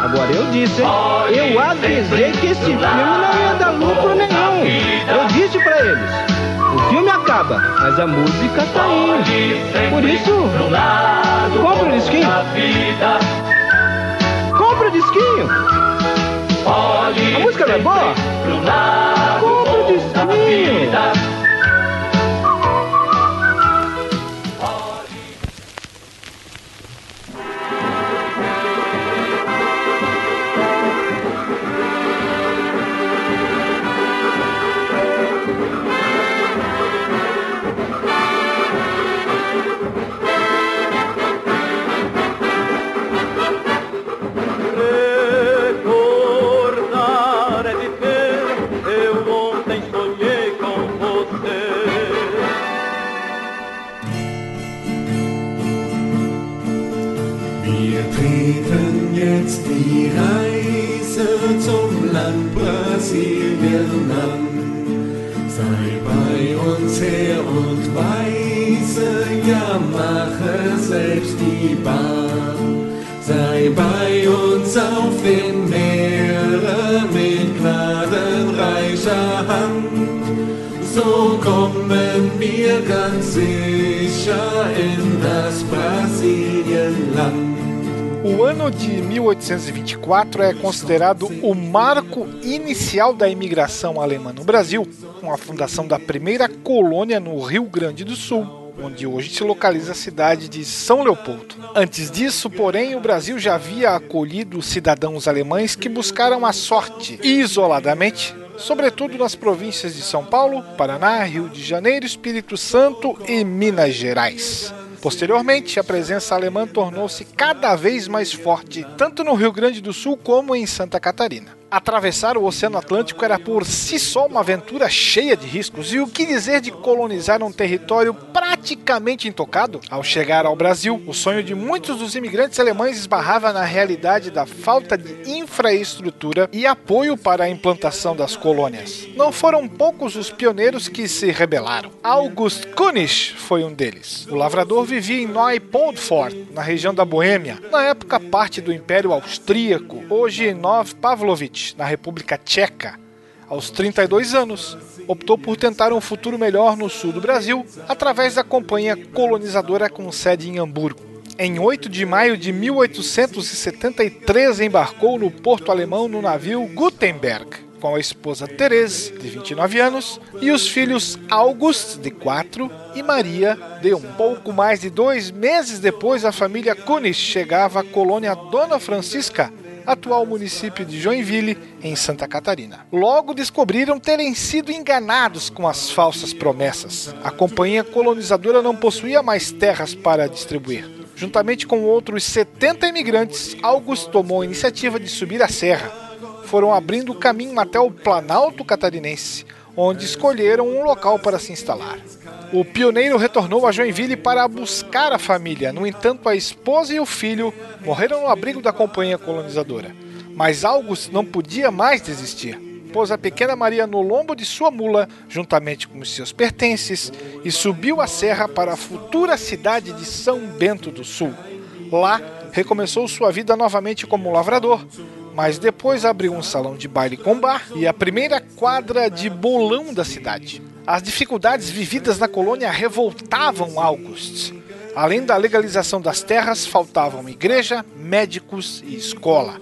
Agora eu disse? Eu avisei que esse filme não ia dar lucro nenhum. Eles. O filme acaba, mas a música tá indo. Por isso, compra o disquinho. Compra o disquinho. A música não é boa? Compra o disquinho. Ganz sicher in das Brasilienland. O ano de 1824 é considerado o marco inicial da imigração alemã no Brasil, com a fundação da primeira colônia no Rio Grande do Sul, onde hoje se localiza a cidade de São Leopoldo. Antes disso, porém, o Brasil já havia acolhido cidadãos alemães que buscaram a sorte isoladamente, sobretudo nas províncias de São Paulo, Paraná, Rio de Janeiro, Espírito Santo e Minas Gerais. Posteriormente, a presença alemã tornou-se cada vez mais forte, tanto no Rio Grande do Sul como em Santa Catarina. Atravessar o Oceano Atlântico era por si só uma aventura cheia de riscos, e o que dizer de colonizar um território praticamente intocado? Ao chegar ao Brasil, o sonho de muitos dos imigrantes alemães esbarrava na realidade da falta de infraestrutura e apoio para a implantação das colônias. Não foram poucos os pioneiros que se rebelaram. August Kunich foi um deles. O lavrador vivia em Neupoldfort, na região da Boêmia, na época parte do Império Austríaco, hoje Nov Pavlovich na República Tcheca. Aos 32 anos, optou por tentar um futuro melhor no sul do Brasil através da companhia colonizadora com sede em Hamburgo. Em 8 de maio de 1873, embarcou no porto alemão no navio Gutenberg, com a esposa Therese, de 29 anos, e os filhos August, de 4, e Maria, de 1. Pouco mais de dois meses depois, a família Kunis chegava à colônia Dona Francisca, atual município de Joinville, em Santa Catarina. Logo descobriram terem sido enganados com as falsas promessas. A companhia colonizadora não possuía mais terras para distribuir. Juntamente com outros 70 imigrantes, Augusto tomou a iniciativa de subir a serra. Foram abrindo caminho até o Planalto Catarinense, onde escolheram um local para se instalar. O pioneiro retornou a Joinville para buscar a família. No entanto, a esposa e o filho morreram no abrigo da companhia colonizadora. Mas August não podia mais desistir. Pôs a pequena Maria no lombo de sua mula, juntamente com seus pertences, e subiu a serra para a futura cidade de São Bento do Sul. Lá, recomeçou sua vida novamente como lavrador, mas depois abriu um salão de baile com bar e a primeira quadra de bolão da cidade. As dificuldades vividas na colônia revoltavam August. Além da legalização das terras, faltavam igreja, médicos e escola.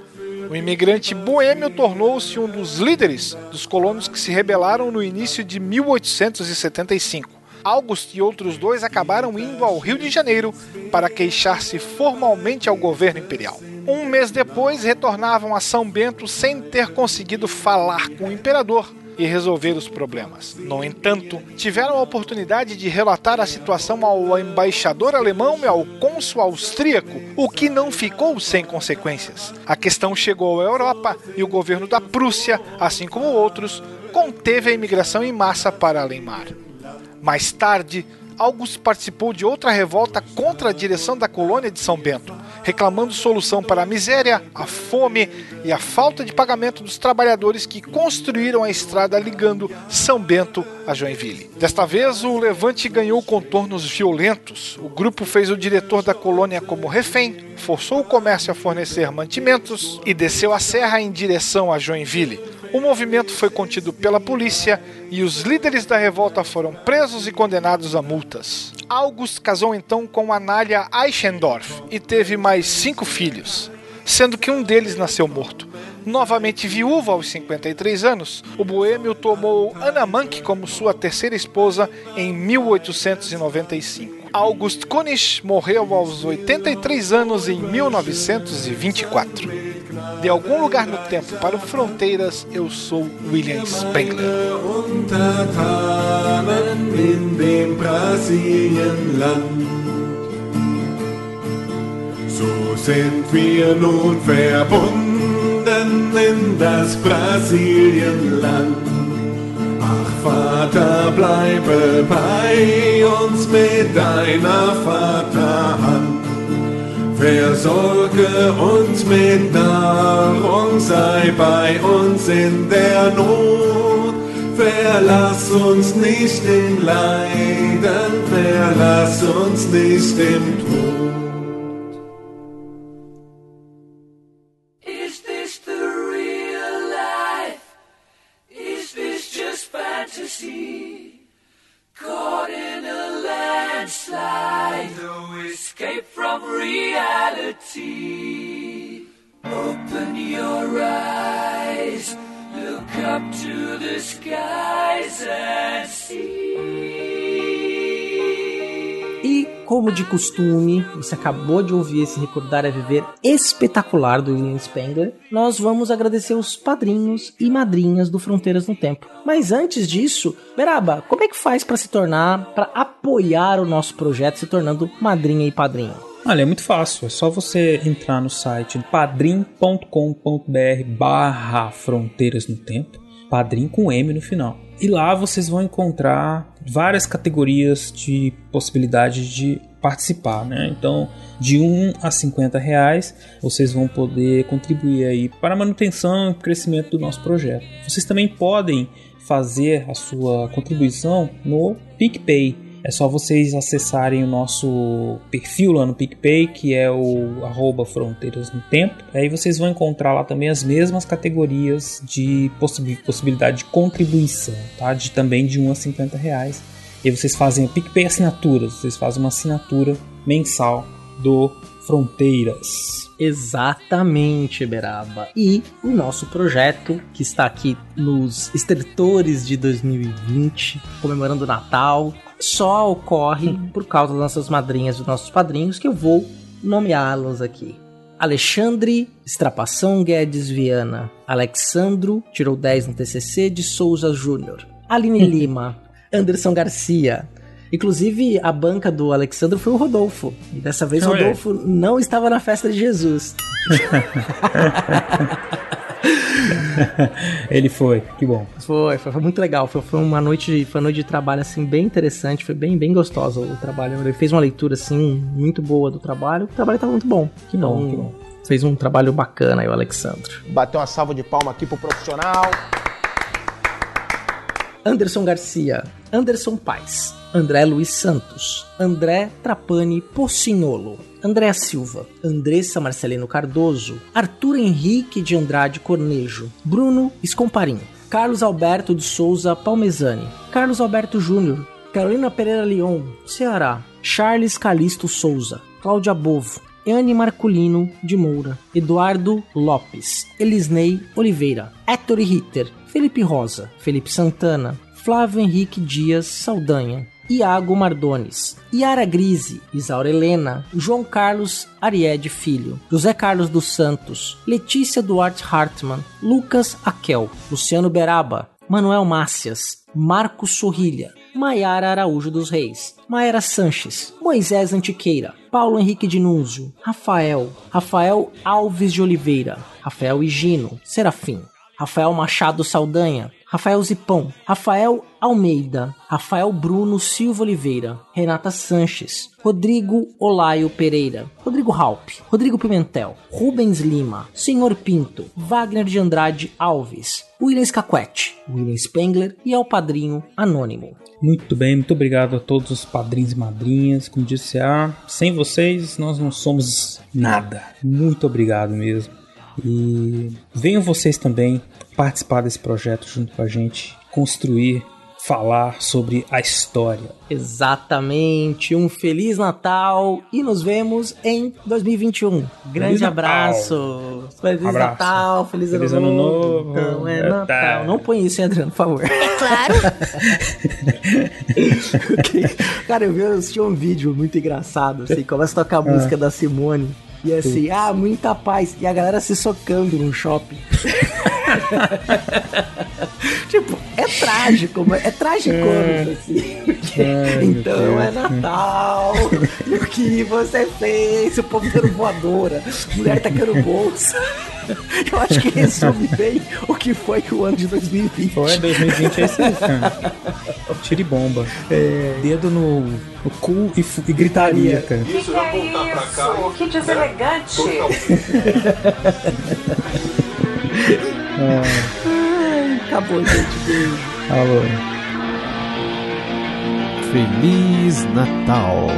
O imigrante boêmio tornou-se um dos líderes dos colonos que se rebelaram no início de 1875. August e outros dois acabaram indo ao Rio de Janeiro para queixar-se formalmente ao governo imperial. Um mês depois, retornavam a São Bento sem ter conseguido falar com o imperador e resolver os problemas. No entanto, tiveram a oportunidade de relatar a situação ao embaixador alemão e ao cônsul austríaco, o que não ficou sem consequências. A questão chegou à Europa e o governo da Prússia, assim como outros, conteve a imigração em massa para além-mar. Mais tarde, August participou de outra revolta contra a direção da colônia de São Bento, reclamando solução para a miséria, a fome e a falta de pagamento dos trabalhadores que construíram a estrada ligando São Bento a Joinville. Desta vez, o levante ganhou contornos violentos. O grupo fez o diretor da colônia como refém, forçou o comércio a fornecer mantimentos e desceu a serra em direção a Joinville. O movimento foi contido pela polícia e os líderes da revolta foram presos e condenados a multas. August casou então com Anália Eichendorff e teve mais cinco filhos, sendo que um deles nasceu morto. Novamente viúva aos 53 anos, o boêmio tomou Anna Mank como sua terceira esposa em 1895. August Kunisch morreu aos 83 anos em 1924. De algum lugar no tempo para o Fronteiras, eu sou William Spengler. So sind wir nun verbunden in das Brasilienland. Ach Vater, bleibe bei uns mit deiner Vaterhand. Versorge uns mit Nahrung, sei bei uns in der Not. Verlass uns nicht in Leiden, verlass uns nicht im Tod. From reality. Open your eyes, look up to the skies and see. Como de costume, você acabou de ouvir esse Recordar é Viver espetacular do William Spengler. Nós vamos agradecer os padrinhos e madrinhas do Fronteiras no Tempo. Mas antes disso, Beraba, como é que faz para se tornar, para apoiar o nosso projeto, se tornando madrinha e padrinho? Olha, é muito fácil. É só você entrar no site padrim.com.br barra Fronteiras no Tempo. Padrim com M no final. E lá vocês vão encontrar várias categorias de possibilidade de participar, né? Então, de 1 a 50 reais, vocês vão poder contribuir aí para a manutenção e crescimento do nosso projeto. Vocês também podem fazer a sua contribuição no PicPay. É só vocês acessarem o nosso perfil lá no PicPay, que é o arroba Fronteiras no Tempo. Aí vocês vão encontrar lá também as mesmas categorias de possi possibilidade de contribuição, tá? De também de 1 a 50 reais. E vocês fazem a PicPay assinaturas, vocês fazem uma assinatura mensal do Fronteiras. Exatamente, Beraba. E o nosso projeto, que está aqui nos estertores de 2020, comemorando o Natal, só ocorre por causa das nossas madrinhas e dos nossos padrinhos, que eu vou nomeá-los aqui. Alexandre Estrapação Guedes Viana. Alexandro, tirou 10 no TCC, de Souza Júnior. Aline Lima. Anderson Garcia. Inclusive, a banca do Alexandro foi o Rodolfo. E dessa vez o Olha. Rodolfo não estava na festa de Jesus. Ele foi, que bom. Foi, foi, foi muito legal. Foi, foi uma noite, de- foi uma noite de trabalho assim bem interessante, foi bem, bem gostosa o trabalho. Ele fez uma leitura assim muito boa do trabalho. O trabalho estava muito bom. Que bom, Então, que bom. Fez um trabalho bacana aí o Alexandro. Bateu uma salva de palma aqui pro profissional. Anderson Garcia, Anderson Paz, André Luiz Santos, André Trapani Pocinholo, André Silva, Andressa Marcelino Cardoso, Arthur Henrique de Andrade Cornejo, Bruno Escomparim, Carlos Alberto de Souza Palmezani, Carlos Alberto Júnior, Carolina Pereira Leon, Ceará, Charles Calisto Souza, Cláudia Bovo, Anne Marculino de Moura, Eduardo Lopes, Elisnei Oliveira, Héctor Ritter, Felipe Rosa, Felipe Santana, Flávio Henrique Dias Saldanha, Iago Mardones, Yara Grise, Isaura Helena, João Carlos Ariede Filho, José Carlos dos Santos, Letícia Duarte Hartmann, Lucas Aquel, Luciano Beraba, Manuel Mácias, Marcos Sorrilha, Maiara Araújo dos Reis, Maera Sanches, Moisés Antiqueira, Paulo Henrique Dinúzio, Rafael, Rafael Alves de Oliveira, Rafael Higino, Serafim, Rafael Machado Saldanha, Rafael Zipão, Rafael Almeida, Rafael Bruno Silva Oliveira, Renata Sanches, Rodrigo Olaio Pereira, Rodrigo Halp, Rodrigo Pimentel, Rubens Lima, Senhor Pinto, Wagner de Andrade Alves, William Scaquete, William Spengler e ao padrinho Anônimo. Muito bem, muito obrigado a todos os padrinhos e madrinhas. Como disse a, sem vocês nós não somos nada. Muito obrigado mesmo. E venham vocês também participar desse projeto junto com a gente, construir, falar sobre a história. Exatamente. Um feliz Natal e nos vemos em 2021. Grande Feliz Natal. abraço. Feliz Abraço. Natal, feliz, Feliz ano, ano novo. novo. Então é É, Natal. tá. Não põe isso, hein, Adriano, por favor. É claro. Cara, eu vi eu assisti um vídeo muito engraçado, assim, começa a tocar a música da Simone. E assim, ah, muita paz. E a galera se socando num shopping. tipo, é trágico, mas é assim. Porque, Ai, meu então é Deus. Natal. E o que você fez? O povo dando voadora, mulher tacando bolsa. Eu acho que resume bem o que foi o ano de 2020. Foi 2020 é isso aí, cara. Tiro e bomba. Dedo no, no cu e, e gritaria, cara. Isso, vai voltar pra cá. Que deselegante. Ai, acabou, gente. Beijo. Alô. Feliz Natal.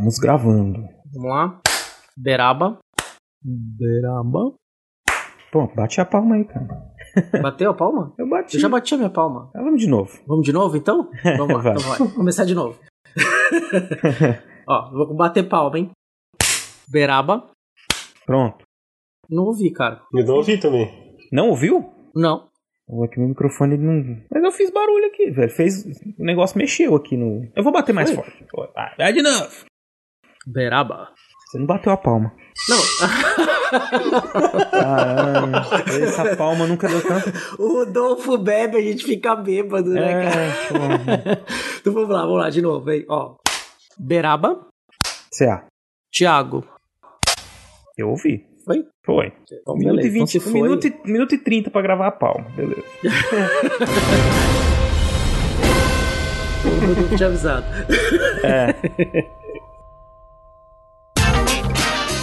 Estamos gravando. Vamos lá. Beraba. Beraba. Pô, bate a palma aí, cara. Bateu a palma? Eu bati. Eu já bati a minha palma. Ah, vamos de novo. Vamos de novo, então? Vamos lá, Vai. então vai. Vamos começar de novo. Ó, vou bater palma, hein? Beraba. Pronto. Não ouvi, cara. Eu não ouvi também. Não ouviu? Não. Ó, Aqui meu microfone ele não. Mas eu fiz barulho aqui, velho. Fez. O negócio mexeu aqui no. Eu vou bater mais Foi? forte. Vai, vai de novo. Beraba. Você não bateu a palma. Não. Caralho. Essa palma nunca deu tanto. o Rodolfo bebe, a gente fica bêbado, né, É, cara? então vamos lá, vamos lá, de novo, hein? Ó. Beraba. CA. Thiago. Eu ouvi. Foi? Foi. Então, Um minuto beleza. e vinte. Então, se um foi- minuto, e, minuto e trinta pra gravar a palma. Beleza. O Rodolfo tinha avisado. É.